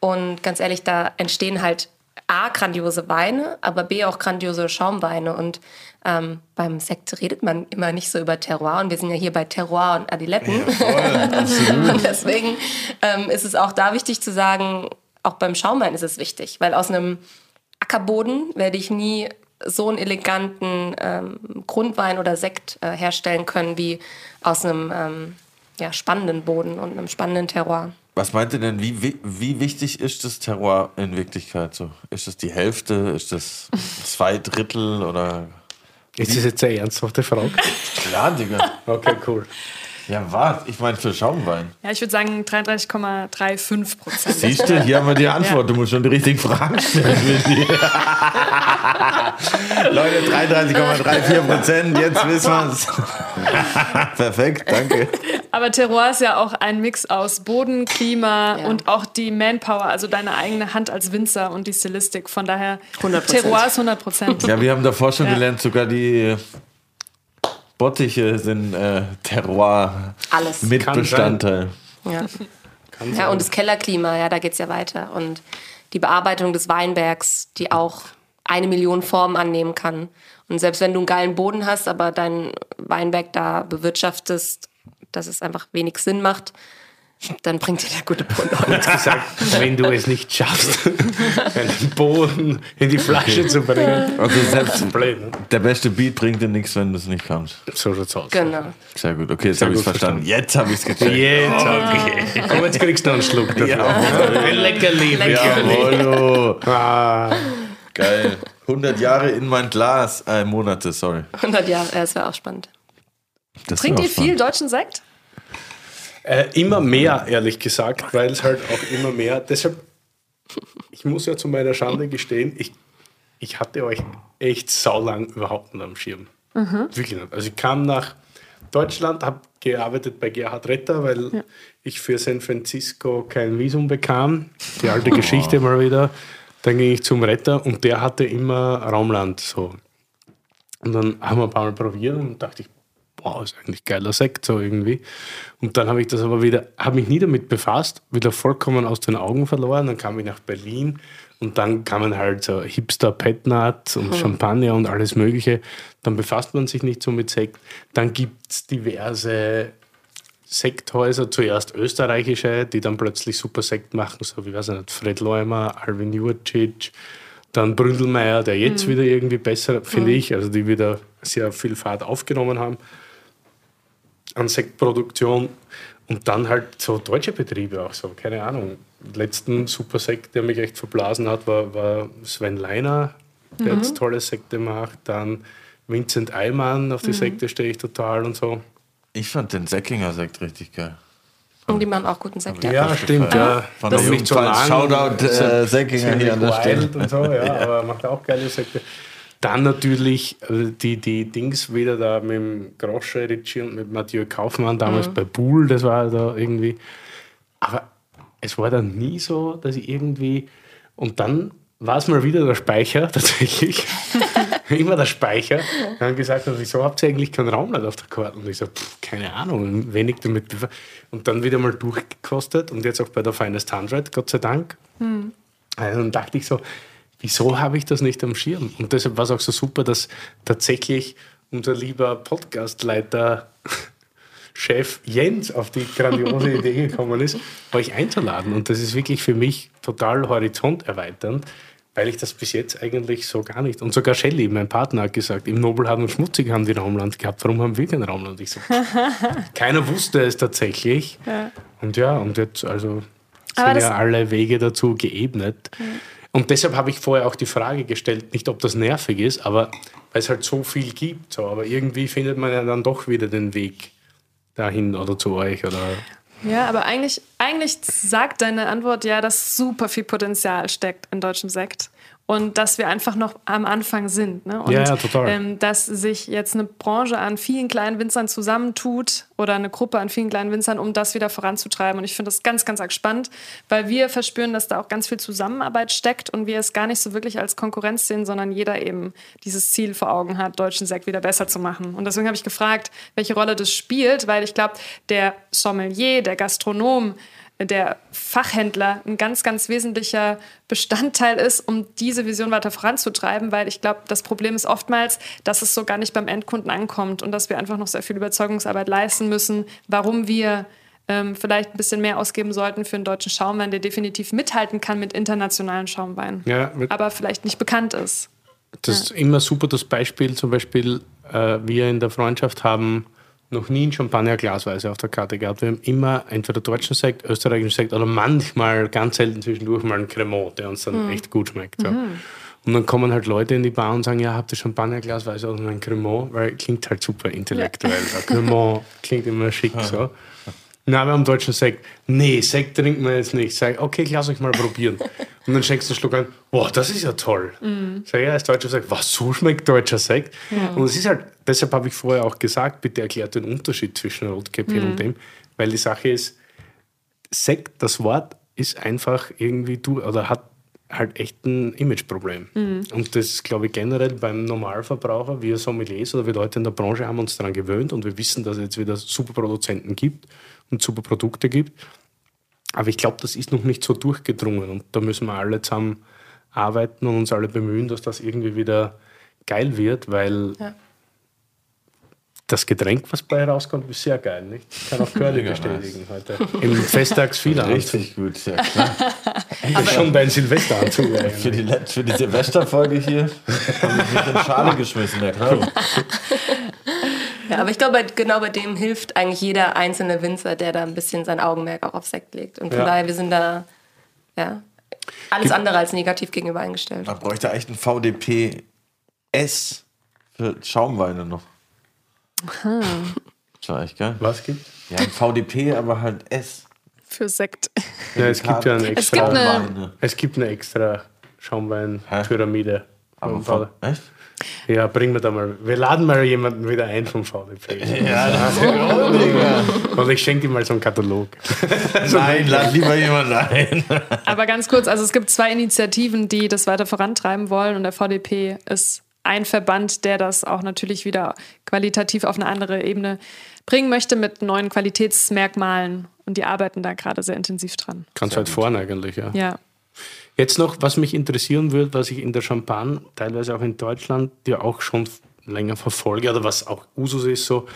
Und ganz ehrlich, da entstehen halt A, grandiose Weine, aber B, auch grandiose Schaumweine. Und ähm, beim Sekt redet man immer nicht so über Terroir. Und wir sind ja hier bei Terroir und Adiletten. Und deswegen ähm, ist es auch da wichtig zu sagen, auch beim Schaumwein ist es wichtig, weil aus einem Ackerboden werde ich nie so einen eleganten ähm, Grundwein oder Sekt äh, herstellen können wie aus einem ähm, ja, spannenden Boden und einem spannenden Terroir. Was meint ihr denn, wie, wi- wie wichtig ist das Terroir in Wirklichkeit so? Ist das die Hälfte? Ist das zwei Drittel oder Ist das jetzt eine ernsthafte Frage? Klar, Digga. Okay, cool. Ja, was? Ich meine für Schaumwein. Ja, ich würde sagen 33,35 Prozent. Siehst du, hier haben wir die Antwort. Du musst schon die richtigen Fragen stellen. Leute, 33,34 Prozent, jetzt wissen wir es. Perfekt, danke. Aber Terroir ist ja auch ein Mix aus Boden, Klima Ja. und auch die Manpower, also deine eigene Hand als Winzer und die Stilistik. Von daher, 100%. Terroir ist 100 Prozent. Ja, wir haben davor schon Ja. gelernt, sogar die Bottiche sind äh, Terroir Alles. Mitbestandteil. Ja. Ja, und das Kellerklima, ja, da geht es ja weiter. Und die Bearbeitung des Weinbergs, die auch eine Million Formen annehmen kann. Und selbst wenn du einen geilen Boden hast, aber dein Weinberg da bewirtschaftest, dass es einfach wenig Sinn macht, dann bringt dir der gute Boden auch nichts. gesagt, wenn du es nicht schaffst, einen Boden in die Flasche zu bringen. Also selbst Blöd, der beste Beat bringt dir nichts, wenn du es nicht kannst. So schaut's aus. Genau. Sehr gut, okay, jetzt habe ich es gut verstanden. Jetzt habe ich es gecheckt. Jetzt, okay. Komm, jetzt kriegst du noch einen Schluck dafür. Ja. Leckerli. Leckerli. Jawohl, Ah, geil. 100 Jahre in mein Glas. Äh, Monate, sorry. 100 Jahre, ja, das wäre auch spannend. Das Trinkt ihr viel deutschen Sekt? Äh, immer mehr, ehrlich gesagt, weil es halt auch immer mehr. Deshalb, ich muss ja zu meiner Schande gestehen, ich, ich hatte euch echt saulang überhaupt nicht am Schirm. Wirklich nicht. Also ich kam nach Deutschland, habe gearbeitet bei Gerhard Retter, weil ich für San Francisco kein Visum bekam. Die alte Geschichte mal wieder. Dann ging ich zum Retter und der hatte immer Raumland so. Und dann haben wir ein paar Mal probiert und dachte ich, boah, ist eigentlich geiler Sekt so irgendwie. Und dann habe ich das aber wieder, habe mich nie damit befasst, wieder vollkommen aus den Augen verloren. Dann kam ich nach Berlin und dann kamen halt so Hipster Petnat und Champagner und alles Mögliche. Dann befasst man sich nicht so mit Sekt. Dann gibt es diverse Sekthäuser, zuerst österreichische, die dann plötzlich super Sekt machen, so wie weiß ich nicht, Fred Leumer, Alvin Jurcic, dann Bründelmeier, der jetzt wieder irgendwie besser, finde ich, also die wieder sehr viel Fahrt aufgenommen haben an Sektproduktion und dann halt so deutsche Betriebe auch so, keine Ahnung. Letzten super Sekt, der mich echt verblasen hat, war, war Sven Leiner, der jetzt tolle Sekte macht, dann Vincent Eimann, auf die Sekte stehe ich total und so. Ich fand den Säckinger Sekt richtig geil. Und die machen auch guten Sekt. Ja, Ja. stimmt, ja. Von Das der nicht so lang. Shoutout äh, Säckinger hier an der Stelle. Und so, ja, aber macht auch geile Sekte. Dann natürlich äh, die, die Dings wieder da mit dem Grosche Ritchie und mit Mathieu Kaufmann, damals bei Buhl, das war da irgendwie. Aber es war dann nie so, dass ich irgendwie. Und dann war es mal wieder der Speicher, tatsächlich. Immer der Speicher. Dann gesagt, also, wieso habt ihr eigentlich keinen Raumland auf der Karte? Und ich so, pff, keine Ahnung, wenig damit. Und dann wieder mal durchgekostet und jetzt auch bei der Finest 100, Gott sei Dank. Also dann dachte ich so, wieso habe ich das nicht am Schirm? Und deshalb war es auch so super, dass tatsächlich unser lieber Podcastleiter Chef Jens auf die grandiose Idee gekommen ist, euch einzuladen. Und das ist wirklich für mich total horizonterweiternd, weil ich das bis jetzt eigentlich so gar nicht. Und sogar Shelley, mein Partner, hat gesagt, im Nobelhart und Schmutzig haben die Raumland gehabt. Warum haben wir kein Raumland? Ich so, keiner wusste es tatsächlich. Ja. Und ja, und jetzt also sind ja alle Wege dazu geebnet. Und deshalb habe ich vorher auch die Frage gestellt, nicht ob das nervig ist, aber weil es halt so viel gibt. So. Aber irgendwie findet man ja dann doch wieder den Weg dahin oder zu euch. Oder Ja, aber eigentlich, eigentlich sagt deine Antwort ja, dass super viel Potenzial steckt in deutschem Sekt. Und dass wir einfach noch am Anfang sind. Ne? Und Ja, ja, total. Ähm, dass sich jetzt eine Branche an vielen kleinen Winzern zusammentut oder eine Gruppe an vielen kleinen Winzern, um das wieder voranzutreiben. Und ich finde das ganz, ganz arg spannend, weil wir verspüren, dass da auch ganz viel Zusammenarbeit steckt und wir es gar nicht so wirklich als Konkurrenz sehen, sondern jeder eben dieses Ziel vor Augen hat, deutschen Sekt wieder besser zu machen. Und deswegen habe ich gefragt, welche Rolle das spielt, weil ich glaube, der Sommelier, der Gastronom, der Fachhändler ein ganz, ganz wesentlicher Bestandteil ist, um diese Vision weiter voranzutreiben, weil ich glaube, das Problem ist oftmals, dass es so gar nicht beim Endkunden ankommt und dass wir einfach noch sehr viel Überzeugungsarbeit leisten müssen, warum wir ähm, vielleicht ein bisschen mehr ausgeben sollten für einen deutschen Schaumwein, der definitiv mithalten kann mit internationalen Schaumweinen, Ja, aber vielleicht nicht bekannt ist. das ist immer super, das Beispiel. Zum Beispiel, äh, wir in der Freundschaft haben noch nie ein Champagner glasweise auf der Karte gehabt. Wir haben immer entweder deutschen Sekt, österreichischen Sekt oder manchmal ganz selten zwischendurch mal einen Cremant, der uns dann echt gut schmeckt. So. Und dann kommen halt Leute in die Bar und sagen, ja, habt ihr Champagnerglas, weiß ich, oder ein Cremant, weil klingt halt super intellektuell. Ja. Cremant klingt immer schick so. Na, wir haben deutschen Sekt. Nee, Sekt trinken wir jetzt nicht. Sag, okay, ich lass euch mal probieren. Und dann schenkst du einen Schluck ein. Boah, das ist ja toll. Mhm. Sag, ja, ist deutscher Sekt. Was, so schmeckt deutscher Sekt? Ja. Und es ist halt, deshalb habe ich vorher auch gesagt, bitte erklärt den Unterschied zwischen Rotkäppchen mhm. und dem. Weil die Sache ist, Sekt, das Wort ist einfach irgendwie, du, oder hat halt echt ein Imageproblem. Mhm. Und das glaube ich generell beim Normalverbraucher, wir Sommeliers oder wir Leute in der Branche haben uns daran gewöhnt und wir wissen, dass es jetzt wieder super Produzenten gibt und super Produkte gibt. Aber ich glaube, das ist noch nicht so durchgedrungen und da müssen wir alle zusammen arbeiten und uns alle bemühen, dass das irgendwie wieder geil wird, weil ja. Das Getränk, was bei rauskommt, ist sehr geil. Nicht? Ich kann auch Curly bestätigen heute. Im Festtagsfieler. Richtig gut, ja klar. Aber schon beim Silvesteranzug. für, die, für die Silvesterfolge hier habe ich mich in Schale geschmissen, ja klar. Ja, aber ich glaube, genau bei dem hilft eigentlich jeder einzelne Winzer, der da ein bisschen sein Augenmerk auch auf Sekt legt. Und von ja. daher, wir sind da ja, alles andere als negativ gegenüber eingestellt. Man bräuchte eigentlich ein VDP S für Schaumweine noch. Aha. Das war echt geil. Was gibt? Ja, ein VDP, aber halt S. Für Sekt. Ja, es gibt ja eine extra, es gibt eine, es gibt eine extra Schaumwein-Pyramide. Echt? Ja, bringen wir da mal. Wir laden mal jemanden wieder ein vom VDP. Ja, das ist ja Und ich schenke ihm mal so einen Katalog. Nein, lad lieber jemanden ein. Aber ganz kurz, also es gibt zwei Initiativen, die das weiter vorantreiben wollen und der VDP ist ein Verband, der das auch natürlich wieder qualitativ auf eine andere Ebene bringen möchte mit neuen Qualitätsmerkmalen und die arbeiten da gerade sehr intensiv dran. Ganz weit vorne eigentlich, ja. Ja. Jetzt noch, was mich interessieren würde, was ich in der Champagne, teilweise auch in Deutschland, ja auch schon länger verfolge, oder was auch Usus ist, so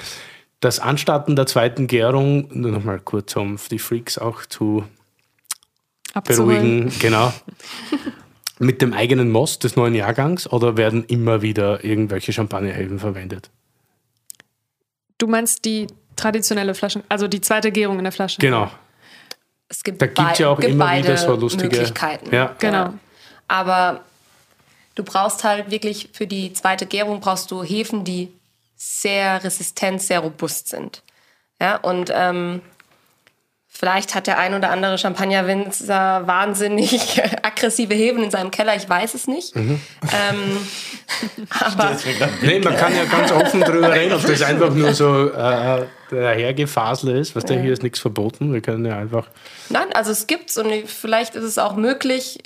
das Anstarten der zweiten Gärung, nur noch mal kurz, um die Freaks auch zu Abzuholen. beruhigen, genau. Mit dem eigenen Most des neuen Jahrgangs oder werden immer wieder irgendwelche Champagnerhelfen verwendet? Du meinst die traditionelle Flasche, also die zweite Gärung in der Flasche? Genau. Es gibt, da gibt ja auch immer wieder so lustige Möglichkeiten. Ja. Genau. Aber du brauchst halt wirklich für die zweite Gärung brauchst du Hefen, die sehr resistent, sehr robust sind. Ja, und ähm, vielleicht hat der ein oder andere Champagnerwinzer wahnsinnig aggressive Hefen in seinem Keller, ich weiß es nicht. Mhm. Ähm, aber nee, man kann ja ganz offen drüber reden, ob das einfach nur so äh, dahergefasel ist. Was ja. der hier ist nichts verboten. Wir können ja einfach. Nein, also es gibt's und vielleicht ist es auch möglich.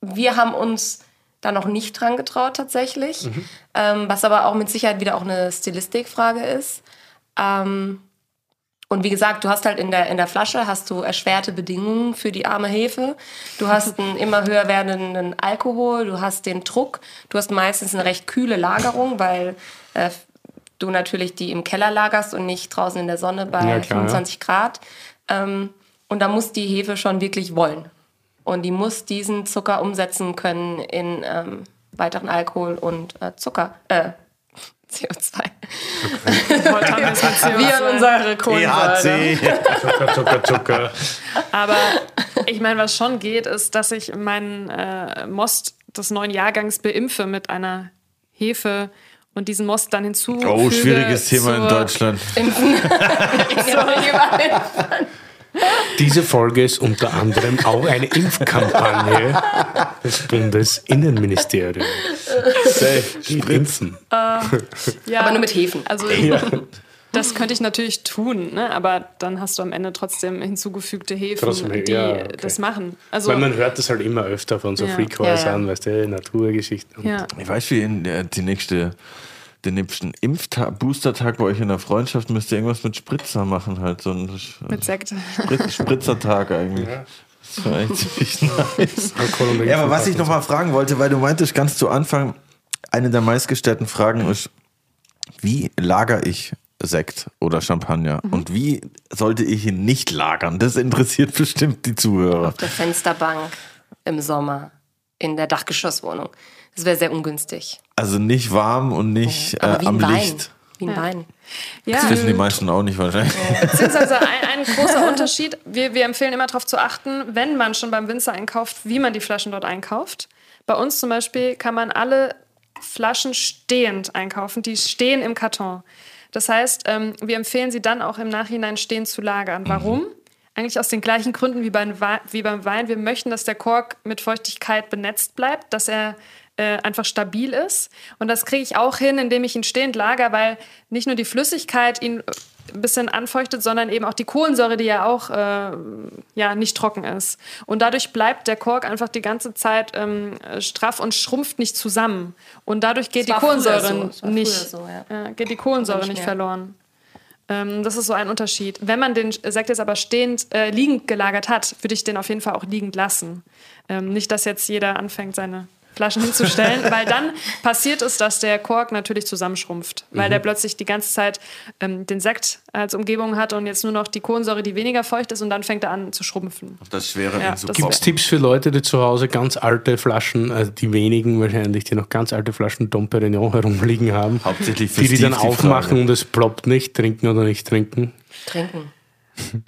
Wir haben uns da noch nicht dran getraut tatsächlich, mhm. ähm, was aber auch mit Sicherheit wieder auch eine Stilistikfrage ist. Ähm, und wie gesagt, du hast halt in der, in der Flasche hast du erschwerte Bedingungen für die arme Hefe. Du hast einen immer höher werdenden Alkohol, du hast den Druck, du hast meistens eine recht kühle Lagerung, weil äh, du natürlich die im Keller lagerst und nicht draußen in der Sonne bei ja, klar, 25 Grad. Ähm, und da muss die Hefe schon wirklich wollen. Und die muss diesen Zucker umsetzen können in ähm, weiteren Alkohol und äh, Zucker, äh, CO2. Okay. Wie an unsere Kohlensäure. Zucker, Zucker, Zucker. Aber ich meine, was schon geht, ist, dass ich meinen äh, Most des neuen Jahrgangs beimpfe mit einer Hefe und diesen Most dann hinzu. Oh, schwieriges Thema in Deutschland. Impfen. Diese Folge ist unter anderem auch eine Impfkampagne des Bundesinnenministeriums. Die impfen. Äh, ja, aber nur mit Hefen. Also, ja. Das könnte ich natürlich tun, ne? aber dann hast du am Ende trotzdem hinzugefügte Hefen, trotzdem, die ja, okay. das machen. Also, Weil man hört das halt immer öfter von so ja. Freakhäusern, ja, weißt du, Naturgeschichten. Ja. Ich weiß, wie in der, die nächste den nächsten Impf-Booster-Tag bei euch in der Freundschaft müsst ihr irgendwas mit Spritzer machen, halt so ein mit Sekt. Sprit Spritzertag eigentlich. Ja. Das war echt ziemlich nice. ja, aber was ich noch mal fragen wollte, weil du meintest ganz zu Anfang, eine der meistgestellten Fragen ist, wie lagere ich Sekt oder Champagner? Mhm. Und wie sollte ich ihn nicht lagern? Das interessiert bestimmt die Zuhörer. Auf der Fensterbank im Sommer in der Dachgeschosswohnung. Das wäre sehr ungünstig. Also nicht warm und nicht äh, am Wein. Licht. Wie ein ja. Wein. Ja. Das wissen die meisten auch nicht wahrscheinlich. Beziehungsweise ein, ein großer Unterschied, wir, wir empfehlen immer darauf zu achten, wenn man schon beim Winzer einkauft, wie man die Flaschen dort einkauft. Bei uns zum Beispiel kann man alle Flaschen stehend einkaufen. Die stehen im Karton. Das heißt, ähm, wir empfehlen sie dann auch im Nachhinein stehend zu lagern. Warum? Eigentlich aus den gleichen Gründen wie beim, Wein, wie beim Wein. Wir möchten, dass der Kork mit Feuchtigkeit benetzt bleibt, dass er äh, einfach stabil ist. Und das kriege ich auch hin, indem ich ihn stehend lager, weil nicht nur die Flüssigkeit ihn ein bisschen anfeuchtet, sondern eben auch die Kohlensäure, die ja auch äh, ja, nicht trocken ist. Und dadurch bleibt der Kork einfach die ganze Zeit ähm, straff und schrumpft nicht zusammen. Und dadurch geht die Kohlensäure so. nicht, so, ja. äh, geht die Kohlensäure nicht, nicht verloren. Ähm, das ist so ein Unterschied. Wenn man den Sekt jetzt aber stehend, äh, liegend gelagert hat, würde ich den auf jeden Fall auch liegend lassen. Ähm, nicht, dass jetzt jeder anfängt, seine Flaschen hinzustellen, weil dann passiert es, dass der Kork natürlich zusammenschrumpft, weil mhm. der plötzlich die ganze Zeit ähm, den Sekt als Umgebung hat und jetzt nur noch die Kohlensäure, die weniger feucht ist und dann fängt er an zu schrumpfen. Auf das Schwere ja, Gibt es Tipps für Leute, die zu Hause ganz alte Flaschen, also die wenigen wahrscheinlich, die noch ganz alte Flaschen Dom Perignon herumliegen haben, Hauptsächlich für die, die dann aufmachen und es ploppt nicht, trinken oder nicht trinken? Trinken.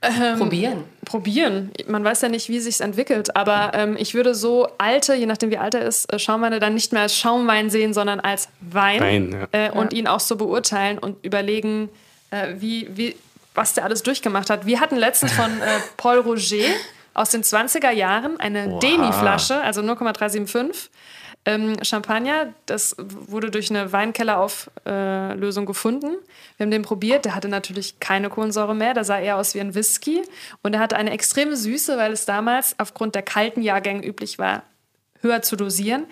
Ähm, probieren. Probieren. Man weiß ja nicht, wie sich entwickelt, aber ähm, ich würde so alte, je nachdem wie alt er ist, äh, Schaumweine dann nicht mehr als Schaumwein sehen, sondern als Wein, Wein ja. äh, und ja. ihn auch so beurteilen und überlegen, äh, wie, wie, was der alles durchgemacht hat. Wir hatten letztens von äh, Paul Roger aus den 20er Jahren eine Demi-Flasche, also 0,375 ähm, Champagner, das wurde durch eine Weinkellerauflösung äh, gefunden. Wir haben den probiert, der hatte natürlich keine Kohlensäure mehr, der sah eher aus wie ein Whisky und er hatte eine extreme Süße, weil es damals aufgrund der kalten Jahrgänge üblich war, höher zu dosieren.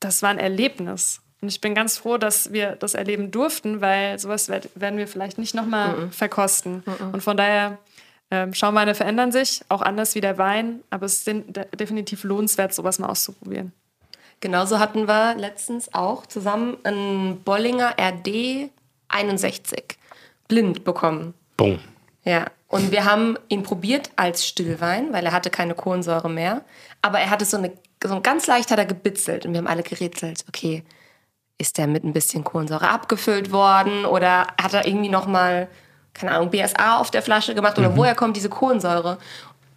Das war ein Erlebnis. Und ich bin ganz froh, dass wir das erleben durften, weil sowas werden wir vielleicht nicht nochmal -mm. verkosten. Mm und von daher, ähm, Schaumweine verändern sich, auch anders wie der Wein, aber es ist definitiv lohnenswert, sowas mal auszuprobieren. Genauso hatten wir letztens auch zusammen einen Bollinger RD 61 blind bekommen. Boom. Ja, und wir haben ihn probiert als Stillwein, weil er hatte keine Kohlensäure mehr. Aber er hatte so eine, so ganz leicht hat er gebitzelt und wir haben alle gerätselt, okay, ist der mit ein bisschen Kohlensäure abgefüllt worden oder hat er irgendwie nochmal, keine Ahnung, BSA auf der Flasche gemacht oder mhm. woher kommt diese Kohlensäure?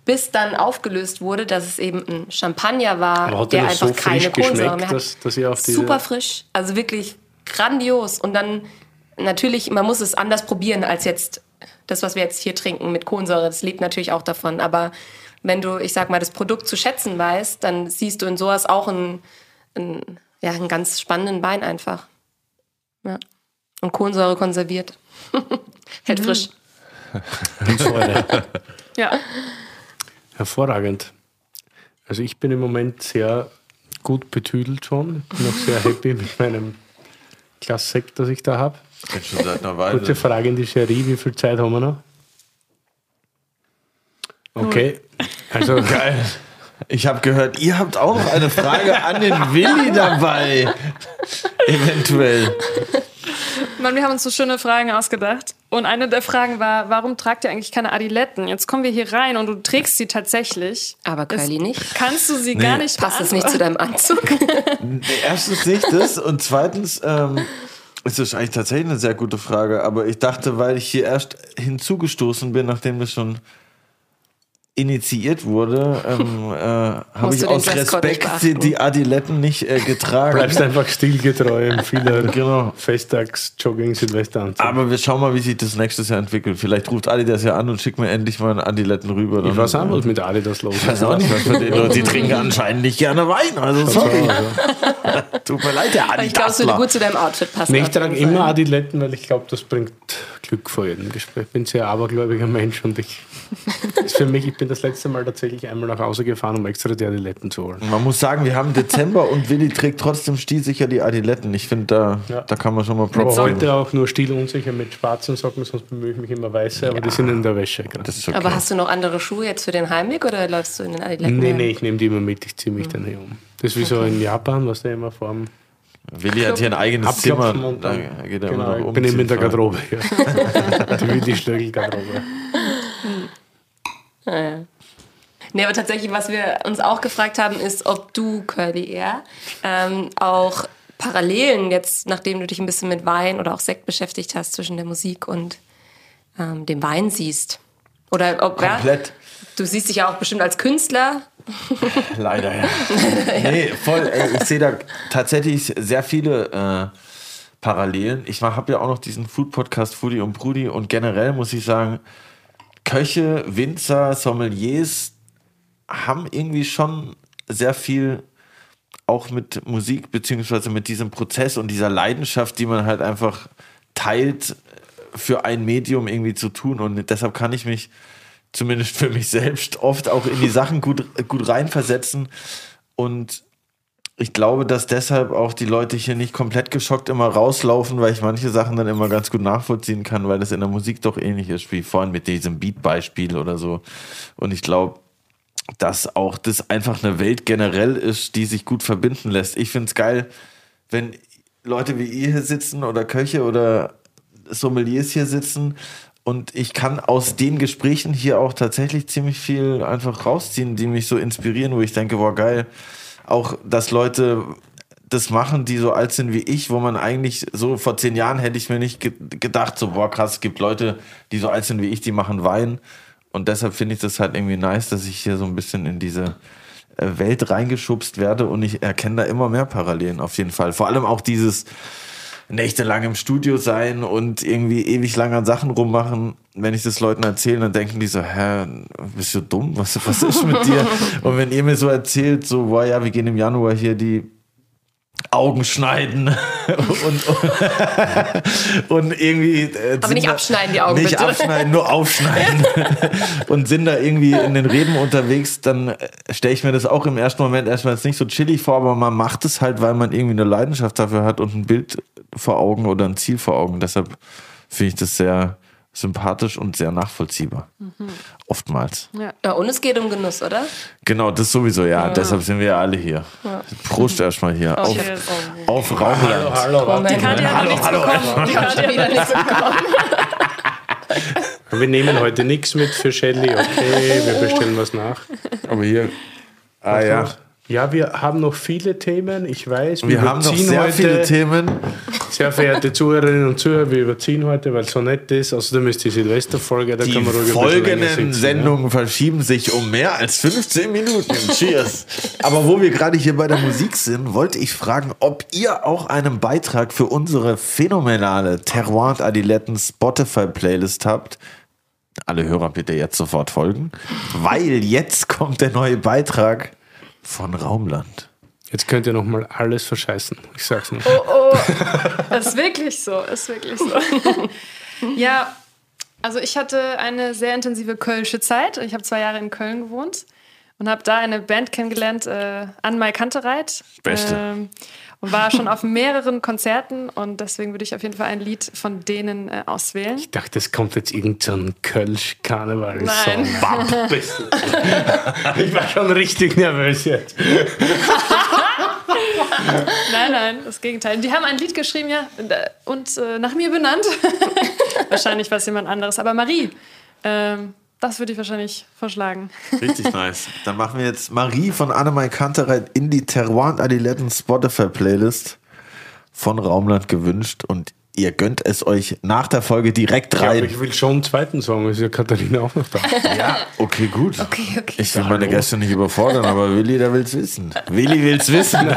Bis dann aufgelöst wurde, dass es eben ein Champagner war, der einfach so keine Kohlensäure mehr hat. Dass, dass ihr auf diese Super frisch, also wirklich grandios. Und dann natürlich, man muss es anders probieren als jetzt das, was wir jetzt hier trinken mit Kohlensäure. Das lebt natürlich auch davon. Aber wenn du, ich sag mal, das Produkt zu schätzen weißt, dann siehst du in sowas auch einen, einen, ja, einen ganz spannenden Wein einfach. Ja. Und Kohlensäure konserviert. Hält mhm. frisch. ja. Hervorragend. Also ich bin im Moment sehr gut betüdelt schon. Ich bin auch sehr happy mit meinem Glas Sekt, das ich da habe. Schon seit einer Weile. Kurze Frage in die Serie, wie viel Zeit haben wir noch? Okay, also geil. Ich habe gehört, ihr habt auch noch eine Frage an den Willi dabei. Eventuell. Mann, wir haben uns so schöne Fragen ausgedacht. Und eine der Fragen war, warum tragt ihr eigentlich keine Adiletten? Jetzt kommen wir hier rein und du trägst sie tatsächlich. Aber Curly nicht. Kannst du sie nee. gar nicht Passt es nicht zu deinem Anzug? Erstens nicht das und zweitens ähm, ist das eigentlich tatsächlich eine sehr gute Frage. Aber ich dachte, weil ich hier erst hinzugestoßen bin, nachdem wir schon initiiert wurde, ähm, äh, habe ich aus Respekt die, die, Adiletten nicht äh, getragen. Bleibst einfach stilgetreu im vieler genau. Festtags, Jogging, Silvester. Aber wir schauen mal, wie sich das nächstes Jahr entwickelt. Vielleicht ruft Adidas ja an und schickt mir endlich mal einen Adiletten rüber. Dann, ich weiß auch, was mit Adidas los ist. Ich weiß auch nicht, was mit denen Die trinken anscheinend nicht gerne Wein. Also sorry. Tut mir leid, der Adidas. Ich glaube, es würde gut zu deinem Outfit passen. Nee, ich trage immer Adiletten, weil ich glaube, das bringt Glück vor jedem Gespräch. Ich bin ein sehr abergläubiger Mensch und ich, für mich, ich bin das letzte Mal tatsächlich einmal nach Hause gefahren, um extra die Adiletten zu holen. Man muss sagen, wir haben Dezember und Willi trägt trotzdem stilsicher die Adiletten. Ich finde, da, ja. da kann man schon mal probieren. heute auch nur stilunsicher mit schwarzen Socken, sonst bemühe ich mich immer weiße, aber ja. die sind in der Wäsche. Okay. Aber hast du noch andere Schuhe jetzt für den Heimweg oder läufst du in den Adiletten? Nee, nee, ich nehme die immer mit, ich ziehe mich mhm. dann hier um. Das ist wie okay. so in Japan, was der immer vorm Willi hat hier ein eigenes Zimmer. Da geht er genau, immer noch. Ich bin eben in der Garderobe. Ja. die Willi-Stöckel-Garderobe. Ja. Nee, aber tatsächlich, was wir uns auch gefragt haben, ist, ob du, Curly Air, ähm, auch Parallelen jetzt, nachdem du dich ein bisschen mit Wein oder auch Sekt beschäftigt hast, zwischen der Musik und ähm, dem Wein siehst. Oder ob Komplett. Ja, du siehst dich ja auch bestimmt als Künstler Leider, ja. Nee, voll. Ey, ich sehe da tatsächlich sehr viele äh, Parallelen. Ich habe ja auch noch diesen Food-Podcast Foodie und Brudi und generell muss ich sagen, Köche, Winzer, Sommeliers haben irgendwie schon sehr viel auch mit Musik beziehungsweise mit diesem Prozess und dieser Leidenschaft, die man halt einfach teilt, für ein Medium irgendwie zu tun. Und deshalb kann ich mich zumindest für mich selbst oft auch in die Sachen gut, gut reinversetzen. Und ich glaube, dass deshalb auch die Leute hier nicht komplett geschockt immer rauslaufen, weil ich manche Sachen dann immer ganz gut nachvollziehen kann, weil das in der Musik doch ähnlich ist, wie vorhin mit diesem Beat-Beispiel oder so. Und ich glaube, dass auch das einfach eine Welt generell ist, die sich gut verbinden lässt. Ich finde es geil, wenn Leute wie ihr hier sitzen oder Köche oder Sommeliers hier sitzen und ich kann aus den Gesprächen hier auch tatsächlich ziemlich viel einfach rausziehen, die mich so inspirieren, wo ich denke, boah, geil. Auch, dass Leute das machen, die so alt sind wie ich, wo man eigentlich so vor zehn Jahren hätte ich mir nicht gedacht, so, boah, krass, es gibt Leute, die so alt sind wie ich, die machen Wein. Und deshalb finde ich das halt irgendwie nice, dass ich hier so ein bisschen in diese äh, Welt reingeschubst werde und ich erkenne da immer mehr Parallelen auf jeden Fall. Vor allem auch dieses nächtelang im Studio sein und irgendwie ewig lang an Sachen rummachen. Wenn ich das Leuten erzähle, dann denken die so, hä, bist du dumm? Was, was ist mit dir? und wenn ihr mir so erzählt, so, boah, ja, wir gehen im Januar hier die Augen schneiden und, und, und irgendwie. Äh, Aber nicht abschneiden die Augen. Nicht bitte. abschneiden, nur aufschneiden. und sind da irgendwie in den Reben unterwegs, dann äh, stelle ich mir das auch im ersten Moment erstmal jetzt nicht so chillig vor, aber man macht es halt, weil man irgendwie eine Leidenschaft dafür hat und ein Bild vor Augen oder ein Ziel vor Augen. Deshalb finde ich das sehr sympathisch und sehr nachvollziehbar. Mhm. Oftmals. Ja. ja. und es geht um Genuss, oder? Genau, das sowieso, ja. ja. Deshalb sind wir ja alle hier. Ja. Prost erstmal hier. auf, auf Raumland. Hallo, hallo. Die hat hallo, hallo, bekommen. Die Katja wieder nichts bekommen. Wir nehmen heute nichts mit für Shelly, okay, wir bestellen was nach. Aber hier, ah ja. Ja, wir haben noch viele Themen. Ich weiß, wir, wir haben noch sehr heute, viele Themen. Sehr verehrte Zuhörerinnen und Zuhörer, wir überziehen heute, weil es so nett ist. Außerdem ist die Silvesterfolge, da die kann man ruhig folgenden sitzen, Sendungen ja? verschieben sich um mehr als 15 Minuten. Cheers. Aber wo wir gerade hier bei der Musik sind, wollte ich fragen, ob ihr auch einen Beitrag für unsere phänomenale Terroir Adiletten Spotify Playlist habt. Alle Hörer bitte jetzt sofort folgen, weil jetzt kommt der neue Beitrag von Raumland. Jetzt könnt ihr noch mal alles verscheißen. Ich sag's nur. Oh, oh. ist wirklich so. Ist wirklich so. ja, also ich hatte eine sehr intensive kölsche Zeit. Ich habe zwei Jahre in Köln gewohnt und habe da eine Band kennengelernt, äh, Anmai Kantereit. Beste. Ähm, und war schon auf mehreren Konzerten und deswegen würde ich auf jeden Fall ein Lied von denen äh, auswählen. Ich dachte, es kommt jetzt irgendein Kölsch-Karneval-Song. ich war schon richtig nervös jetzt. nein, nein, das Gegenteil. Die haben ein Lied geschrieben, ja, und äh, nach mir benannt. Wahrscheinlich war es jemand anderes, aber Marie. Ähm, das würde ich wahrscheinlich vorschlagen. Richtig nice. Dann machen wir jetzt Marie von Annemai Kantereit in die Terroir Adiletten Spotify Playlist von Raumland gewünscht und ihr gönnt es euch nach der Folge direkt rein. Ja, ich will schon einen zweiten Song, ist ja Katharina auch noch da. ja, okay, gut. Okay, okay. Ich will meine Gäste nicht überfordern, aber Willi, der will es wissen. Willi will es wissen.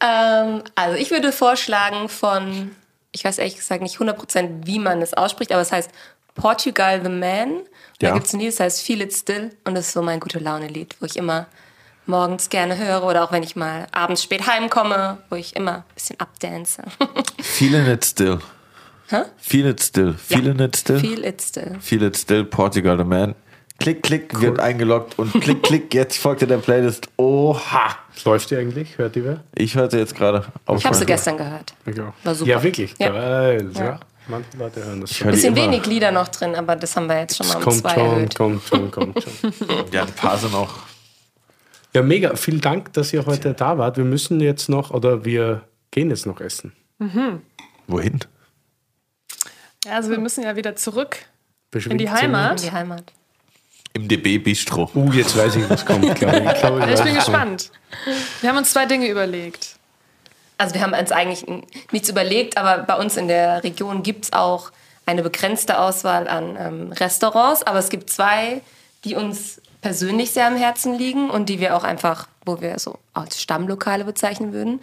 ähm, also ich würde vorschlagen von ich weiß ehrlich gesagt nicht 100% wie man es ausspricht, aber es heißt Portugal the Man. Da gibt es ein Lied, das heißt Feel It Still und das ist so mein gute Laune-Lied, wo ich immer morgens gerne höre oder auch wenn ich mal abends spät heimkomme, wo ich immer ein bisschen abdance. Feeling It Still. Huh? Feel It Still. Feeling ja. It Still. Feel It Still. Feel It Still, Portugal the Man. Klick, klick, cool. wird eingeloggt und klick, klick, jetzt folgt ihr der Playlist. Oha! Läuft die eigentlich? Hört die wer? Ich hörte jetzt gerade auf. Ich habe sie gestern gehört. War super. Ja, wirklich? Ja. Geil. Ja. ja. Manche Leute hören das schon. Bisschen wenig Lieder noch drin, aber das haben wir jetzt schon mal um kommt zwei schon, erhöht. Kommt schon, kommt schon. ja, ein paar sind auch. Ja, mega. Vielen Dank, dass ihr heute da wart. Wir müssen jetzt noch, oder wir gehen jetzt noch essen. Mhm. Wohin? Ja, also wir müssen ja wieder zurück in die Heimat. In die Heimat. Im DB Bistro. Uh, jetzt weiß ich, was kommt. Ich, glaube, ich, glaube, ich, ich bin gespannt. Wir haben uns zwei Dinge überlegt. Also wir haben uns eigentlich nichts überlegt, aber bei uns in der Region gibt es auch eine begrenzte Auswahl an ähm, Restaurants, aber es gibt zwei die uns persönlich sehr am Herzen liegen und die wir auch einfach, wo wir so als Stammlokale bezeichnen würden.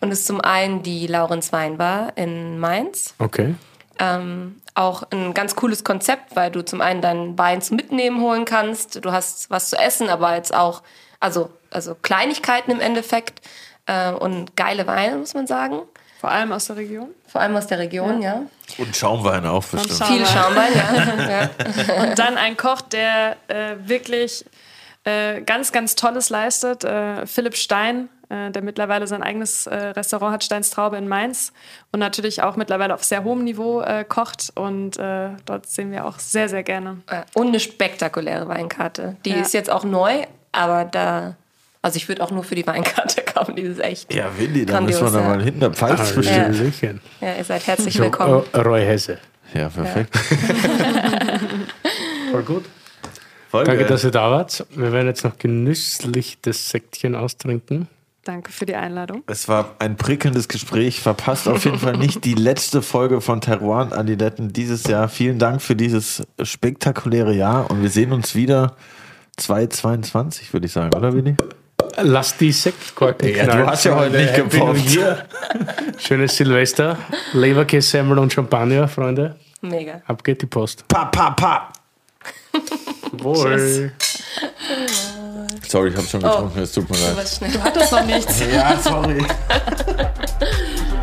Und es ist zum einen die Laurenz Weinbar in Mainz. Okay. Ähm, auch ein ganz cooles Konzept, weil du zum einen deinen Wein zum Mitnehmen holen kannst. Du hast was zu essen, aber jetzt auch, also, also Kleinigkeiten im Endeffekt äh, und geile Weine, muss man sagen. Vor allem aus der Region. Vor allem aus der Region, ja. Und Schaumwein auch bestimmt. Schaumwein. Viel Schaumwein, ja. ja. Und dann ein Koch, der äh, wirklich äh, ganz, ganz Tolles leistet. Äh, Philipp Stein, äh, der mittlerweile sein eigenes äh, Restaurant hat, Steins Traube in Mainz. Und natürlich auch mittlerweile auf sehr hohem Niveau äh, kocht. Und äh, dort sehen wir auch sehr, sehr gerne. Und eine spektakuläre Weinkarte. Die Ja. ist jetzt auch neu, aber da. Also ich würde auch nur für die Weinkarte kaufen, die ist echt. Ja, Willi, da müssen wir da ja. mal hinter Pfalz bestimmt. Hallöchen. Ja, ihr seid herzlich So, willkommen. äh, Roy Hesse. Ja, perfekt. Voll gut. Voll Danke, geil. dass ihr da wart. Wir werden jetzt noch genüsslich das Säckchen austrinken. Danke für die Einladung. Es war ein prickelndes Gespräch. Verpasst auf jeden Fall nicht die letzte Folge von Terroir und Adiletten dieses Jahr. Vielen Dank für dieses spektakuläre Jahr und wir sehen uns wieder 2022, würde ich sagen, oder Willi? Lass die Sektkorken Ja, du knallen, hast ja heute nicht gepoppt. Year. Schönes Silvester. Leberkässemmel und Champagner, Freunde. Mega. Ab geht die Post. Pa, pa, pa. Wohl. Sorry, ich habe schon getrunken, es tut mir leid. Du hattest noch nichts. Ja, sorry.